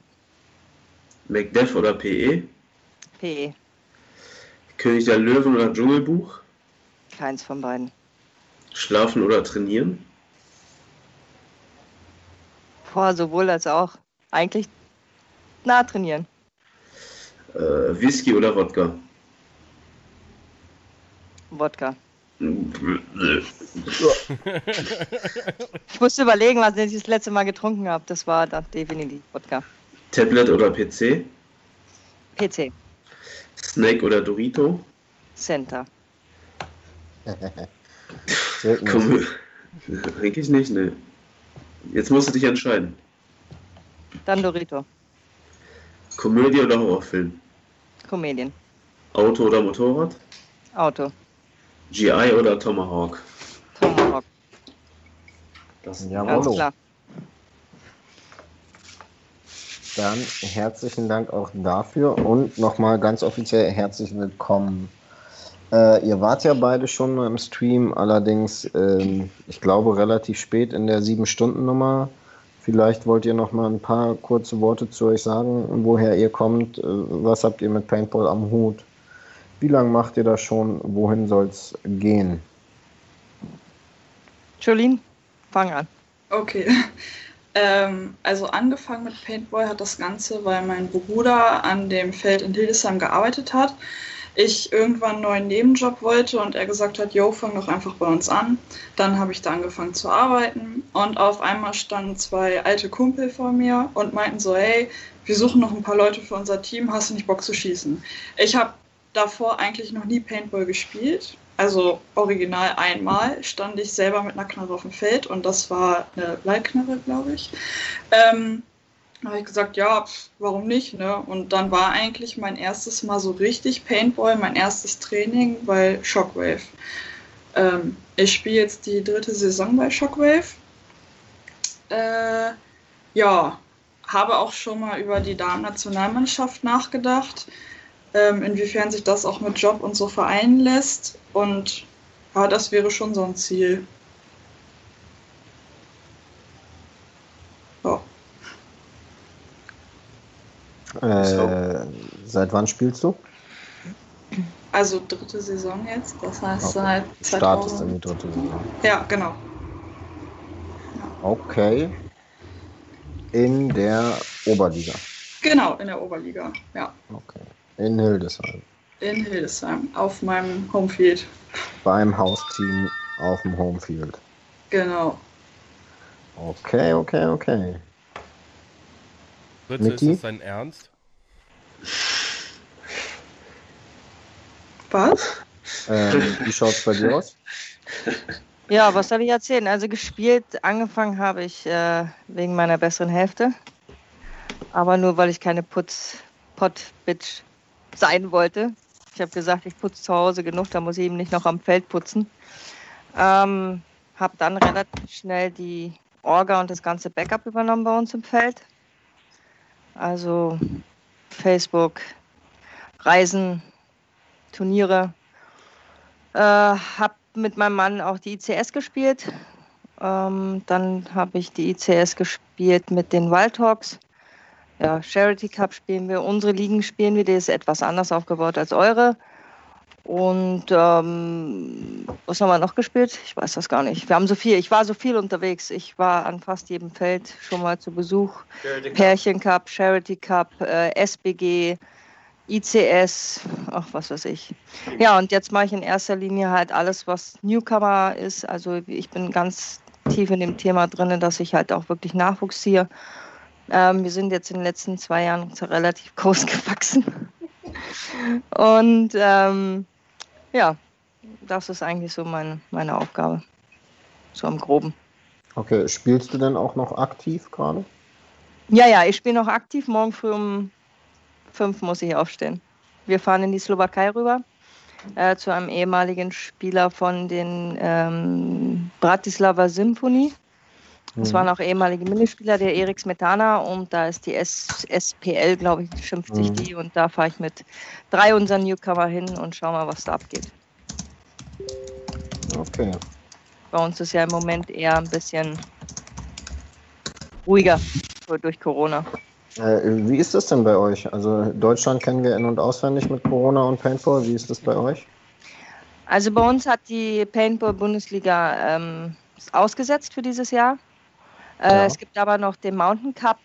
Macbeth oder PE? PE. König der Löwen oder Dschungelbuch? Keins von beiden. Schlafen oder trainieren? Boah, sowohl als auch. Eigentlich nah trainieren. Äh, Whisky oder Wodka? Wodka. Ich musste überlegen, was ich das letzte Mal getrunken habe. Das war dann definitiv Wodka. Tablet oder PC? PC. Snake oder Dorito? Center. Komm, eigentlich nicht, ne. Jetzt musst du dich entscheiden. Dann Dorito. Komödie oder Horrorfilm? Comedian. Auto oder Motorrad? Auto. GI oder Tomahawk? Tomahawk. Das Ganz Jawohl. klar. Dann herzlichen Dank auch dafür und nochmal ganz offiziell herzlich willkommen. Äh, ihr wart ja beide schon mal im Stream, allerdings, ähm, ich glaube, relativ spät in der 7-Stunden-Nummer. Vielleicht wollt ihr noch mal ein paar kurze Worte zu euch sagen, woher ihr kommt, äh, was habt ihr mit Paintball am Hut, wie lange macht ihr das schon, wohin soll es gehen? Jolene, fang an. Okay. Ähm, also angefangen mit Paintball hat das Ganze, weil mein Bruder an dem Feld in Hildesheim gearbeitet hat. Ich irgendwann einen neuen Nebenjob wollte und er gesagt hat, yo, fang doch einfach bei uns an. Dann habe ich da angefangen zu arbeiten und auf einmal standen zwei alte Kumpel vor mir und meinten so, hey, wir suchen noch ein paar Leute für unser Team, hast du nicht Bock zu schießen? Ich habe davor eigentlich noch nie Paintball gespielt. Also original einmal stand ich selber mit einer Knarre auf dem Feld und das war eine Leihknarre, glaube ich. Ähm, da habe ich gesagt, ja, pf, warum nicht? Ne? Und dann war eigentlich mein erstes Mal so richtig Paintball, mein erstes Training bei Shockwave. Ähm, ich spiele jetzt die dritte Saison bei Shockwave. Äh, ja, habe auch schon mal über die Damen-Nationalmannschaft nachgedacht, ähm, inwiefern sich das auch mit Job und so vereinen lässt. Und ja, das wäre schon so ein Ziel. Ja. Äh, seit wann spielst du? Also dritte Saison jetzt, das heißt Okay. seit Startest 2000. in die dritte Saison. Ja, genau. Okay. In der Oberliga. Genau, in der Oberliga. Ja, Okay. In Hildesheim. In Hildesheim, auf meinem Homefield. Beim Hausteam auf dem Homefield. Genau. Okay, okay, okay. Fritz, Mickey? ist das dein Ernst? Was? Ähm, wie es bei dir aus? Ja, was soll ich erzählen? Also gespielt, angefangen habe ich äh, wegen meiner besseren Hälfte. Aber nur, weil ich keine Putz, Pot-Bitch sein wollte. Ich habe gesagt, ich putze zu Hause genug, da muss ich eben nicht noch am Feld putzen. Ähm, habe dann relativ schnell die Orga und das ganze Backup übernommen bei uns im Feld. Also Facebook, Reisen, Turniere. Äh, habe mit meinem Mann auch die ICS gespielt. Ähm, dann habe ich die ICS gespielt mit den Wildhawks. Ja, Charity Cup spielen wir. Unsere Ligen spielen wir. Die ist etwas anders aufgebaut als eure. Und ähm, was haben wir noch gespielt? Ich weiß das gar nicht. Wir haben so viel, ich war so viel unterwegs. Ich war an fast jedem Feld schon mal zu Besuch. Pärchen Cup, Charity Cup, äh, SBG, ICS, ach was weiß ich. Ja, und jetzt mache ich in erster Linie halt alles, was Newcomer ist. Also ich bin ganz tief in dem Thema drin, dass ich halt auch wirklich Nachwuchs ziehe. Ähm, wir sind jetzt in den letzten zwei Jahren relativ groß gewachsen. und ähm, ja, das ist eigentlich so mein, meine Aufgabe. So im Groben. Okay, spielst du denn auch noch aktiv gerade? Ja, ja, ich spiele noch aktiv. Morgen früh um fünf muss ich aufstehen. Wir fahren in die Slowakei rüber äh, zu einem ehemaligen Spieler von den ähm, Bratislava Symphony. Das mhm. waren auch ehemalige Minispieler, der Erik Smetana und da ist die S SPL, glaube ich, schimpft sich mhm. die und da fahre ich mit drei unseren Newcomer hin und schau mal, was da abgeht. Okay. Bei uns ist ja im Moment eher ein bisschen ruhiger durch Corona. Äh, wie ist das denn bei euch? Also Deutschland kennen wir in- und auswendig mit Corona und Paintball. Wie ist das bei euch? Also bei uns hat die Paintball-Bundesliga ähm, ausgesetzt für dieses Jahr. Äh, ja. Es gibt aber noch den Mountain Cup,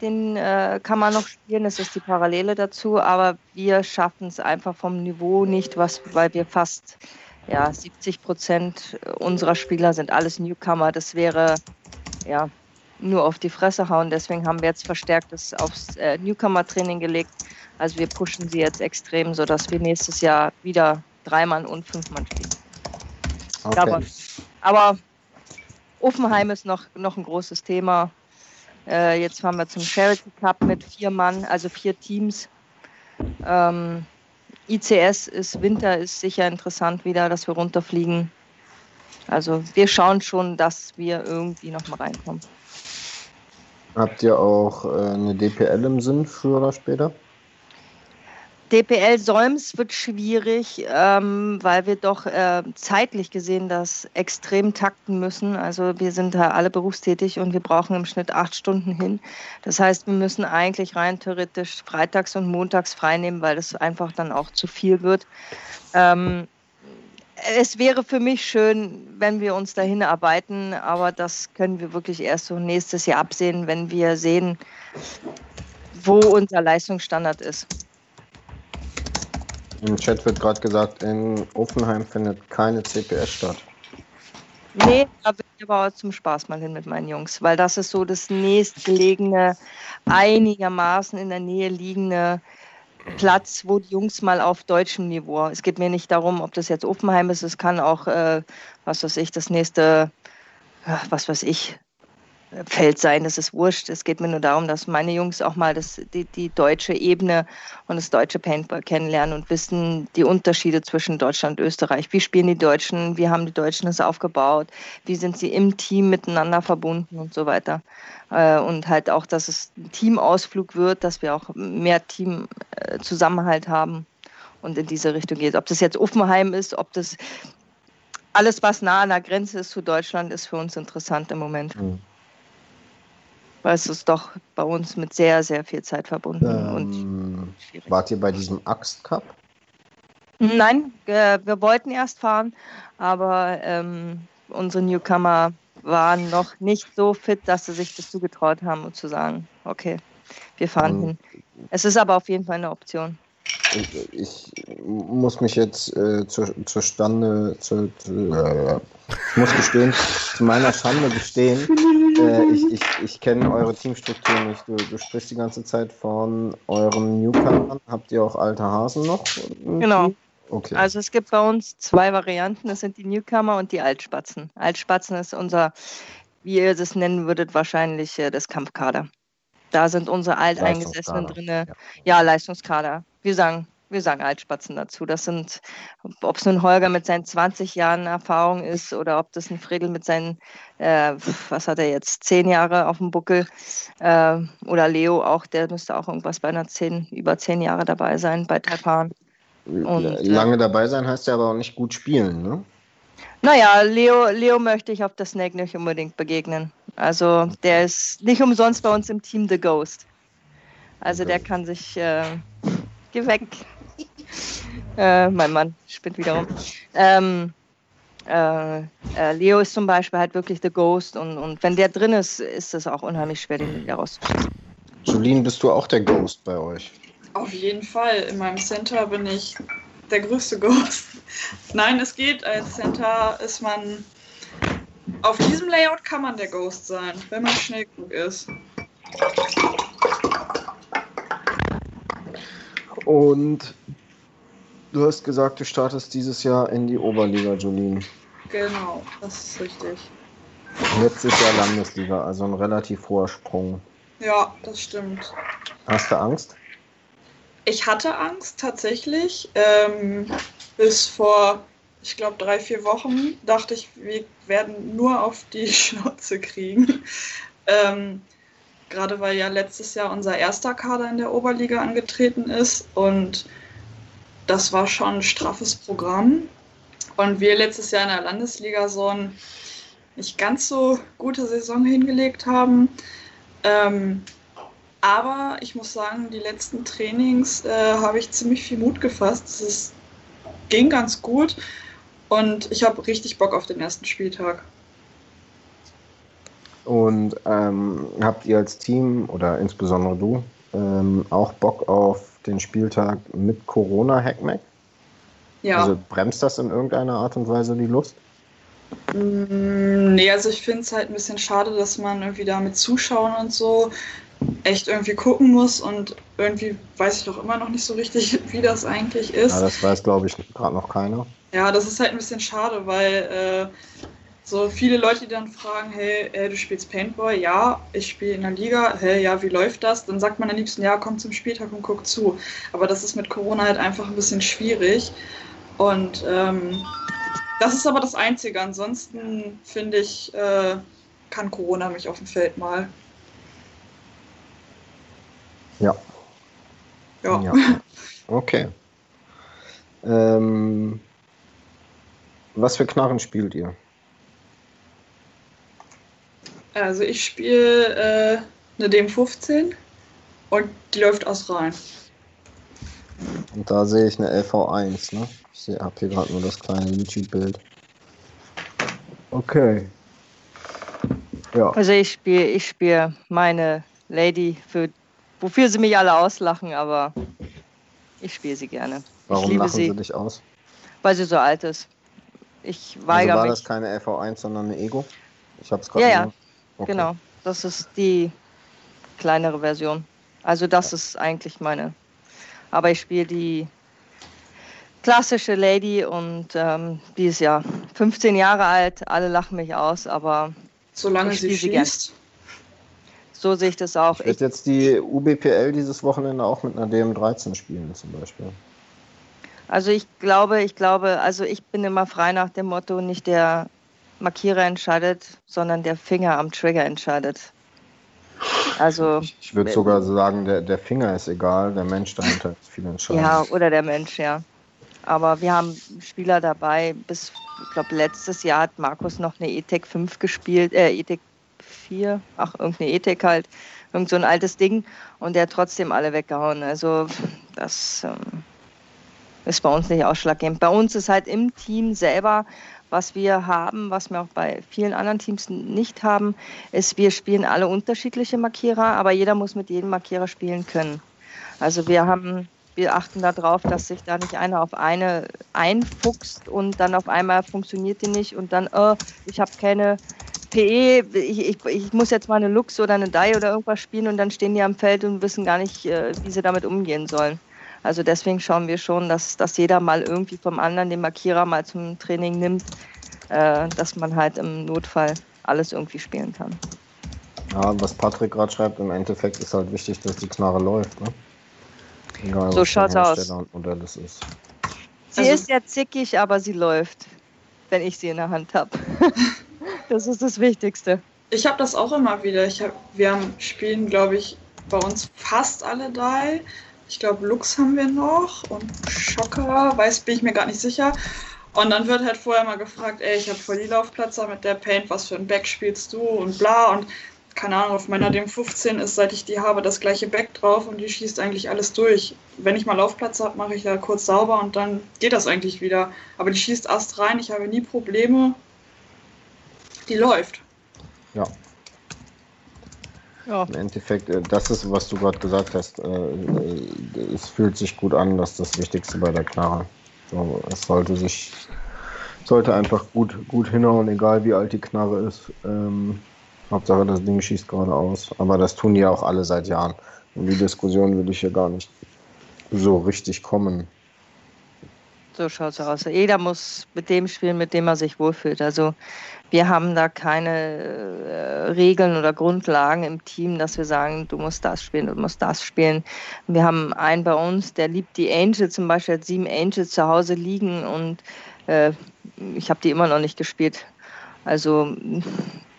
den äh, kann man noch spielen, das ist die Parallele dazu, aber wir schaffen es einfach vom Niveau nicht, was, weil wir fast ja, 70 Prozent unserer Spieler sind alles Newcomer. Das wäre ja nur auf die Fresse hauen. Deswegen haben wir jetzt verstärktes aufs äh, Newcomer-Training gelegt. Also wir pushen sie jetzt extrem, sodass wir nächstes Jahr wieder drei Mann und fünf Mann spielen. Okay. Aber, aber Offenheim ist noch, noch ein großes Thema. Äh, jetzt fahren wir zum Charity Cup mit vier Mann, also vier Teams. Ähm, ICS ist Winter, ist sicher interessant wieder, dass wir runterfliegen. Also wir schauen schon, dass wir irgendwie noch mal reinkommen. Habt ihr auch äh, eine DPL im Sinn früher oder später? DPL Solms wird schwierig, ähm, weil wir doch äh, zeitlich gesehen das extrem takten müssen. Also wir sind da alle berufstätig und wir brauchen im Schnitt acht Stunden hin. Das heißt, wir müssen eigentlich rein theoretisch freitags und montags freinehmen, weil das einfach dann auch zu viel wird. Ähm, es wäre für mich schön, wenn wir uns dahin arbeiten, aber das können wir wirklich erst so nächstes Jahr absehen, wenn wir sehen, wo unser Leistungsstandard ist. Im Chat wird gerade gesagt, in Offenheim findet keine CPS statt. Nee, da bin ich aber auch zum Spaß mal hin mit meinen Jungs, weil das ist so das nächstgelegene, einigermaßen in der Nähe liegende Platz, wo die Jungs mal auf deutschem Niveau. Es geht mir nicht darum, ob das jetzt Offenheim ist, es kann auch, äh, was weiß ich, das nächste, was weiß ich, Feld sein, das ist wurscht. Es geht mir nur darum, dass meine Jungs auch mal das, die, die deutsche Ebene und das deutsche Paintball kennenlernen und wissen die Unterschiede zwischen Deutschland und Österreich. Wie spielen die Deutschen? Wie haben die Deutschen das aufgebaut? Wie sind sie im Team miteinander verbunden und so weiter? Äh, und halt auch, dass es ein Teamausflug wird, dass wir auch mehr Teamzusammenhalt haben und in diese Richtung geht. Ob das jetzt Offenheim ist, ob das alles, was nah an der Grenze ist zu Deutschland, ist für uns interessant im Moment. Mhm weil es ist doch bei uns mit sehr, sehr viel Zeit verbunden. Ähm, und wart ihr bei diesem Axt Cup? Nein, äh, wir wollten erst fahren, aber ähm, unsere Newcomer waren noch nicht so fit, dass sie sich das zugetraut haben und zu sagen, okay, wir fahren mhm. hin. Es ist aber auf jeden Fall eine Option. Ich, muss mich jetzt äh, zur, zur Stande, zu, zu, äh, ich muss gestehen, zu meiner Schande gestehen, äh, ich, ich, ich kenne eure Teamstruktur nicht. Du, du sprichst die ganze Zeit von euren Newcomern. Habt ihr auch alte Hasen noch? Genau. Okay. Also es gibt bei uns zwei Varianten. Das sind die Newcomer und die Altspatzen. Altspatzen ist unser, wie ihr es nennen würdet, wahrscheinlich äh, das Kampfkader. Da sind unsere Alteingesessenen drin. Ja. Leistungskader. Wir sagen, wir sagen Altspatzen dazu. Das sind, ob es nun Holger mit seinen 20 Jahren Erfahrung ist oder ob das ein Fredel mit seinen, äh, was hat er jetzt, 10 Jahre auf dem Buckel äh, oder Leo auch, der müsste auch irgendwas bei einer 10, über 10 Jahre dabei sein bei Taipan. Und, äh, Lange dabei sein heißt ja aber auch nicht gut spielen, ne? Naja, Leo, Leo möchte ich auf der Snake nicht unbedingt begegnen. Also der ist nicht umsonst bei uns im Team The Ghost. Also Okay. der kann sich, äh, geh weg. äh, mein Mann spinnt wieder rum. Ähm, äh, äh, Leo ist zum Beispiel halt wirklich The Ghost und, und wenn der drin ist, ist es auch unheimlich schwer, den wieder rauszuschießen. Julien, bist du auch der Ghost bei euch? Auf jeden Fall. In meinem Center bin ich der größte Ghost. Nein, es geht. Als Center ist man. Auf diesem Layout kann man der Ghost sein, wenn man schnell genug ist. Und du hast gesagt, du startest dieses Jahr in die Oberliga, Julien. Genau, das ist richtig. Letztes Jahr Landesliga, also ein relativ hoher Sprung. Ja, das stimmt. Hast du Angst? Ich hatte Angst tatsächlich. Ähm, bis vor, ich glaube, drei, vier Wochen dachte ich, wir werden nur auf die Schnauze kriegen. Ähm, Gerade weil ja letztes Jahr unser erster Kader in der Oberliga angetreten ist und das war schon ein straffes Programm. Und wir letztes Jahr in der Landesliga so eine nicht ganz so gute Saison hingelegt haben. Ähm, aber ich muss sagen, die letzten Trainings äh, habe ich ziemlich viel Mut gefasst. Es ging ganz gut und ich habe richtig Bock auf den ersten Spieltag. Und ähm, habt ihr als Team oder insbesondere du ähm, auch Bock auf den Spieltag mit Corona-Hackmack? Ja, Also bremst das in irgendeiner Art und Weise die Lust? Mm, nee, also ich finde es halt ein bisschen schade, dass man irgendwie da mit Zuschauern und so echt irgendwie gucken muss und irgendwie weiß ich doch immer noch nicht so richtig, wie das eigentlich ist. Ja, das weiß, glaube ich, gerade noch keiner. Ja, das ist halt ein bisschen schade, weil äh, so viele Leute, die dann fragen, hey, äh, du spielst Paintball? Ja, ich spiele in der Liga. Hey, ja, wie läuft das? Dann sagt man am liebsten, ja, komm zum Spieltag und guck zu. Aber das ist mit Corona halt einfach ein bisschen schwierig. Und ähm, das ist aber das Einzige. Ansonsten finde ich, äh, kann Corona mich auf dem Feld mal. Ja. Ja. Ja. Okay. Ähm, was für Knarren spielt ihr? Also ich spiele äh, eine DM15 und die läuft aus rein. Und da sehe ich eine LV1, ne? Ich habe hier gerade nur das kleine YouTube-Bild. Okay. Ja. Also ich spiele ich spiel meine Lady, für, wofür sie mich alle auslachen, aber ich spiele sie gerne. ich Warum liebe lachen sie, sie dich aus? weil sie so alt ist. Ich Also weigere war mich. das keine LV1, sondern eine Ego? Ich habe es gerade Ja, ja, Okay. Genau, das ist die kleinere Version. Also das ist eigentlich meine. Aber ich spiele die klassische Lady und ähm, die ist ja 15 Jahre alt. Alle lachen mich aus, aber Solange Ich sie spiele sie schießt. so sehe ich das auch. Ich, werde jetzt die UBPL dieses Wochenende auch mit einer DM13 spielen, zum Beispiel. also ich glaube, ich glaube, also ich bin immer frei nach dem Motto, nicht der Markierer entscheidet, sondern der Finger am Trigger entscheidet. Also Ich würde sogar sagen, der, der Finger ist egal, der Mensch dahinter ist viel entscheidend. Ja, oder der Mensch, ja. Aber wir haben Spieler dabei, bis, ich glaube, letztes Jahr hat Markus noch eine ETEC 5 gespielt, äh, ETEC 4, ach, irgendeine ETEC halt, irgend so ein altes Ding und der hat trotzdem alle weggehauen. Also, das ähm, ist bei uns nicht ausschlaggebend. Bei uns ist halt im Team selber, was wir haben, was wir auch bei vielen anderen Teams nicht haben, ist, wir spielen alle unterschiedliche Markierer, aber jeder muss mit jedem Markierer spielen können. Also wir haben, wir achten darauf, dass sich da nicht einer auf eine einfuchst und dann auf einmal funktioniert die nicht und dann, oh, ich habe keine PE, ich, ich, ich muss jetzt mal eine Lux oder eine Die oder irgendwas spielen und dann stehen die am Feld und wissen gar nicht, äh, wie sie damit umgehen sollen. Also deswegen schauen wir schon, dass, dass jeder mal irgendwie vom anderen den Markierer mal zum Training nimmt, äh, dass man halt im Notfall alles irgendwie spielen kann. Ja, was Patrick gerade schreibt, im Endeffekt ist halt wichtig, dass die Knarre läuft. Ne? Egal, So schaut's aus. Modell es ist. Sie Also- ist ja zickig, aber sie läuft, wenn ich sie in der Hand habe. das ist das Wichtigste. Ich habe das auch immer wieder. Ich hab, wir haben, spielen, glaube ich, bei uns fast alle drei. Ich glaube, Lux haben wir noch und Schocker, weiß, bin ich mir gar nicht sicher. Und dann wird halt vorher mal gefragt, ey, ich habe voll die Laufplätze mit der Paint, was für ein Back spielst du und bla. Und keine Ahnung, auf meiner DM15 ist, seit ich die habe, das gleiche Back drauf und die schießt eigentlich alles durch. Wenn ich mal Laufplätze habe, mache ich da kurz sauber und dann geht das eigentlich wieder. Aber die schießt Ast rein, ich habe nie Probleme. Die läuft. Ja, Ja. im Endeffekt, äh, das ist, was du gerade gesagt hast. äh, äh, Es fühlt sich gut an, das ist das Wichtigste bei der Knarre. So, es sollte sich, sollte einfach gut, gut hinhauen, egal wie alt die Knarre ist. Ähm, Hauptsache das Ding schießt geradeaus. Aber das tun die ja auch alle seit Jahren. In die Diskussion will ich hier gar nicht so richtig kommen. So schaut's aus. Jeder muss mit dem spielen, mit dem er sich wohlfühlt. Also wir haben da keine äh, Regeln oder Grundlagen im Team, dass wir sagen, du musst das spielen, du musst das spielen. Wir haben einen bei uns, der liebt die Angels zum Beispiel, hat sieben Angels zu Hause liegen und äh, ich habe die immer noch nicht gespielt. Also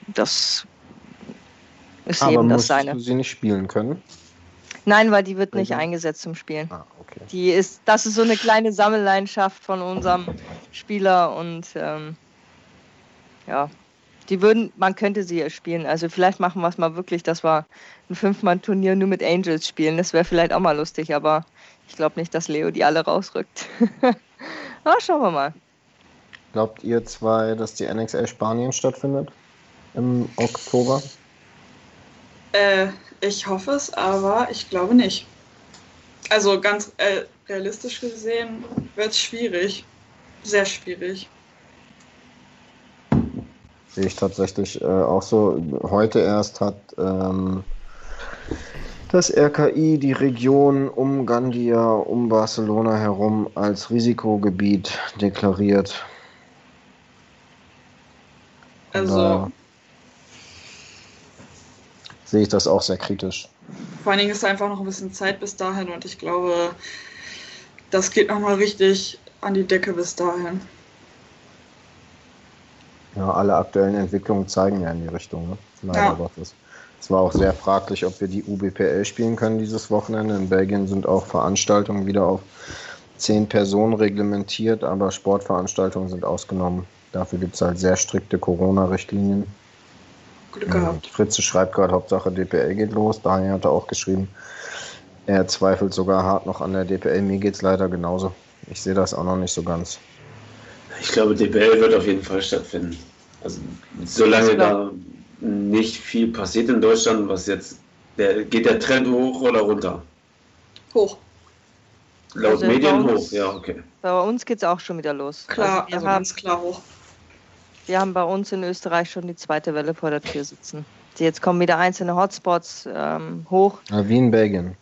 das ist Aber eben das seine. du sie nicht spielen können? Nein, weil die wird nicht Mhm. eingesetzt zum Spielen. Ah, okay. Die ist, das ist so eine kleine Sammelleidenschaft von unserem Spieler und ähm, ja, die würden, man könnte sie ja spielen. Also vielleicht machen wir es mal wirklich, dass wir ein Fünfmann-Turnier nur mit Angels spielen. Das wäre vielleicht auch mal lustig, aber ich glaube nicht, dass Leo die alle rausrückt. aber schauen wir mal. Glaubt ihr zwei, dass die NXL Spanien stattfindet? Im Oktober? Äh, ich hoffe es, aber ich glaube nicht. Also ganz äh, realistisch gesehen wird es schwierig. Sehr schwierig. Sehe ich tatsächlich äh, auch so. Heute erst hat ähm, das RKI die Region um Gandia, um Barcelona herum als Risikogebiet deklariert. Also sehe ich das auch sehr kritisch. vor allen Dingen ist einfach noch ein bisschen Zeit bis dahin und ich glaube, das geht nochmal richtig an die Decke bis dahin. Ja, alle aktuellen Entwicklungen zeigen ja in die Richtung, ne? leider Ja. Gottes. Es war auch sehr fraglich, ob wir die UBPL spielen können dieses Wochenende. In Belgien sind auch Veranstaltungen wieder auf zehn Personen reglementiert, aber Sportveranstaltungen sind ausgenommen. Dafür gibt es halt sehr strikte Corona-Richtlinien. Glück gehabt. Fritze schreibt gerade, Hauptsache DPL geht los. Daniel hat auch geschrieben, er zweifelt sogar hart noch an der DPL. Mir geht es leider genauso. Ich sehe das auch noch nicht so ganz. Ich glaube, DPL wird auf jeden Fall stattfinden. Also solange da nicht viel passiert in Deutschland, was jetzt, der, geht der Trend hoch oder runter? Hoch. Laut Also Medien uns- hoch, ja, okay. Bei uns geht es auch schon wieder los. Klar, Also also wir, haben, ganz klar hoch. wir haben bei uns in Österreich schon die zweite Welle vor der Tür sitzen. Jetzt kommen wieder einzelne Hotspots ähm, hoch. Ja, wie in Belgien.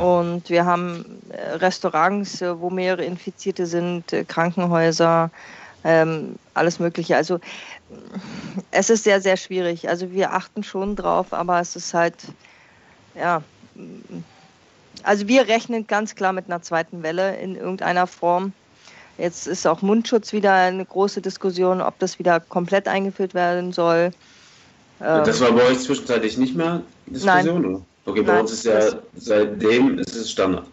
Und wir haben Restaurants, äh, wo mehrere Infizierte sind, äh, Krankenhäuser, ähm, alles Mögliche. Also äh, es ist sehr, sehr schwierig. Also wir achten schon drauf, aber es ist halt, ja, mm, also wir rechnen ganz klar mit einer zweiten Welle in irgendeiner Form. Jetzt ist auch Mundschutz wieder eine große Diskussion, ob das wieder komplett eingeführt werden soll. Ähm, Das war bei euch zwischenzeitlich nicht mehr Diskussion, oder? Okay, bei Nein, uns ist ja seitdem ist es Standard.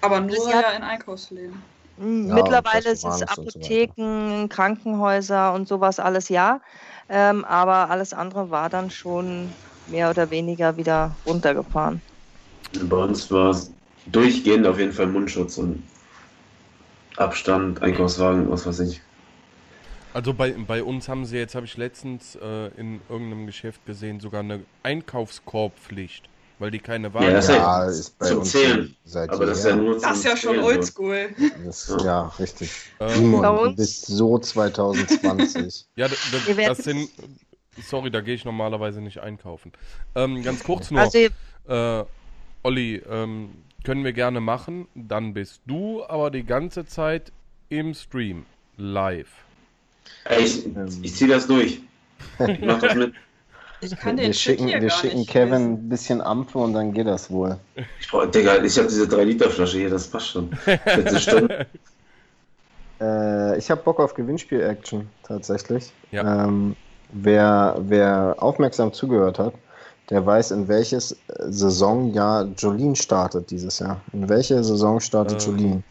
Aber nur Sie hat- ja in Einkaufsläden. Ja, Mittlerweile und ist es und so. Apotheken, Krankenhäuser und sowas alles ja. Ähm, aber alles andere war dann schon mehr oder weniger wieder runtergefahren. Bei uns war es durchgehend auf jeden Fall Mundschutz und Abstand, Einkaufswagen, was weiß ich. Also bei, bei uns haben sie jetzt, habe ich letztens äh, in irgendeinem Geschäft gesehen, sogar eine Einkaufskorbpflicht, weil die keine Ja, das haben. Ja, ist bei zum uns Zählen. seit Aber das ist ja nur Das ist ja schon oldschool. Das, ja, richtig. Äh, Simon, du bist so 2020. Ja, d- d- Ihr werdet- das sind. Sorry, da gehe ich normalerweise nicht einkaufen. Ähm, ganz kurz nur, Also äh, Olli, ähm, können wir gerne machen. Dann bist du aber die ganze Zeit im Stream live. Ey, ich, ich ziehe das durch. Ich mach das mit. Ich kann den wir schicken, hier wir gar schicken nicht Kevin ein bisschen Ampfe und dann geht das wohl. Ich brauch, Digga, ich habe diese 3-Liter-Flasche hier, das passt schon. Äh, ich habe Bock auf Gewinnspiel-Action, tatsächlich. Ja. Ähm, wer, wer aufmerksam zugehört hat, der weiß, in welches Saisonjahr Jolene startet dieses Jahr. In welche Saison startet Ähm, Jolene?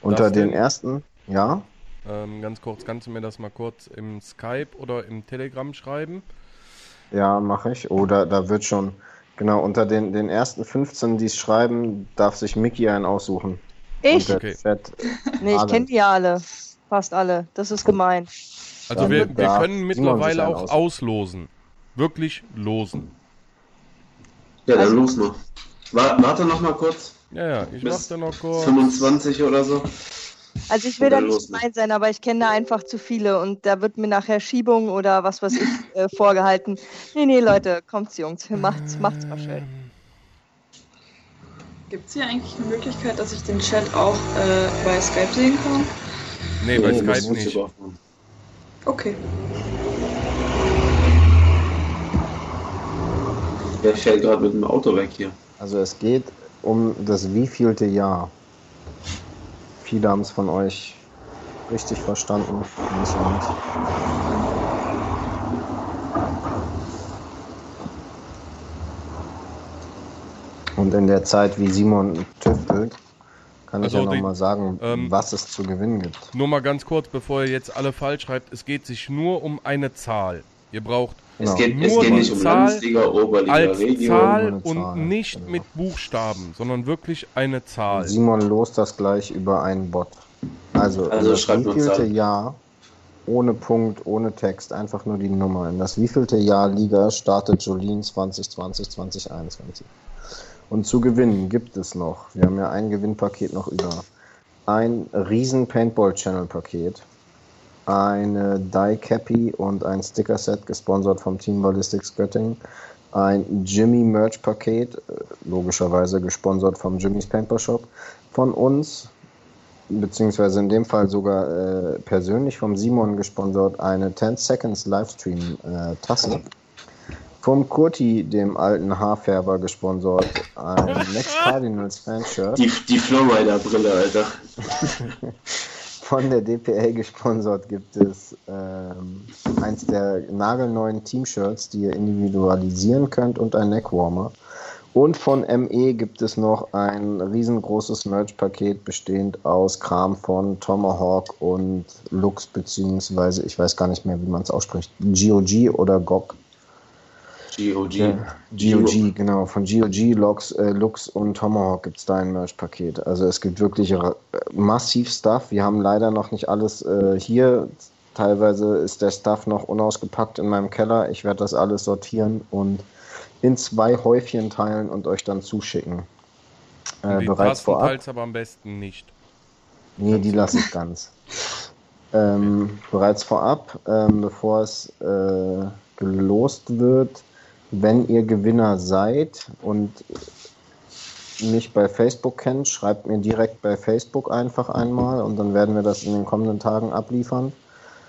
Unter den ersten, ja? Ähm, ganz kurz, kannst du mir das mal kurz im Skype oder im Telegram schreiben? Ja, mache ich. Oder da wird schon, genau, unter den, den ersten 15, die es schreiben, darf sich Mickey einen aussuchen. Ich? Okay. Nee, ich kenne die ja alle. Fast alle. Das ist gemein. Also Dann wir, wir können mittlerweile auch aussuchen. auslosen. Wirklich losen. Ja, dann Also- los noch. Wa- Warte noch mal kurz. Ja, ja, ich Bis warte noch kurz. 25 oder so. Also ich will da nicht gemein sein, aber ich kenne da einfach zu viele und da wird mir nachher Schiebung oder was weiß ich äh, vorgehalten. Nee, nee, Leute, kommt's Jungs, macht's, macht's mal schön. Gibt es hier eigentlich eine Möglichkeit, dass ich den Chat auch äh, bei Skype sehen kann? Nee, bei Oh, das Skype muss ich nicht. Okay. Ja, ich fährt gerade mit dem Auto weg hier. Also es geht um das wievielte Jahr. Viele haben es von euch richtig verstanden, manche nicht. Und in der Zeit, wie Simon tüftelt, kann ich Also ja die- nochmal sagen, ähm, was es zu gewinnen gibt. Nur mal ganz kurz, bevor ihr jetzt alle falsch schreibt, es geht sich nur um eine Zahl. Ihr braucht Es Genau. geht, es Nur geht die nicht um Zahl Landesliga, Oberliga, als Regio. Zahl und Zahl, nicht genau. mit Buchstaben, sondern wirklich eine Zahl. Simon lost das gleich über einen Bot. Also, Also das wievielte. Jahr, ohne Punkt, ohne Text, einfach nur die Nummer. In das wievielte Jahr Liga startet Jolien 2020, 2021. Und zu gewinnen gibt es noch, wir haben ja ein Gewinnpaket noch über, ein riesen Paintball-Channel-Paket, eine Die Cappy und ein Sticker-Set, gesponsert vom Team Ballistics Göttingen, ein Jimmy Merch-Paket, äh, logischerweise gesponsert vom Jimmy's Paintball Shop, von uns, beziehungsweise in dem Fall sogar äh, persönlich vom Simon gesponsert, eine 10 Seconds Livestream-Tasse. Vom Kurti, dem alten Haarfärber, gesponsert, ein Next Cardinals Fanshirt. Die, die Flowrider-Brille, Alter. Von der DPL gesponsert gibt es ähm, eins der nagelneuen Team-Shirts, die ihr individualisieren könnt und ein Neckwarmer. Und von ME gibt es noch ein riesengroßes Merch-Paket bestehend aus Kram von Tomahawk und Lux, beziehungsweise ich weiß gar nicht mehr, wie man es ausspricht. GOG oder GOG. GOG. Ja, GOG, genau. Von GOG, Lux, äh, Lux und Tomahawk gibt es da ein Merch-Paket. Also es gibt wirklich äh, massiv Stuff. Wir haben leider noch nicht alles äh, hier. Teilweise ist der Stuff noch unausgepackt in meinem Keller. Ich werde das alles sortieren und in zwei Häufchen teilen und euch dann zuschicken. Äh, die bereits vorab. teils aber am besten nicht. Nee, die lasse ich ganz. Ähm, bereits vorab, ähm, bevor es äh, gelost wird, wenn ihr Gewinner seid und mich bei Facebook kennt, schreibt mir direkt bei Facebook einfach einmal und dann werden wir das in den kommenden Tagen abliefern.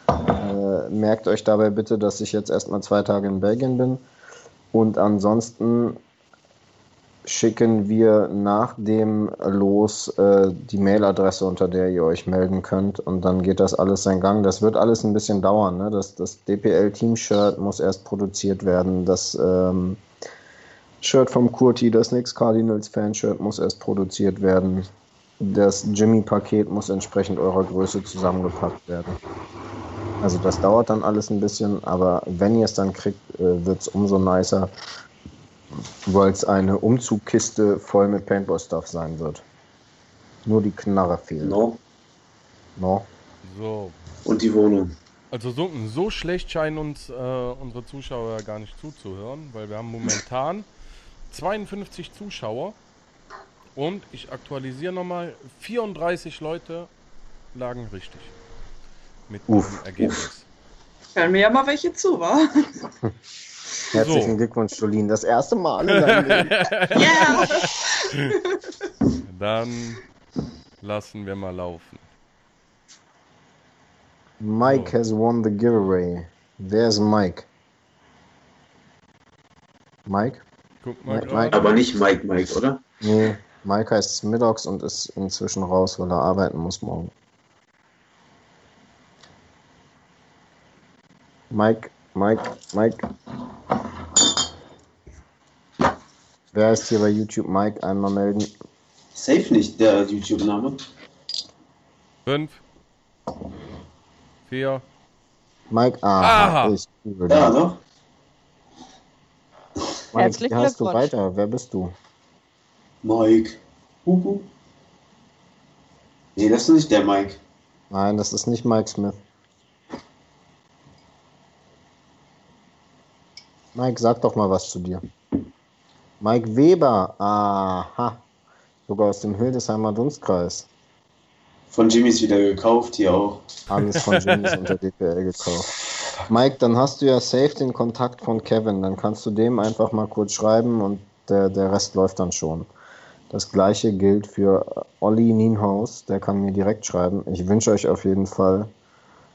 Äh, merkt euch dabei bitte, dass ich jetzt erstmal zwei Tage in Belgien bin. Und ansonsten schicken wir nach dem Los äh, die Mailadresse, unter der ihr euch melden könnt. Und dann geht das alles seinen Gang. Das wird alles ein bisschen dauern. Ne? Das, das DPL-Team-Shirt muss erst produziert werden. Das ähm, Shirt vom Kurti, das Nix Cardinals Fanshirt muss erst produziert werden. Das Jimmy-Paket muss entsprechend eurer Größe zusammengepackt werden. Also das dauert dann alles ein bisschen, aber wenn ihr es dann kriegt, äh, wird es umso nicer, weil es eine Umzugkiste voll mit Paintball-Stuff sein wird. Nur die Knarre fehlt. No. No. So. Und die Wohnung. Also so, so schlecht scheinen uns äh, unsere Zuschauer gar nicht zuzuhören, weil wir haben momentan 52 Zuschauer und ich aktualisiere nochmal, 34 Leute lagen richtig mit Uff, diesem Ergebnis. Hören mir ja mal welche zu, wa? Herzlichen So. Glückwunsch, Jolien. Das erste Mal in deinem Leben. Ja! Dann lassen wir mal laufen. Mike So. has won the giveaway. Wer ist Mike? Mike? Guck mal Mike. Mike. Aber nicht Mike Mike, oder? Nee, Mike heißt mittags und ist inzwischen raus, weil er arbeiten muss morgen. Mike, Mike, Mike. Wer ist hier bei YouTube Mike? Einmal melden. Safe nicht, der YouTube-Name. Fünf. Vier. Mike, aha, Aha. ich liebe Ja, doch. Mike, Herzlichen wie heißt du Glückwunsch. weiter? Wer bist du? Mike. Huhu. Nee, das ist nicht der Mike. Nein, das ist nicht Mike Smith. Mike, sag doch mal was zu dir. Mike Weber, aha. Sogar aus dem Hildesheimer Dunstkreis. Von Jimmys wieder gekauft, hier auch. Alles von Jimmys unter DPL gekauft. Mike, dann hast du ja safe den Kontakt von Kevin. Dann kannst du dem einfach mal kurz schreiben und der, der Rest läuft dann schon. Das gleiche gilt für Olli Nienhaus. Der kann mir direkt schreiben. Ich wünsche euch auf jeden Fall.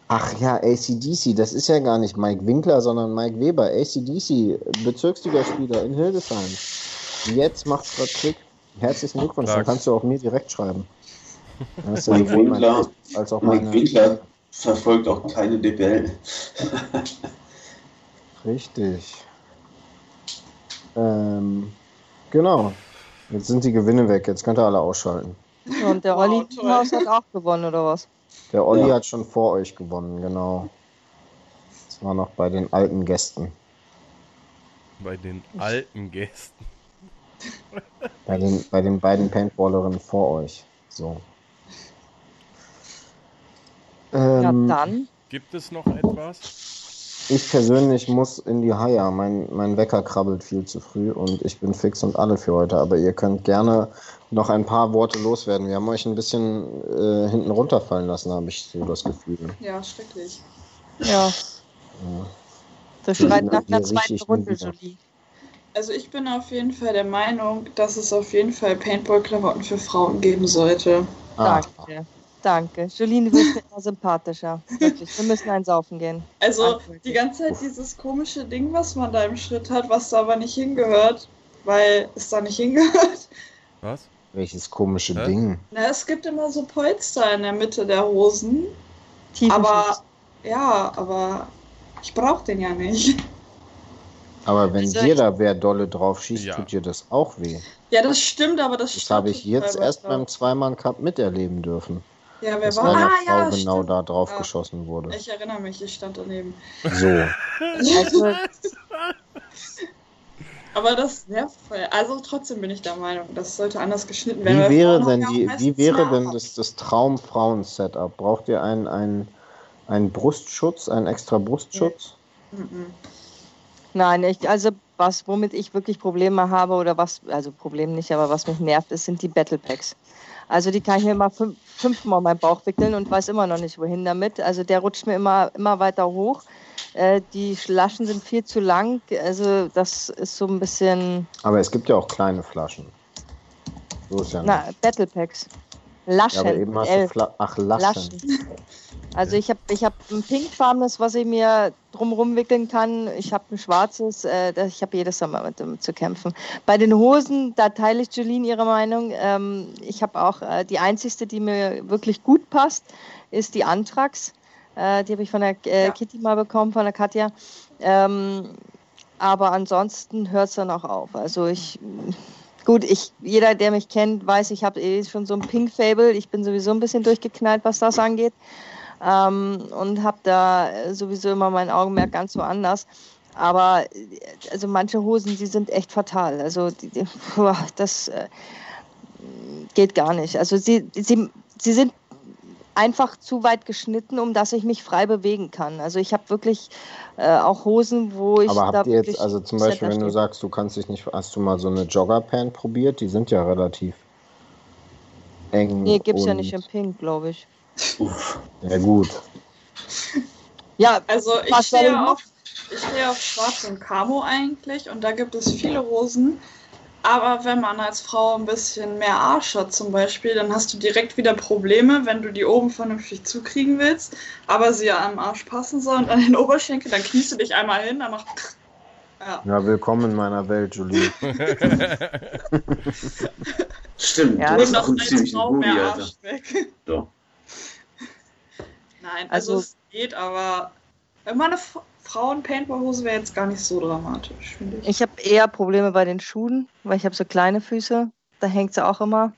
Ach ja, ACDC, das ist ja gar nicht Mike Winkler, sondern Mike Weber. ACDC, Bezirksligaspieler in Hildesheim. Jetzt macht's grad Klick. Herzlichen Glückwunsch, dann kannst du auch mir direkt schreiben. Das Mike Winkler, als auch Mike. Winkler verfolgt auch keine DPL. Richtig. Ähm, genau. Jetzt sind die Gewinne weg. Jetzt könnt ihr alle ausschalten. Und der Olli. Haus hat auch gewonnen, oder was? Der Olli Ja. hat schon vor euch gewonnen, genau. Das war noch bei den alten Gästen. Bei den alten Gästen. Bei den, bei den beiden Paintballerinnen vor euch. So. Ja, Ähm, dann. Gibt es noch etwas? Ich persönlich muss in die Haia. Mein, mein Wecker krabbelt viel zu früh und ich bin fix und alle für heute. Aber ihr könnt gerne noch ein paar Worte loswerden. Wir haben euch ein bisschen äh, hinten runterfallen lassen, habe ich so das Gefühl. Ja, schrecklich. Ja. Ja. Das schreit nach einer zweiten Runde, wieder. Jolie. Also ich bin auf jeden Fall der Meinung, dass es auf jeden Fall Paintball-Klamotten für Frauen geben sollte. Ah, Danke. Danke. Jolene wird mir immer sympathischer. Wirklich. Wir müssen einen saufen gehen. Also die ganze Zeit dieses komische Ding, was man da im Schritt hat, was da aber nicht hingehört, weil es da nicht hingehört. Was? welches komische Hä? Ding. Na, es gibt immer so Polster in der Mitte der Hosen. Aber ja, aber ich brauche den ja nicht. Aber wenn Also dir da wer dolle drauf schießt, Ja. tut dir das auch weh. Ja, das stimmt, aber das Das habe ich jetzt erst beim Zweimann Cup miterleben dürfen. Ja, wer war? Ah, Frau ja, genau stimmt. da drauf Ja. geschossen wurde. Ich erinnere mich, ich stand daneben. So. Also, Aber das nervt voll. Also trotzdem bin ich der Meinung, das sollte anders geschnitten werden. Wie wäre denn die, wie wäre denn das, das Traum-Frauen-Setup? Braucht ihr einen, einen, einen Brustschutz, einen extra Brustschutz? Mhm. nein, ich, also was, womit ich wirklich Probleme habe oder was, also Problem nicht, aber was mich nervt, ist, sind die Battle Packs. Also die kann ich mir mal fünf, fünfmal um meinen Bauch wickeln und weiß immer noch nicht, wohin damit. Also der rutscht mir immer, immer weiter hoch. Äh, die Flaschen sind viel zu lang. Also das ist so ein bisschen, Aber es gibt ja auch kleine Flaschen. So ist ja nicht. na, Battle Packs. Laschen. ja, aber eben hast du Fla Ach, Laschen. Laschen. Also ich habe ich hab ein pinkfarbenes, was ich mir drumherum wickeln kann. Ich habe ein schwarzes. Äh, ich habe jedes Mal mit dem zu kämpfen. Bei den Hosen, da teile ich Julien ihre Meinung. Ähm, ich habe auch äh, die einzigste, die mir wirklich gut passt, ist die Antrax. Äh, die habe ich von der äh, Ja. Kitty mal bekommen, von der Katja. Ähm, aber ansonsten hört es dann auch auf. Also ich, gut, ich, jeder, der mich kennt, weiß, ich habe eh schon so ein Pink-Fable. Ich bin sowieso ein bisschen durchgeknallt, was das angeht. Ähm, und habe da äh, sowieso immer mein Augenmerk ganz woanders. Aber äh, also manche Hosen, die sind echt fatal. Also die, die, boah, das äh, geht gar nicht. Also sie, sie, sie sind einfach zu weit geschnitten, um dass ich mich frei bewegen kann. Also ich habe wirklich äh, auch Hosen, wo ich Aber habt ihr jetzt, also zum Beispiel, wenn du sagst, du kannst dich nicht, hast du mal so eine Joggerpant probiert? Die sind ja relativ eng. Nee, gibt's ja und- nicht im Pink, glaube ich. Uff. Ja, gut. Ja, Also ich stehe auf, ich stehe auf Schwarz und Camo eigentlich und da gibt es viele Hosen, Aber wenn man als Frau ein bisschen mehr Arsch hat zum Beispiel, dann hast du direkt wieder Probleme, wenn du die oben vernünftig zukriegen willst, aber sie ja am Arsch passen soll und an den Oberschenkel, dann kniest du dich einmal hin, dann macht... Ja. Ja, willkommen in meiner Welt, Julie. Stimmt, Ja, du hast auch noch einen als ziemlichen Frau Booty, mehr Alter. Arsch weg. Doch. Nein, also, Also- es geht, aber immer eine Frauen-Paintball-Hose wäre jetzt gar nicht so dramatisch, finde ich. Ich habe eher Probleme bei den Schuhen, weil ich habe so kleine Füße. Da hängt sie auch immer.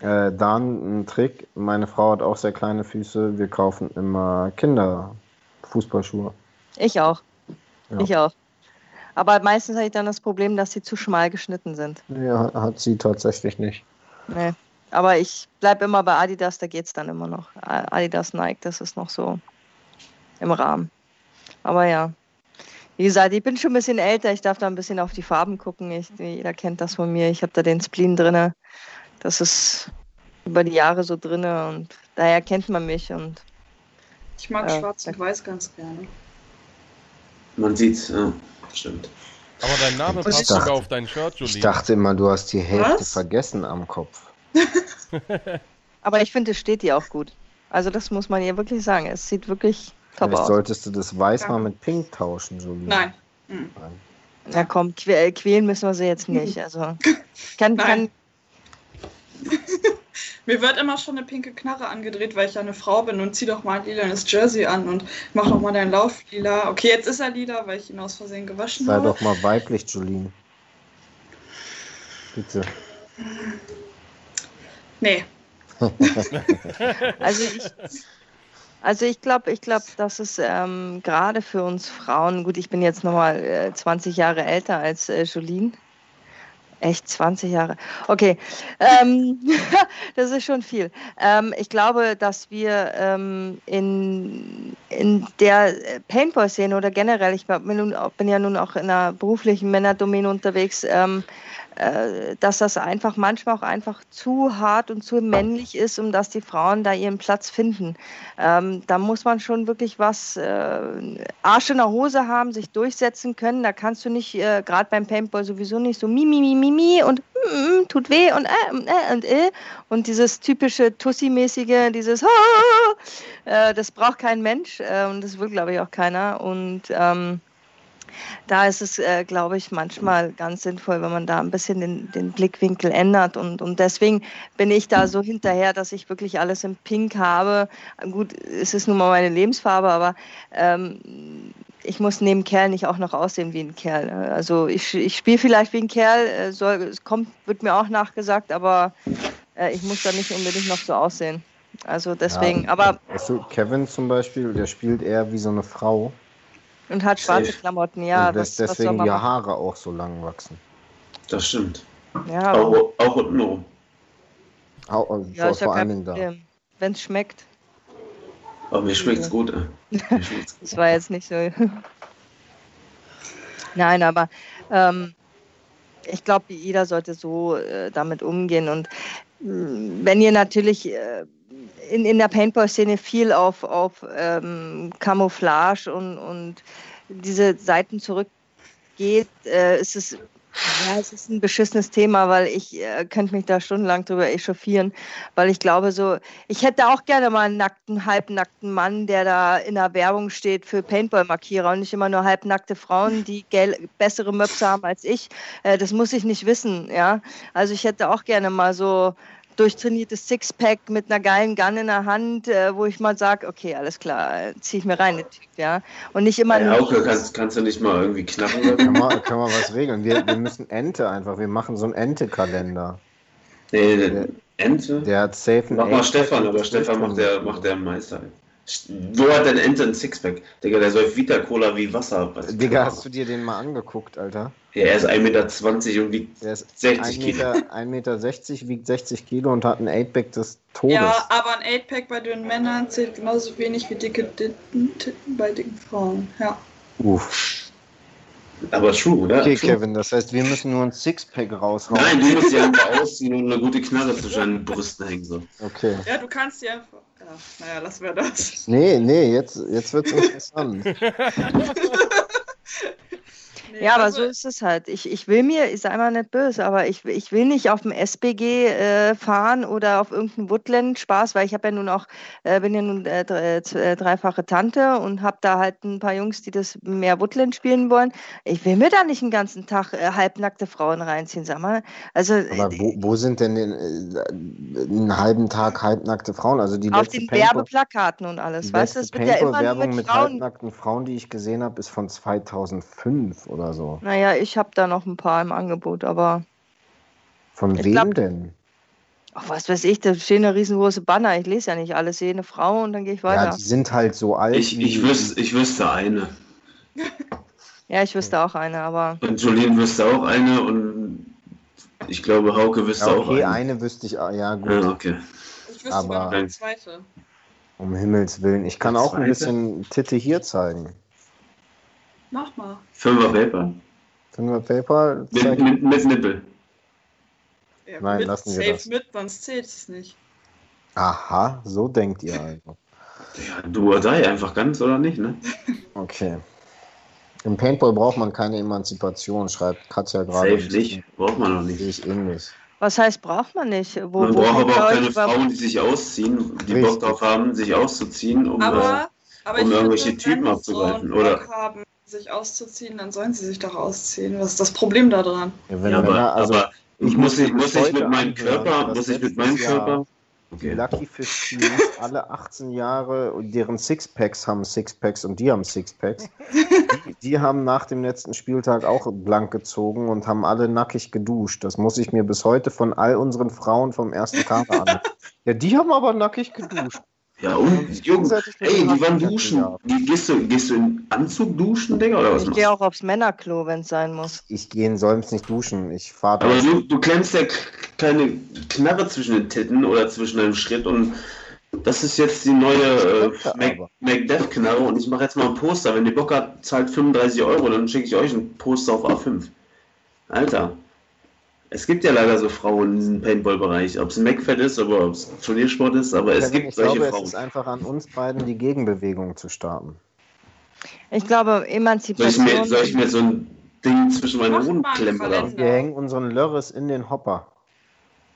Äh, dann ein Trick. Meine Frau hat auch sehr kleine Füße. Wir kaufen immer Kinderfußballschuhe. Ich auch. Ja. Ich auch. Aber meistens habe ich dann das Problem, dass sie zu schmal geschnitten sind. Ja, hat sie tatsächlich nicht. Nee. Aber ich bleibe immer bei Adidas, da geht es dann immer noch. Adidas, Nike, das ist noch so im Rahmen. Aber ja. Wie gesagt, ich bin schon ein bisschen älter, ich darf da ein bisschen auf die Farben gucken. Ich, jeder kennt das von mir. Ich habe da den Spleen drinne. Das ist über die Jahre so drinne und daher kennt man mich und Ich mag Ja. schwarz und weiß ganz gerne. Man sieht's, ja, stimmt. Aber dein Name passt dachte- sogar auf dein Shirt, Julie. Ich dachte immer, du hast die Hälfte Was? vergessen am Kopf. aber ich finde, es steht ihr auch gut. Also das muss man ihr wirklich sagen. Es sieht wirklich top Vielleicht aus. solltest du das Weiß Ja. mal mit Pink tauschen, Julie. Nein. Hm. Na komm, äh, quälen müssen wir sie jetzt nicht. Also kann, kann, Nein. Mir wird immer schon eine pinke Knarre angedreht, weil ich ja eine Frau bin und zieh doch mal ein lilanes Jersey an und mach doch mal deinen Lauf lila. Okay, jetzt ist er lila, weil ich ihn aus Versehen gewaschen Sei habe. doch mal weiblich, Julien. Bitte. Nee. Also ich, also ich glaube, ich glaube, dass es ähm, gerade für uns Frauen, gut, ich bin jetzt nochmal äh, 20 Jahre älter als äh, Jolien. Echt 20 Jahre. Okay, ähm, das ist schon viel. Ähm, ich glaube, dass wir ähm, in, in der Paintball-Szene oder generell, ich bin, nun, bin ja nun auch in einer beruflichen Männerdomäne unterwegs, ähm, äh, dass das einfach manchmal auch einfach zu hart und zu männlich ist, um dass die Frauen da ihren Platz finden. Ähm, da muss man schon wirklich was äh, Arsch in der Hose haben, sich durchsetzen können. Da kannst du nicht, äh, gerade beim Paintball sowieso nicht so mi, mi, mi, mi, mi und mm, mm, tut weh und äh, äh und äh und dieses typische Tussi-mäßige, dieses äh, das braucht kein Mensch äh, und das will, glaube ich, auch keiner. Und ähm, da ist es, äh, glaube ich, manchmal ganz sinnvoll, wenn man da ein bisschen den, den Blickwinkel ändert. Und, und deswegen bin ich da so hinterher, dass ich wirklich alles in Pink habe. Gut, es ist nun mal meine Lebensfarbe, aber ähm, ich muss neben Kerl nicht auch noch aussehen wie ein Kerl. Also ich, ich spiele vielleicht wie ein Kerl, äh, soll, es kommt, wird mir auch nachgesagt, aber äh, ich muss da nicht unbedingt noch so aussehen. Also deswegen, Ja, aber Weißt du, Kevin zum Beispiel, der spielt eher wie so eine Frau. Und hat schwarze Safe. Klamotten, ja. und was, was soll deswegen man die? Haare auch so lang wachsen. Das stimmt. Ja, Auch, auch untenrum. Au- also ja, vor, vor allen Dingen da. Wenn es schmeckt. Aber mir schmeckt's gut, ey. Mir schmeckt's gut. Das war jetzt nicht so. Nein, aber ähm, ich glaube, jeder sollte so äh, damit umgehen. Und mh, wenn ihr natürlich äh, in, in der Paintball-Szene viel auf, auf ähm, Camouflage und, und diese Seiten zurückgeht, äh, ist es ja, es ist ein beschissenes Thema, weil ich äh, könnte mich da stundenlang drüber echauffieren, weil ich glaube so, ich hätte auch gerne mal einen nackten, halbnackten Mann, der da in der Werbung steht für Paintball-Markierer und nicht immer nur halbnackte Frauen, die bessere Möpse haben als ich. Äh, das muss ich nicht wissen, ja. Also ich hätte auch gerne mal so durchtrainiertes Sixpack mit einer geilen Gun in der Hand, äh, wo ich mal sage, okay, alles klar, äh, zieh ich mir rein, den Typ, ja. Und nicht immer Ey, nur Hauke, kannst, kannst du nicht mal irgendwie knappen? oder? Können wir, können wir was regeln? Wir, wir müssen Ente einfach. Wir machen so einen Ente-Kalender. Nee, nee, Ente? Der hat safe einen Mach mal Stefan, aber Stefan macht der, macht der am meisten. Wo hat denn Ente ein Sixpack? Digga, der säuft Vita-Cola wie Wasser. Was- Digga, hast du dir den mal angeguckt, Alter? Ja, er ist 1,20 Meter und wiegt Der ist 60 1,60 Kilo. Meter, 1,60 Meter, wiegt 60 Kilo und hat ein 8-Pack des Todes. Ja, aber ein 8-Pack bei dünnen Männern zählt genauso wenig wie dicke Titten Titten bei dicken Frauen. Ja. Uff. Aber true, oder? Okay, True. Kevin, das heißt, wir müssen nur ein Sixpack raushauen. Nein, du musst die einfach ausziehen und eine gute Knarre zwischen deinen Brüsten hängen. So. Okay. Ja, du kannst die einfach. Ja, naja, lassen wir das. Nee, nee, jetzt, jetzt wird's interessant. Nee, Ja, aber also- so ist es halt. Ich, ich will mir, ich sei mal nicht böse, aber ich, ich will nicht auf dem SBG äh, fahren oder auf irgendeinen Woodland-Spaß, weil ich habe ja nun auch, äh, bin ja nun äh, z- äh, dreifache Tante und habe da halt ein paar Jungs, die das mehr Woodland spielen wollen. Ich will mir da nicht den ganzen Tag äh, halbnackte Frauen reinziehen, sag mal. Also Aber wo, wo sind denn den, äh, einen halben Tag halbnackte Frauen? Also die auf den Paintball- Werbeplakaten und alles, Die weißt du, es wird ja immer Paintball-Werbung mit mit Frauen. halbnackten Frauen, die ich gesehen habe, ist von 2005 oder so. Naja, ich habe da noch ein paar im Angebot, aber Von wem glaub- denn? ach, was weiß ich, da stehen eine riesengroße Banner. Ich lese ja nicht alles, sehe eine Frau und dann gehe ich Ja, weiter. die sind halt so alt. Ich, ich, wüsste, ich wüsste eine. Ja, ich wüsste auch eine, aber Und Jolene wüsste auch eine und ich glaube, Hauke wüsste Ja, auch okay, eine. eine wüsste ich, ah, ja gut, Ja, okay. Ich wüsste aber- eine zweite. um Himmels Willen. Ich kann auch ein bisschen Titte hier zeigen. Mach mal. Fünfer Paper. Finger Paper, Mit, mit, mit Nippel. Ja, Nein, mit, lassen wir safe das. mit, sonst zählt es nicht. Aha, so denkt ihr also. Ja, du oder die, einfach ganz oder nicht, ne? Okay. Im Paintball braucht man keine Emanzipation, schreibt Katja gerade. Safe nicht. Braucht man noch Sehe nicht. ich ähnlich. was heißt, braucht man nicht? Wo, Man wo braucht aber auch keine Frauen, die sich ausziehen, die Richtig. Bock drauf haben, sich auszuziehen, um. äh, Aber, aber um ich irgendwelche finde, Typen wenn abzugreifen, oder? Bock haben, sich auszuziehen, dann sollen sie sich doch ausziehen. Was ist das Problem da dran? Ja, wenn ja, aber, Männer, also aber ich muss ich, muss ich mit meinem Körper, muss ich mit meinem Körper. die Okay. Lucky Fish Teams alle 18 Jahre und deren Sixpacks haben Sixpacks und die haben Sixpacks. die, die haben nach dem letzten Spieltag auch blank gezogen und haben alle nackig geduscht. Das muss ich mir bis heute von all unseren Frauen vom ersten Kader an. Ja, die haben aber nackig geduscht. Ja, und Jungs, gegenseitig mit ey, die waren duschen. Die, gehst, du, gehst du in Anzug duschen, Digga, oder was Ich gehe auch aufs Männerklo, wenn es sein muss. Ich gehe in Solms nicht duschen. Ich fahre Aber du, du klemmst ja keine Knarre zwischen den Titten oder zwischen einem Schritt und das ist jetzt die neue äh. Macdeath-Knarre und ich mache jetzt mal ein Poster. Wenn die Bock hat, zahlt 35 Euro, dann schicke ich euch ein Poster auf A5. Alter, es gibt ja leider so Frauen im Paintball-Bereich, ob es ein MacFed ist, oder ob es Turniersport ist, aber es gibt ich solche glaube, es Frauen. ist einfach an uns beiden, die Gegenbewegung zu starten. Ich glaube, Soll ich, Emanzipation. mir, soll ich mir so ein Ding zwischen meine einen klemmen? Oder? Wir hängen unseren Lörres in den Hopper.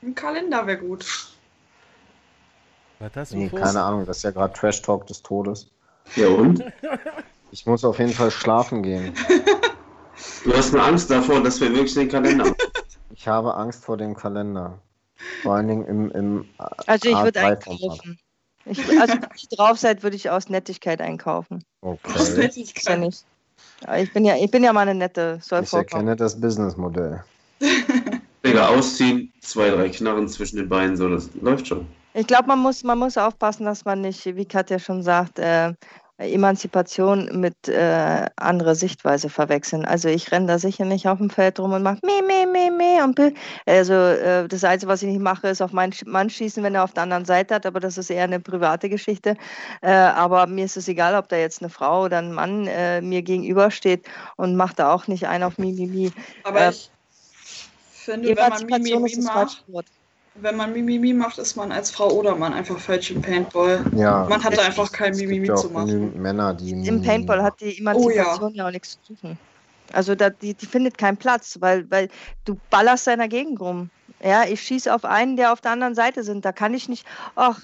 Ein Kalender wäre gut. Was hast du Nee, keine Ahnung, das ist ja gerade Trash Talk des Todes. Ja und? Ich muss auf jeden Fall schlafen gehen. Du hast eine Angst davor, dass wir wirklich den Kalender haben. Ich habe Angst vor dem Kalender. Vor allen Dingen im, im Also ich würde A3-Format. einkaufen. Ich, also wenn ihr drauf seid, würde ich aus Nettigkeit einkaufen. Okay. Ist ja nicht. Aber ich bin ja, ich bin ja mal eine nette, soll Ich vorkommen. erkenne das Businessmodell. Digga, ausziehen, zwei, drei Knarren zwischen den Beinen, so, das läuft schon. Ich glaube, man muss, man muss aufpassen, dass man nicht, wie Katja schon sagt, äh, Emanzipation mit äh, anderer Sichtweise verwechseln. Also ich renne da sicher nicht auf dem Feld rum und mache meh, meh, meh, meh. Und also äh, das Einzige, was ich nicht mache, ist auf meinen Mann schießen, wenn er auf der anderen Seite hat, aber das ist eher eine private Geschichte. Äh, aber mir ist es egal, ob da jetzt eine Frau oder ein Mann äh, mir gegenübersteht und macht da auch nicht einen auf Mimimi. Aber Äh, ich finde, wenn man Mimimi macht, falsche Wort. Wenn man Mimimi macht, ist man als Frau oder Mann einfach falsch im Paintball. Ja. Man hat da einfach kein Mimimi gibt ja zu machen. Männer, die Im Paintball hat die Emanzipation ja. auch nichts zu suchen. Also da, die, die findet keinen Platz, weil, weil du ballerst deiner Gegend rum. Ja, ich schieße auf einen, der auf der anderen Seite sind. Da kann ich nicht, ach,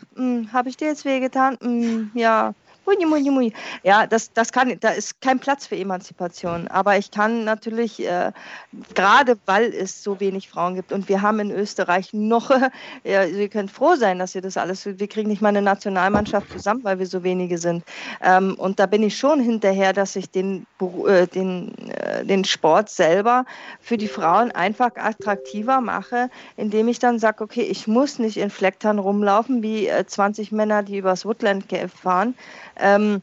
habe ich dir jetzt wehgetan? Mm, ja, mui, mui, mui. Ja, das, das kann, da ist kein Platz für Emanzipation. Aber ich kann natürlich, äh, gerade weil es so wenig Frauen gibt und wir haben in Österreich noch, also ihr könnt froh sein, dass ihr das alles, wir kriegen nicht mal eine Nationalmannschaft zusammen, weil wir so wenige sind. Ähm, und da bin ich schon hinterher, dass ich den, äh, den, äh, den Sport selber für die Frauen einfach attraktiver mache, indem ich dann sage, okay, ich muss nicht in Flecktern rumlaufen, wie äh, 20 Männer, die übers Woodland fahren. Ähm,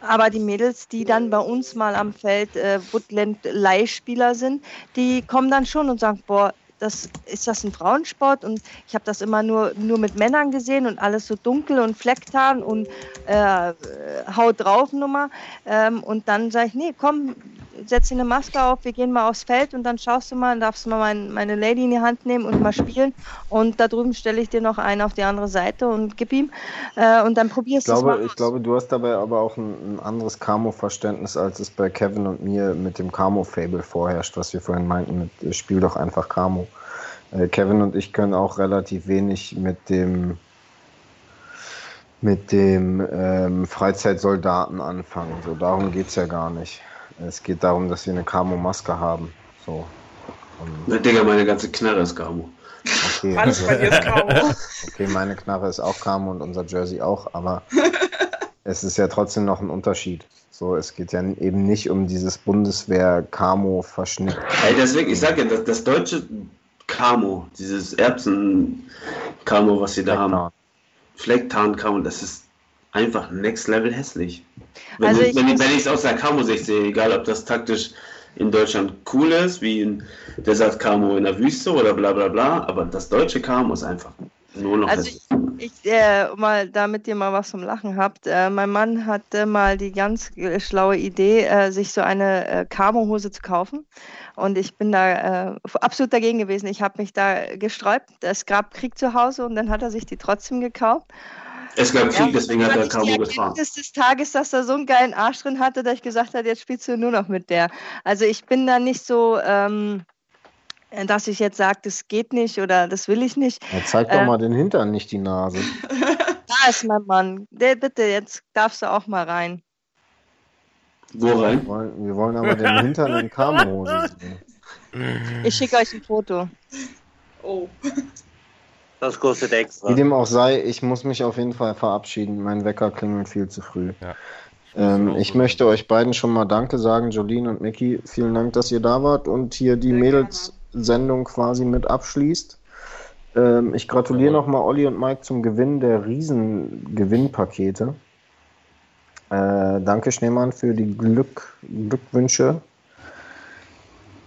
aber die Mädels, die dann bei uns mal am Feld äh, Woodland-Leihspieler sind, die kommen dann schon und sagen, boah, das, ist das ein Frauensport? Und ich habe das immer nur, nur mit Männern gesehen und alles so dunkel und Flecktarn und äh, Haut drauf Nummer. Ähm, und dann sage ich, nee, komm, setz dir eine Maske auf, wir gehen mal aufs Feld und dann schaust du mal, darfst du mal mein, meine Lady in die Hand nehmen und mal spielen. Und da drüben stelle ich dir noch einen auf die andere Seite und gib ihm. Äh, und dann probierst du es mal. Ich glaube, du hast dabei aber auch ein, ein anderes Camo-Verständnis, als es bei Kevin und mir mit dem Camo-Fable vorherrscht, was wir vorhin meinten, mit Spiel doch einfach Camo. Äh, Kevin und ich können auch relativ wenig mit dem mit dem ähm, Freizeitsoldaten anfangen. So, darum geht es ja gar nicht. Es geht darum, dass wir eine Camo-Maske haben. So. Na, Digga, meine ganze Knarre ist Camo. Okay. Alles bei dir ist Camo. Okay, meine Knarre ist auch Camo und unser Jersey auch, aber es ist ja trotzdem noch ein Unterschied. So, es geht ja eben nicht um dieses Bundeswehr-Camo-Verschnitt. Ey, deswegen, ich sage ja, das, das deutsche Camo, dieses Erbsen-Camo, was sie da haben, Flecktarn-Camo, das ist einfach next level hässlich. Wenn, also ich wenn, wenn ich es aus der Camo-Sicht sehe, egal ob das taktisch in Deutschland cool ist, wie in der sagt Camo in der Wüste oder bla bla bla, aber das deutsche Camo ist einfach nur noch also hässlich. Ich, ich äh, mal, damit ihr mal was zum Lachen habt, äh, mein Mann hatte mal die ganz schlaue Idee, äh, sich so eine äh, Camo-Hose zu kaufen. Und ich bin da äh, absolut dagegen gewesen. Ich habe mich da gesträubt. Es gab Krieg zu Hause und dann hat er sich die trotzdem gekauft. Es gab Krieg, ja, deswegen hat er Camo gefahren. Das des Tages, dass er so einen geilen Arsch drin hatte, dass ich gesagt habe, jetzt spielst du nur noch mit der. Also ich bin da nicht so, ähm, dass ich jetzt sage, das geht nicht oder das will ich nicht. Ja, zeig doch äh, mal den Hintern, nicht die Nase. da ist mein Mann. Der, bitte, jetzt darfst du auch mal rein. Wo rein? Wir wollen, wir wollen aber den Hintern in Camo-Hose sehen. Ich schicke euch ein Foto. Oh. Das kostet extra. Wie dem auch sei, ich muss mich auf jeden Fall verabschieden. Mein Wecker klingelt viel zu früh. Ja. Ähm, ich möchte euch beiden schon mal Danke sagen, Jolene und Mickey. Vielen Dank, dass ihr da wart und hier die Mädels-Sendung quasi mit abschließt. Ähm, ich gratuliere nochmal Olli und Mike zum Gewinn der Riesen-Gewinnpakete. Äh, danke, Schneemann, für die Glück, Glückwünsche.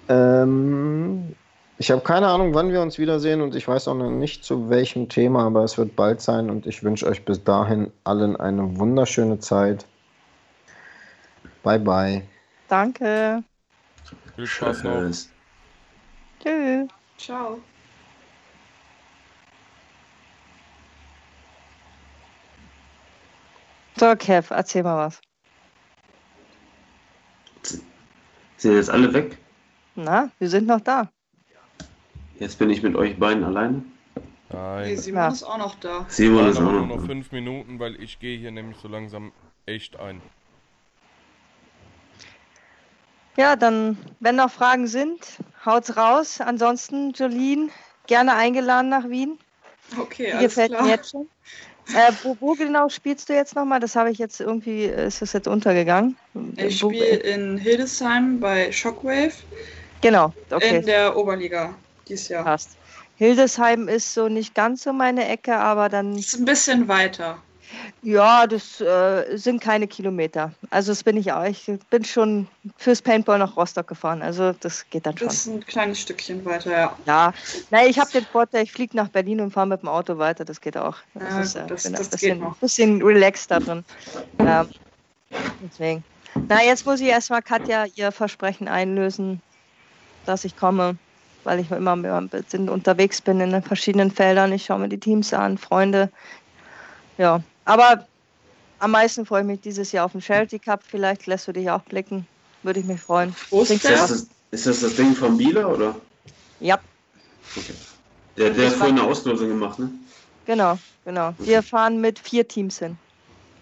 Ähm, ich habe keine Ahnung, wann wir uns wiedersehen und ich weiß auch noch nicht zu welchem Thema, aber es wird bald sein und ich wünsche euch bis dahin allen eine wunderschöne Zeit. Bye bye. Danke. Viel Spaß noch. Tschüss. Ciao. So, Kev, erzähl mal was. Sind jetzt alle weg? Na, wir sind noch da. Jetzt bin ich mit euch beiden alleine. Nein. Nee, Simon ja. ist auch noch da. Simon ist auch noch nur noch fünf Minuten, weil ich gehe hier nämlich so langsam echt ein. Ja, dann, wenn noch Fragen sind, haut's raus. Ansonsten, Jolene, gerne eingeladen nach Wien. Okay, alles gefällt klar. mir jetzt schon. Äh, wo, wo, genau spielst du jetzt nochmal? Das habe ich jetzt irgendwie, ist das jetzt untergegangen? Ich spiele in Hildesheim bei Shockwave. Genau, okay. In der Oberliga dieses Jahr. Passt. Hildesheim ist so nicht ganz so meine Ecke, aber dann. Ist ein bisschen weiter. Ja, das äh, sind keine Kilometer. Also das bin ich auch. Ich bin schon fürs Paintball nach Rostock gefahren. Also das geht dann schon. Das ist ein kleines Stückchen weiter, ja. Ja, nein, ich habe den Vorteil, ich fliege nach Berlin und fahre mit dem Auto weiter. Das geht auch. Das ja, ist, äh, das, bin das ein bisschen, geht noch. bisschen relaxed da drin. Ja, deswegen. Na, jetzt muss ich erstmal Katja ihr Versprechen einlösen, dass ich komme weil ich immer ein bisschen unterwegs bin in den verschiedenen Feldern. Ich schaue mir die Teams an, Freunde. Ja, aber am meisten freue ich mich dieses Jahr auf den Charity Cup. Vielleicht lässt du dich auch blicken. Würde ich mich freuen. Ist, das? ist das das Ding von Bieler, oder? Ja. Okay. Der, der hat vorhin eine Auslosung gemacht, ne? Genau, genau. Okay. Wir fahren mit vier Teams hin.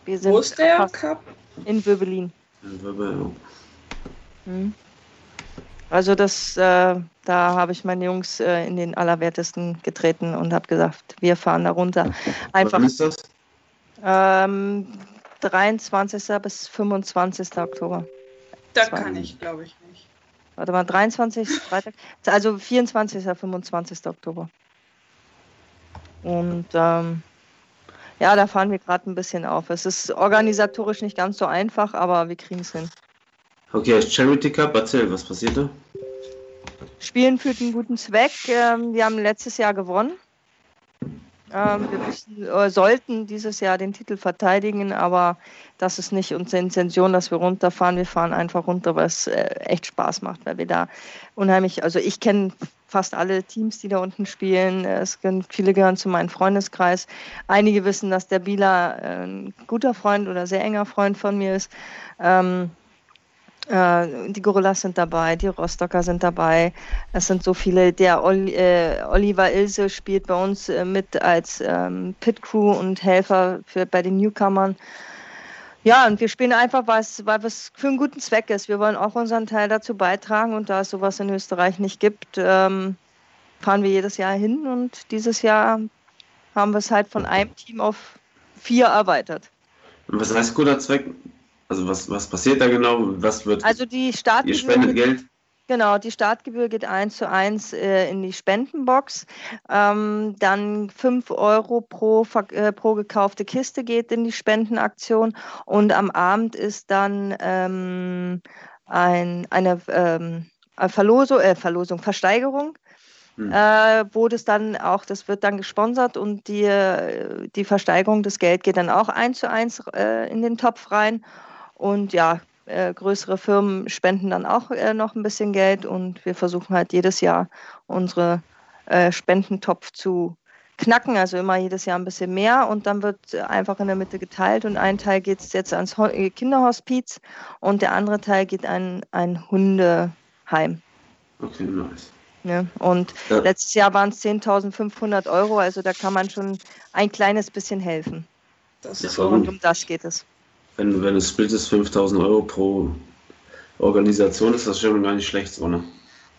Wo ist der Cup? In Wöbelin. In Wöbelin. Hm. Also das, äh, da habe ich meine Jungs äh, in den Allerwertesten getreten und habe gesagt, wir fahren da runter. Einfach. Wann ist das? Ähm, 23. bis 25. Oktober. Da kann ich, glaube ich, nicht. Warte mal, 23. Freitag. Also 24. 25. Oktober. Und ähm, ja, da fahren wir gerade ein bisschen auf. Es ist organisatorisch nicht ganz so einfach, aber wir kriegen es hin. Okay, Charity Cup, erzähl, was passiert da? Spielen für einen guten Zweck. Ähm, wir haben letztes Jahr gewonnen. Ähm, wir müssen, äh, sollten dieses Jahr den Titel verteidigen, aber das ist nicht unsere Intention, dass wir runterfahren. Wir fahren einfach runter, weil es äh, echt Spaß macht, weil wir da unheimlich, also ich kenne fast alle Teams, die da unten spielen. Es viele gehören zu meinem Freundeskreis. Einige wissen, dass der Bila äh, ein guter Freund oder sehr enger Freund von mir ist. Ähm, äh, die Gorillas sind dabei, die Rostocker sind dabei. Es sind so viele. Der Oli, äh, Oliver Ilse spielt bei uns äh, mit als ähm, Pit Crew und Helfer für, bei den Newcomern. Ja, und wir spielen einfach, weil es für einen guten Zweck ist. Wir wollen auch unseren Teil dazu beitragen und da es sowas in Österreich nicht gibt, ähm, fahren wir jedes Jahr hin und dieses Jahr haben wir es halt von einem Team auf vier erweitert. Was heißt guter Zweck? Also was, was passiert da genau? Was wird Also die ihr Startgebühr, spendet Geld? genau, die Startgebühr geht eins zu eins äh, in die Spendenbox. Ähm, dann 5 Euro pro, äh, pro gekaufte Kiste geht in die Spendenaktion und am Abend ist dann ähm, ein, eine ähm, äh, Verlosung, äh, Verlosung, Versteigerung. Hm. Äh, wo das dann auch, das wird dann gesponsert und die, äh, die Versteigerung des Geld geht dann auch eins zu eins äh, in den Topf rein. Und ja, äh, größere Firmen spenden dann auch äh, noch ein bisschen Geld und wir versuchen halt jedes Jahr unsere äh, Spendentopf zu knacken, also immer jedes Jahr ein bisschen mehr und dann wird äh, einfach in der Mitte geteilt und ein Teil geht jetzt ans Ho äh, Kinderhospiz und der andere Teil geht an ein Hundeheim. Okay, nice. Ne? Und Ja. letztes Jahr waren es 10.500 Euro, also da kann man schon ein kleines bisschen helfen. Das Das ist war Und um das geht es. Wenn, wenn es Split ist, 5000 Euro pro Organisation, ist das schon gar nicht schlecht, so, ne?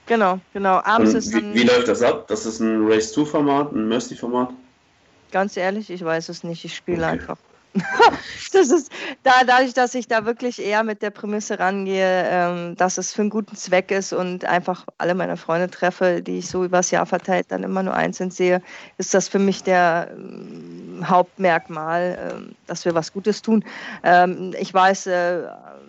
Genau, genau. Abends Und ist wie, wie läuft das ab? Das ist ein Race-2-Format, ein Mercy-Format? ganz ehrlich, ich weiß es nicht, ich spiele Okay. einfach. das ist da, dadurch, dass ich da wirklich eher mit der Prämisse rangehe, ähm, dass es für einen guten Zweck ist und einfach alle meine Freunde treffe, die ich so übers Jahr verteilt dann immer nur einzeln sehe, ist das für mich der ähm, Hauptmerkmal, ähm, dass wir was Gutes tun. Ähm, ich weiß, äh,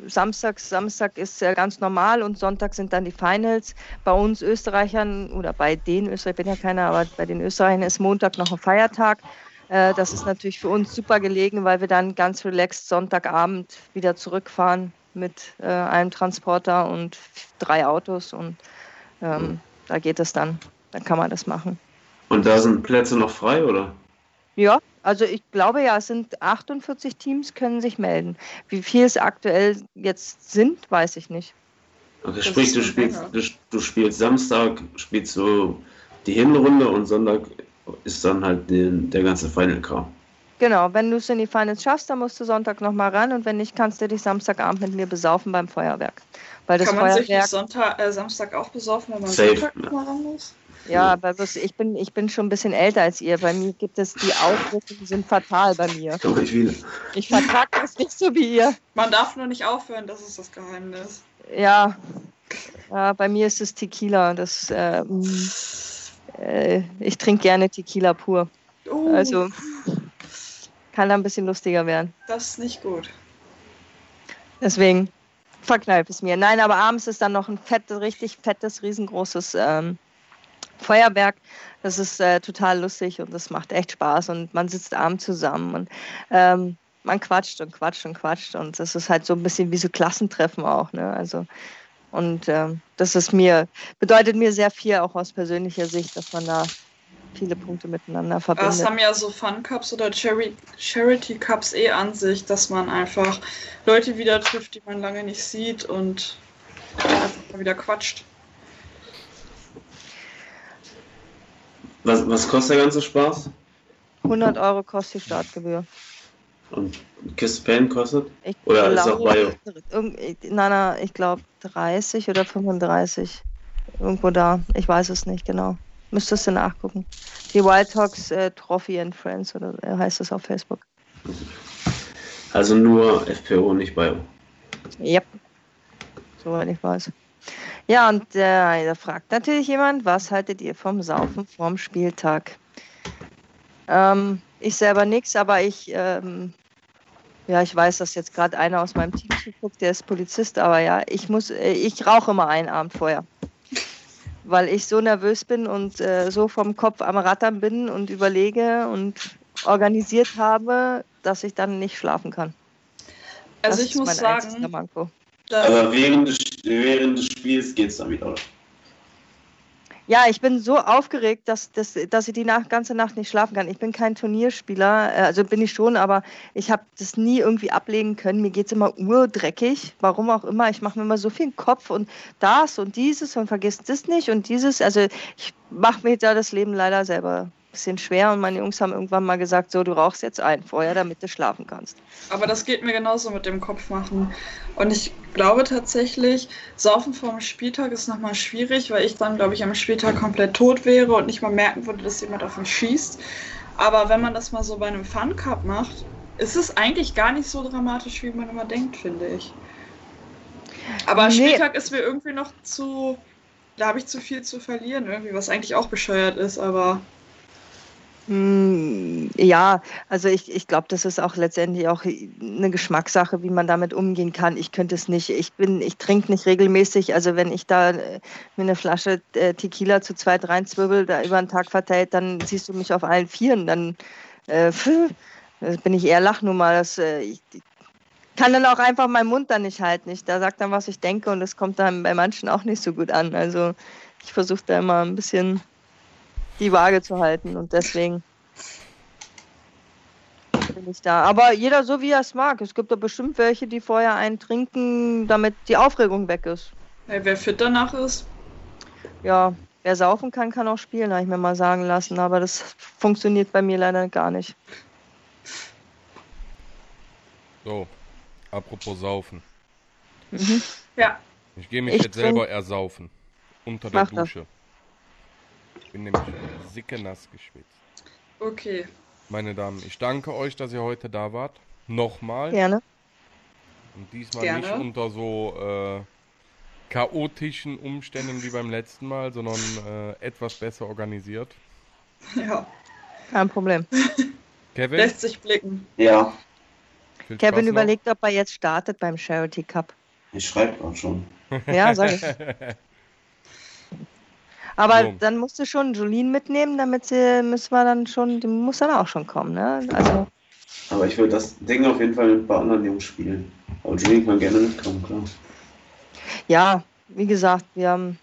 Samstag, Samstag ist äh, ganz normal und Sonntag sind dann die Finals. Bei uns Österreichern oder bei den Österreichern, ich bin ja keiner, aber bei den Österreichern ist Montag noch ein Feiertag. Äh, Das ist natürlich für uns super gelegen, weil wir dann ganz relaxed Sonntagabend wieder zurückfahren mit äh, einem Transporter und drei Autos und ähm, da geht es dann. Dann kann man das machen. Und da sind Plätze noch frei, oder? Ja, also ich glaube ja, es sind 48 Teams, können sich melden. Wie viel es aktuell jetzt sind, weiß ich nicht. Okay, sprich, du spielst, du, du spielst Samstag, spielst so die Hinrunde und Sonntag ist dann halt den, der ganze Final-Kram. Genau, wenn du es in die Finals schaffst, dann musst du Sonntag nochmal ran und wenn nicht, kannst du dich Samstagabend mit mir besaufen beim Feuerwerk. Weil das Kann man sich Feuerwerk, nicht Sonntag, äh, Samstag auch besoffen, wenn man Safe, Sonntag ja. mal ran muss? ja, weil ich, bin, ich bin schon ein bisschen älter als ihr. Bei mir gibt es, die Auswirkungen sind fatal bei mir. Doch, ich wieder. Ich vertrag das nicht so wie ihr. Man darf nur nicht aufhören, das ist das Geheimnis. Ja, ja bei mir ist es Tequila. Das, äh, mm, äh, ich trinke gerne Tequila pur. Oh, Also kann da ein bisschen lustiger werden. das ist nicht gut. Deswegen verkneife es mir. Nein, aber abends ist dann noch ein fettes, richtig fettes, riesengroßes ähm, Feuerwerk. Das ist äh, total lustig und das macht echt Spaß und man sitzt abends zusammen und ähm, man quatscht und quatscht und quatscht und das ist halt so ein bisschen wie so Klassentreffen auch. Ne? Also und ähm, das ist mir bedeutet mir sehr viel auch aus persönlicher Sicht, dass man da viele Punkte miteinander Aber es verbindet. haben ja so Fun Cups oder Chari Charity Cups eh an sich, dass man einfach Leute wieder trifft, die man lange nicht sieht und einfach mal wieder quatscht. Was, was kostet der ganze Spaß? 100 Euro kostet die Startgebühr. Und Kiss Pain kostet? Ich Oder ist auch glaube, irgend- nein, nein, ich glaube 30 oder 35. Irgendwo da. Ich weiß es nicht genau. Müsstest du nachgucken. Die Wild Hogs äh, Trophy and Friends oder äh, heißt das auf Facebook. Also nur FPO, nicht Bio. Yep. Soweit ich weiß. Ja, und äh, da fragt natürlich jemand, was haltet ihr vom Saufen vorm Spieltag? Ähm, ich selber nichts, aber ich, ähm, ja, ich weiß, dass jetzt gerade einer aus meinem Team zuguckt, der ist Polizist, aber ja, ich muss, äh, ich rauche immer einen Abend vorher. weil ich so nervös bin und äh, so vom Kopf am Rattern bin und überlege und organisiert habe, dass ich dann nicht schlafen kann. Also Das ich ist muss mein sagen, Aber während des, während des Spiels geht's dann wieder. Ja, ich bin so aufgeregt, dass, dass, dass ich die Nacht, ganze Nacht nicht schlafen kann. Ich bin kein Turnierspieler, äh, also bin ich schon, aber ich habe das nie irgendwie ablegen können. Mir geht es immer urdreckig, warum auch immer. Ich mache mir immer so viel Kopf und das und dieses und vergisst das nicht und dieses. Also ich mache mir da das Leben leider selber bisschen schwer und meine Jungs haben irgendwann mal gesagt, so, du rauchst jetzt ein vorher, damit du schlafen kannst. aber das geht mir genauso mit dem Kopf machen. Und ich glaube tatsächlich, Saufen vor dem Spieltag ist nochmal schwierig, weil ich dann, glaube ich, am Spieltag komplett tot wäre und nicht mal merken würde, dass jemand auf mich schießt. Aber wenn man das mal so bei einem Fun Cup macht, ist es eigentlich gar nicht so dramatisch, wie man immer denkt, finde ich. Aber Nee. Spieltag ist mir irgendwie noch zu. Da habe ich zu viel zu verlieren, irgendwie, was eigentlich auch bescheuert ist, aber. Mm, Ja, also ich, ich glaube, das ist auch letztendlich auch eine Geschmackssache, wie man damit umgehen kann. Ich könnte es nicht. Ich bin, ich trinke nicht regelmäßig. Also wenn ich da äh, mir eine Flasche äh, Tequila zu zweit reinzwirbel, da über den Tag verteilt, dann siehst du mich auf allen Vieren. Dann äh, pf, das bin ich eher Lachnummer. Das, äh, ich, kann dann auch einfach meinen Mund dann nicht halten. Ich da sag dann, was ich denke und das kommt dann bei manchen auch nicht so gut an. Also ich versuche da immer ein bisschen die Waage zu halten und deswegen bin ich da. Aber jeder so wie er es mag. Es gibt doch bestimmt welche, die vorher einen trinken, damit die Aufregung weg ist. Hey, wer fit danach ist, Ja, wer saufen kann, kann auch spielen, habe ich mir mal sagen lassen. Aber das funktioniert bei mir leider gar nicht. So, apropos Saufen. Mhm. ja, Ich gehe mich Ich jetzt selber ersaufen. Unter der Mach das. Dusche. Ich bin nämlich sicke nass geschwitzt. okay. Meine Damen, ich danke euch, dass ihr heute da wart. Nochmal. Gerne. Und diesmal Gerne. nicht unter so äh, chaotischen Umständen wie beim letzten Mal, sondern äh, etwas besser organisiert. Ja, Kein Problem. Kevin, lässt sich blicken. Ja, viel Kevin Spaß noch. überlegt, ob er jetzt startet beim Charity Cup. ich schreibe auch schon. Ja, sag ich. Aber So. dann musst du schon Julien mitnehmen, damit sie, müssen wir dann schon, die muss dann auch schon kommen, ne? Also, Aber ich will das Ding auf jeden Fall mit ein paar anderen Jungs spielen. Aber Julian kann gerne mitkommen, klar. ja, wie gesagt, wir haben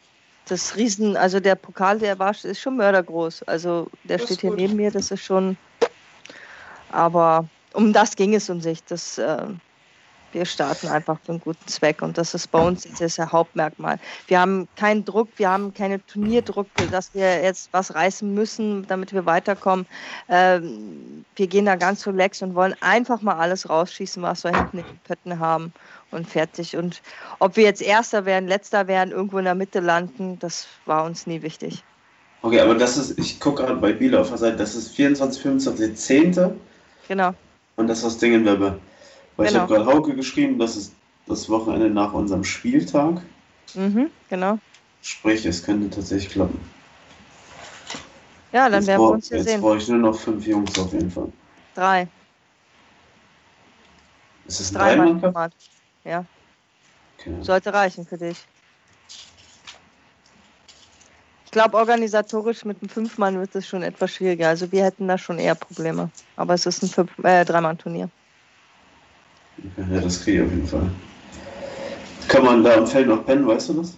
das Riesen, also der Pokal, der war, ist schon mördergroß. Also der Das steht hier gut. neben mir, das ist schon, aber um das ging es um sich. Das, äh, wir starten einfach für einen guten Zweck und das ist bei uns jetzt das Hauptmerkmal. Wir haben keinen Druck, wir haben keine Turnierdruck, dass wir jetzt was reißen müssen, damit wir weiterkommen. Ähm, wir gehen da ganz relax und wollen einfach mal alles rausschießen, was wir hinten in den Pötten haben und fertig. Und ob wir jetzt Erster werden, Letzter werden, irgendwo in der Mitte landen, das war uns nie wichtig. Okay, aber das ist, ich gucke gerade bei Biele auf der Seite, das ist 24, 25, 10. Genau. und das ist das Ding Weil ich Genau. habe gerade Hauke geschrieben, das ist das Wochenende nach unserem Spieltag. Mhm, genau. Sprich, es könnte tatsächlich klappen. Ja, dann jetzt werden wir uns hier jetzt sehen. brauche ich nur noch fünf Jungs auf jeden Fall. Drei. Ist es ein Dreimann Cup? Format. Ja, Okay. sollte reichen für dich. Ich glaube, organisatorisch mit einem Fünfmann wird es schon etwas schwieriger. Also wir hätten da schon eher Probleme. Aber es ist ein äh, Dreimann-Turnier. Ja, das kriege ich auf jeden Fall. Kann man da am Feld noch pennen, weißt du das?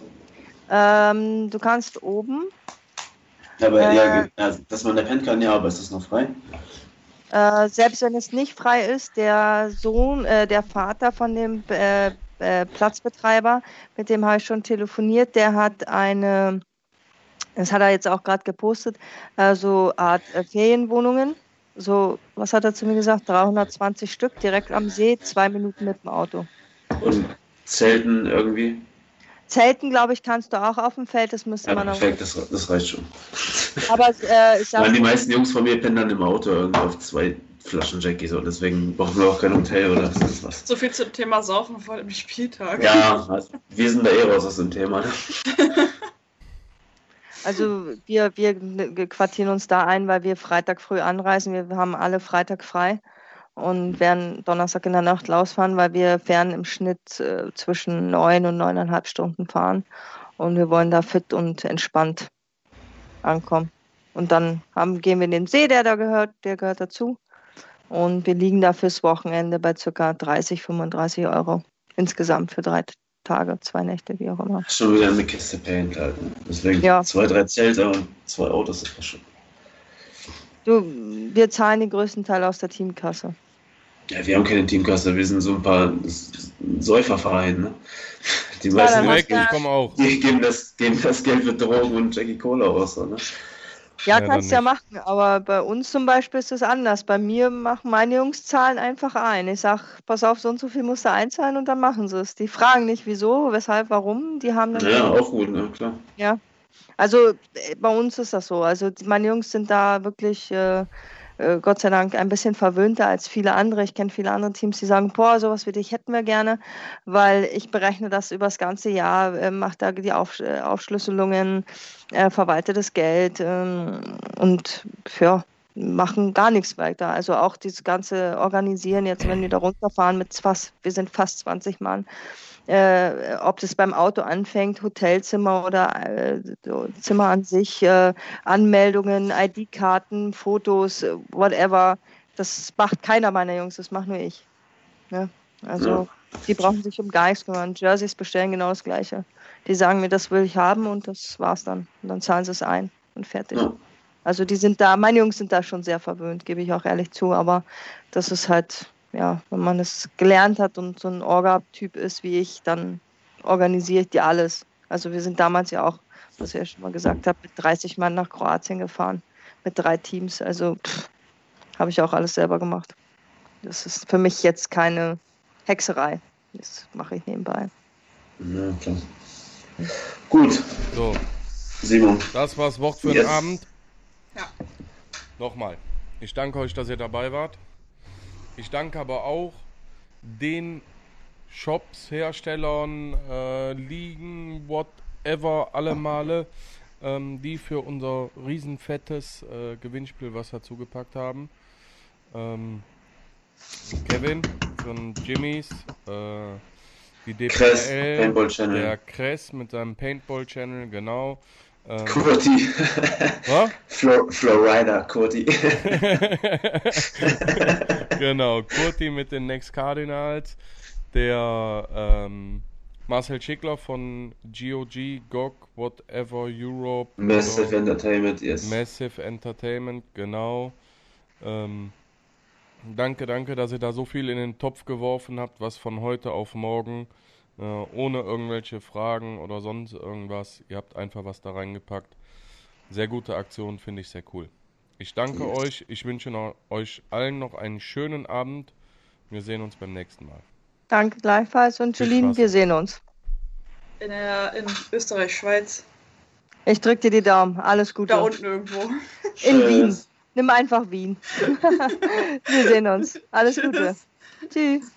Ähm, du kannst oben, Aber Äh. ja, also, dass man da pennen kann, ja, aber ist das noch frei? äh, selbst wenn es nicht frei ist, der Sohn, äh, der Vater von dem äh, äh, Platzbetreiber, mit dem habe ich schon telefoniert, der hat eine, das hat er jetzt auch gerade gepostet, äh, so Art Ferienwohnungen. So, was hat er zu mir gesagt? 320 Stück direkt am See, zwei Minuten mit dem Auto. Und Zelten irgendwie? Zelten, glaube ich, kannst du auch auf dem Feld, das müsste Ja, man auch. perfekt, das, das reicht schon. Aber äh, ich sag Weil die meisten Jungs von mir pennen dann im Auto irgendwie auf zwei Flaschen Jackie so. Deswegen brauchen wir auch kein Hotel oder sonst was. So viel zum Thema Saufen vor dem Spieltag. Ja, also, wir sind da eh raus aus dem Thema. Ne? Also wir, wir quartieren uns da ein, weil wir Freitag früh anreisen. Wir haben alle Freitag frei und werden Donnerstag in der Nacht losfahren, weil wir fern im Schnitt äh, zwischen neun und neuneinhalb Stunden fahren. Und wir wollen da fit und entspannt ankommen. Und dann haben, gehen wir in den See, der da gehört, der gehört dazu. Und wir liegen da fürs Wochenende bei ca. 30, 35 Euro insgesamt für drei Tage, zwei Nächte, wie auch immer. Schon wieder eine Kiste Paint halt. ne? Deswegen Ja. zwei, drei Zelte und zwei Autos ist das schon. Du, wir zahlen den größten Teil aus der Teamkasse. Ja, wir haben keine Teamkasse, wir sind so ein paar Säufervereine. Ne? Die Ja, meisten dann Weg, ich komme auch. die geben das, geben das Geld für Drogen und Jackie Cola aus. So, ne? Ja, kannst ja machen, aber bei uns zum Beispiel ist es anders. Bei mir machen meine Jungs zahlen einfach ein. Ich sag, pass auf, so und so viel musst du einzahlen und dann machen sie es. Die fragen nicht wieso, weshalb, warum. Die haben dann Ja, auch gut, ne? klar. Ja, also äh, bei uns ist das so. Also meine Jungs sind da wirklich, äh, äh, Gott sei Dank, ein bisschen verwöhnter als viele andere. Ich kenne viele andere Teams, die sagen, boah, sowas wie dich hätten wir gerne, weil ich berechne das über das ganze Jahr, äh, mache da die Auf, äh, Aufschlüsselungen, äh, verwalte das Geld ähm, und ja, machen gar nichts weiter. Also auch dieses ganze Organisieren, jetzt wenn wir da runterfahren mit fast, wir sind fast 20 Mann, äh, ob das beim Auto anfängt, Hotelzimmer oder äh, Zimmer an sich, äh, Anmeldungen, ID-Karten, Fotos, äh, whatever. Das macht keiner meiner Jungs, das mache nur ich. Ne? Also die brauchen sich um gar nichts kümmern. Jerseys bestellen genau das Gleiche. Die sagen mir, das will ich haben und das war's dann. Und dann zahlen sie es ein und fertig. Ja. Also die sind da, meine Jungs sind da schon sehr verwöhnt, gebe ich auch ehrlich zu, aber das ist halt, ja, wenn man es gelernt hat und so ein Orga-Typ ist wie ich, dann organisiere ich dir alles. Also wir sind damals ja auch, was ich ja schon mal gesagt habe, mit 30 Mann nach Kroatien gefahren, mit drei Teams. Also habe ich auch alles selber gemacht. Das ist für mich jetzt keine Hexerei. Das mache ich nebenbei. Ja, klar. Gut, So, Simon. das war's Wort für Yes. den Abend. Ja. Nochmal, ich danke euch, dass ihr dabei wart. Ich danke aber auch den Shops, Herstellern, äh, Ligen, whatever, alle Male, ähm, die für unser riesenfettes äh, Gewinnspiel was dazugepackt haben. Ähm, Kevin von Jimmys, äh, die DPL, Kress, Paintball Channel. der Kress mit seinem Paintball Channel, genau. Ähm, Kurti. was? Flo, Florida, Kurti. genau, Kurti mit den Next Cardinals, der ähm, Marcel Schickler von GOG, GOG, Whatever Europe, Massive Entertainment, yes. Massive Entertainment, genau. Ähm, danke, danke, dass ihr da so viel in den Topf geworfen habt, was von heute auf morgen, äh, ohne irgendwelche Fragen oder sonst irgendwas, ihr habt einfach was da reingepackt. Sehr gute Aktion, finde ich sehr cool. Ich danke Yes. euch, ich wünsche noch, euch allen noch einen schönen Abend. Wir sehen uns beim nächsten Mal. Danke gleichfalls und Julien, wir sehen uns. In, der, in Österreich, Schweiz. Ich drücke dir die Daumen. Alles Gute. Da unten irgendwo. In Tschüss. Wien. Nimm einfach Wien. wir sehen uns. Alles Gute. Tschüss.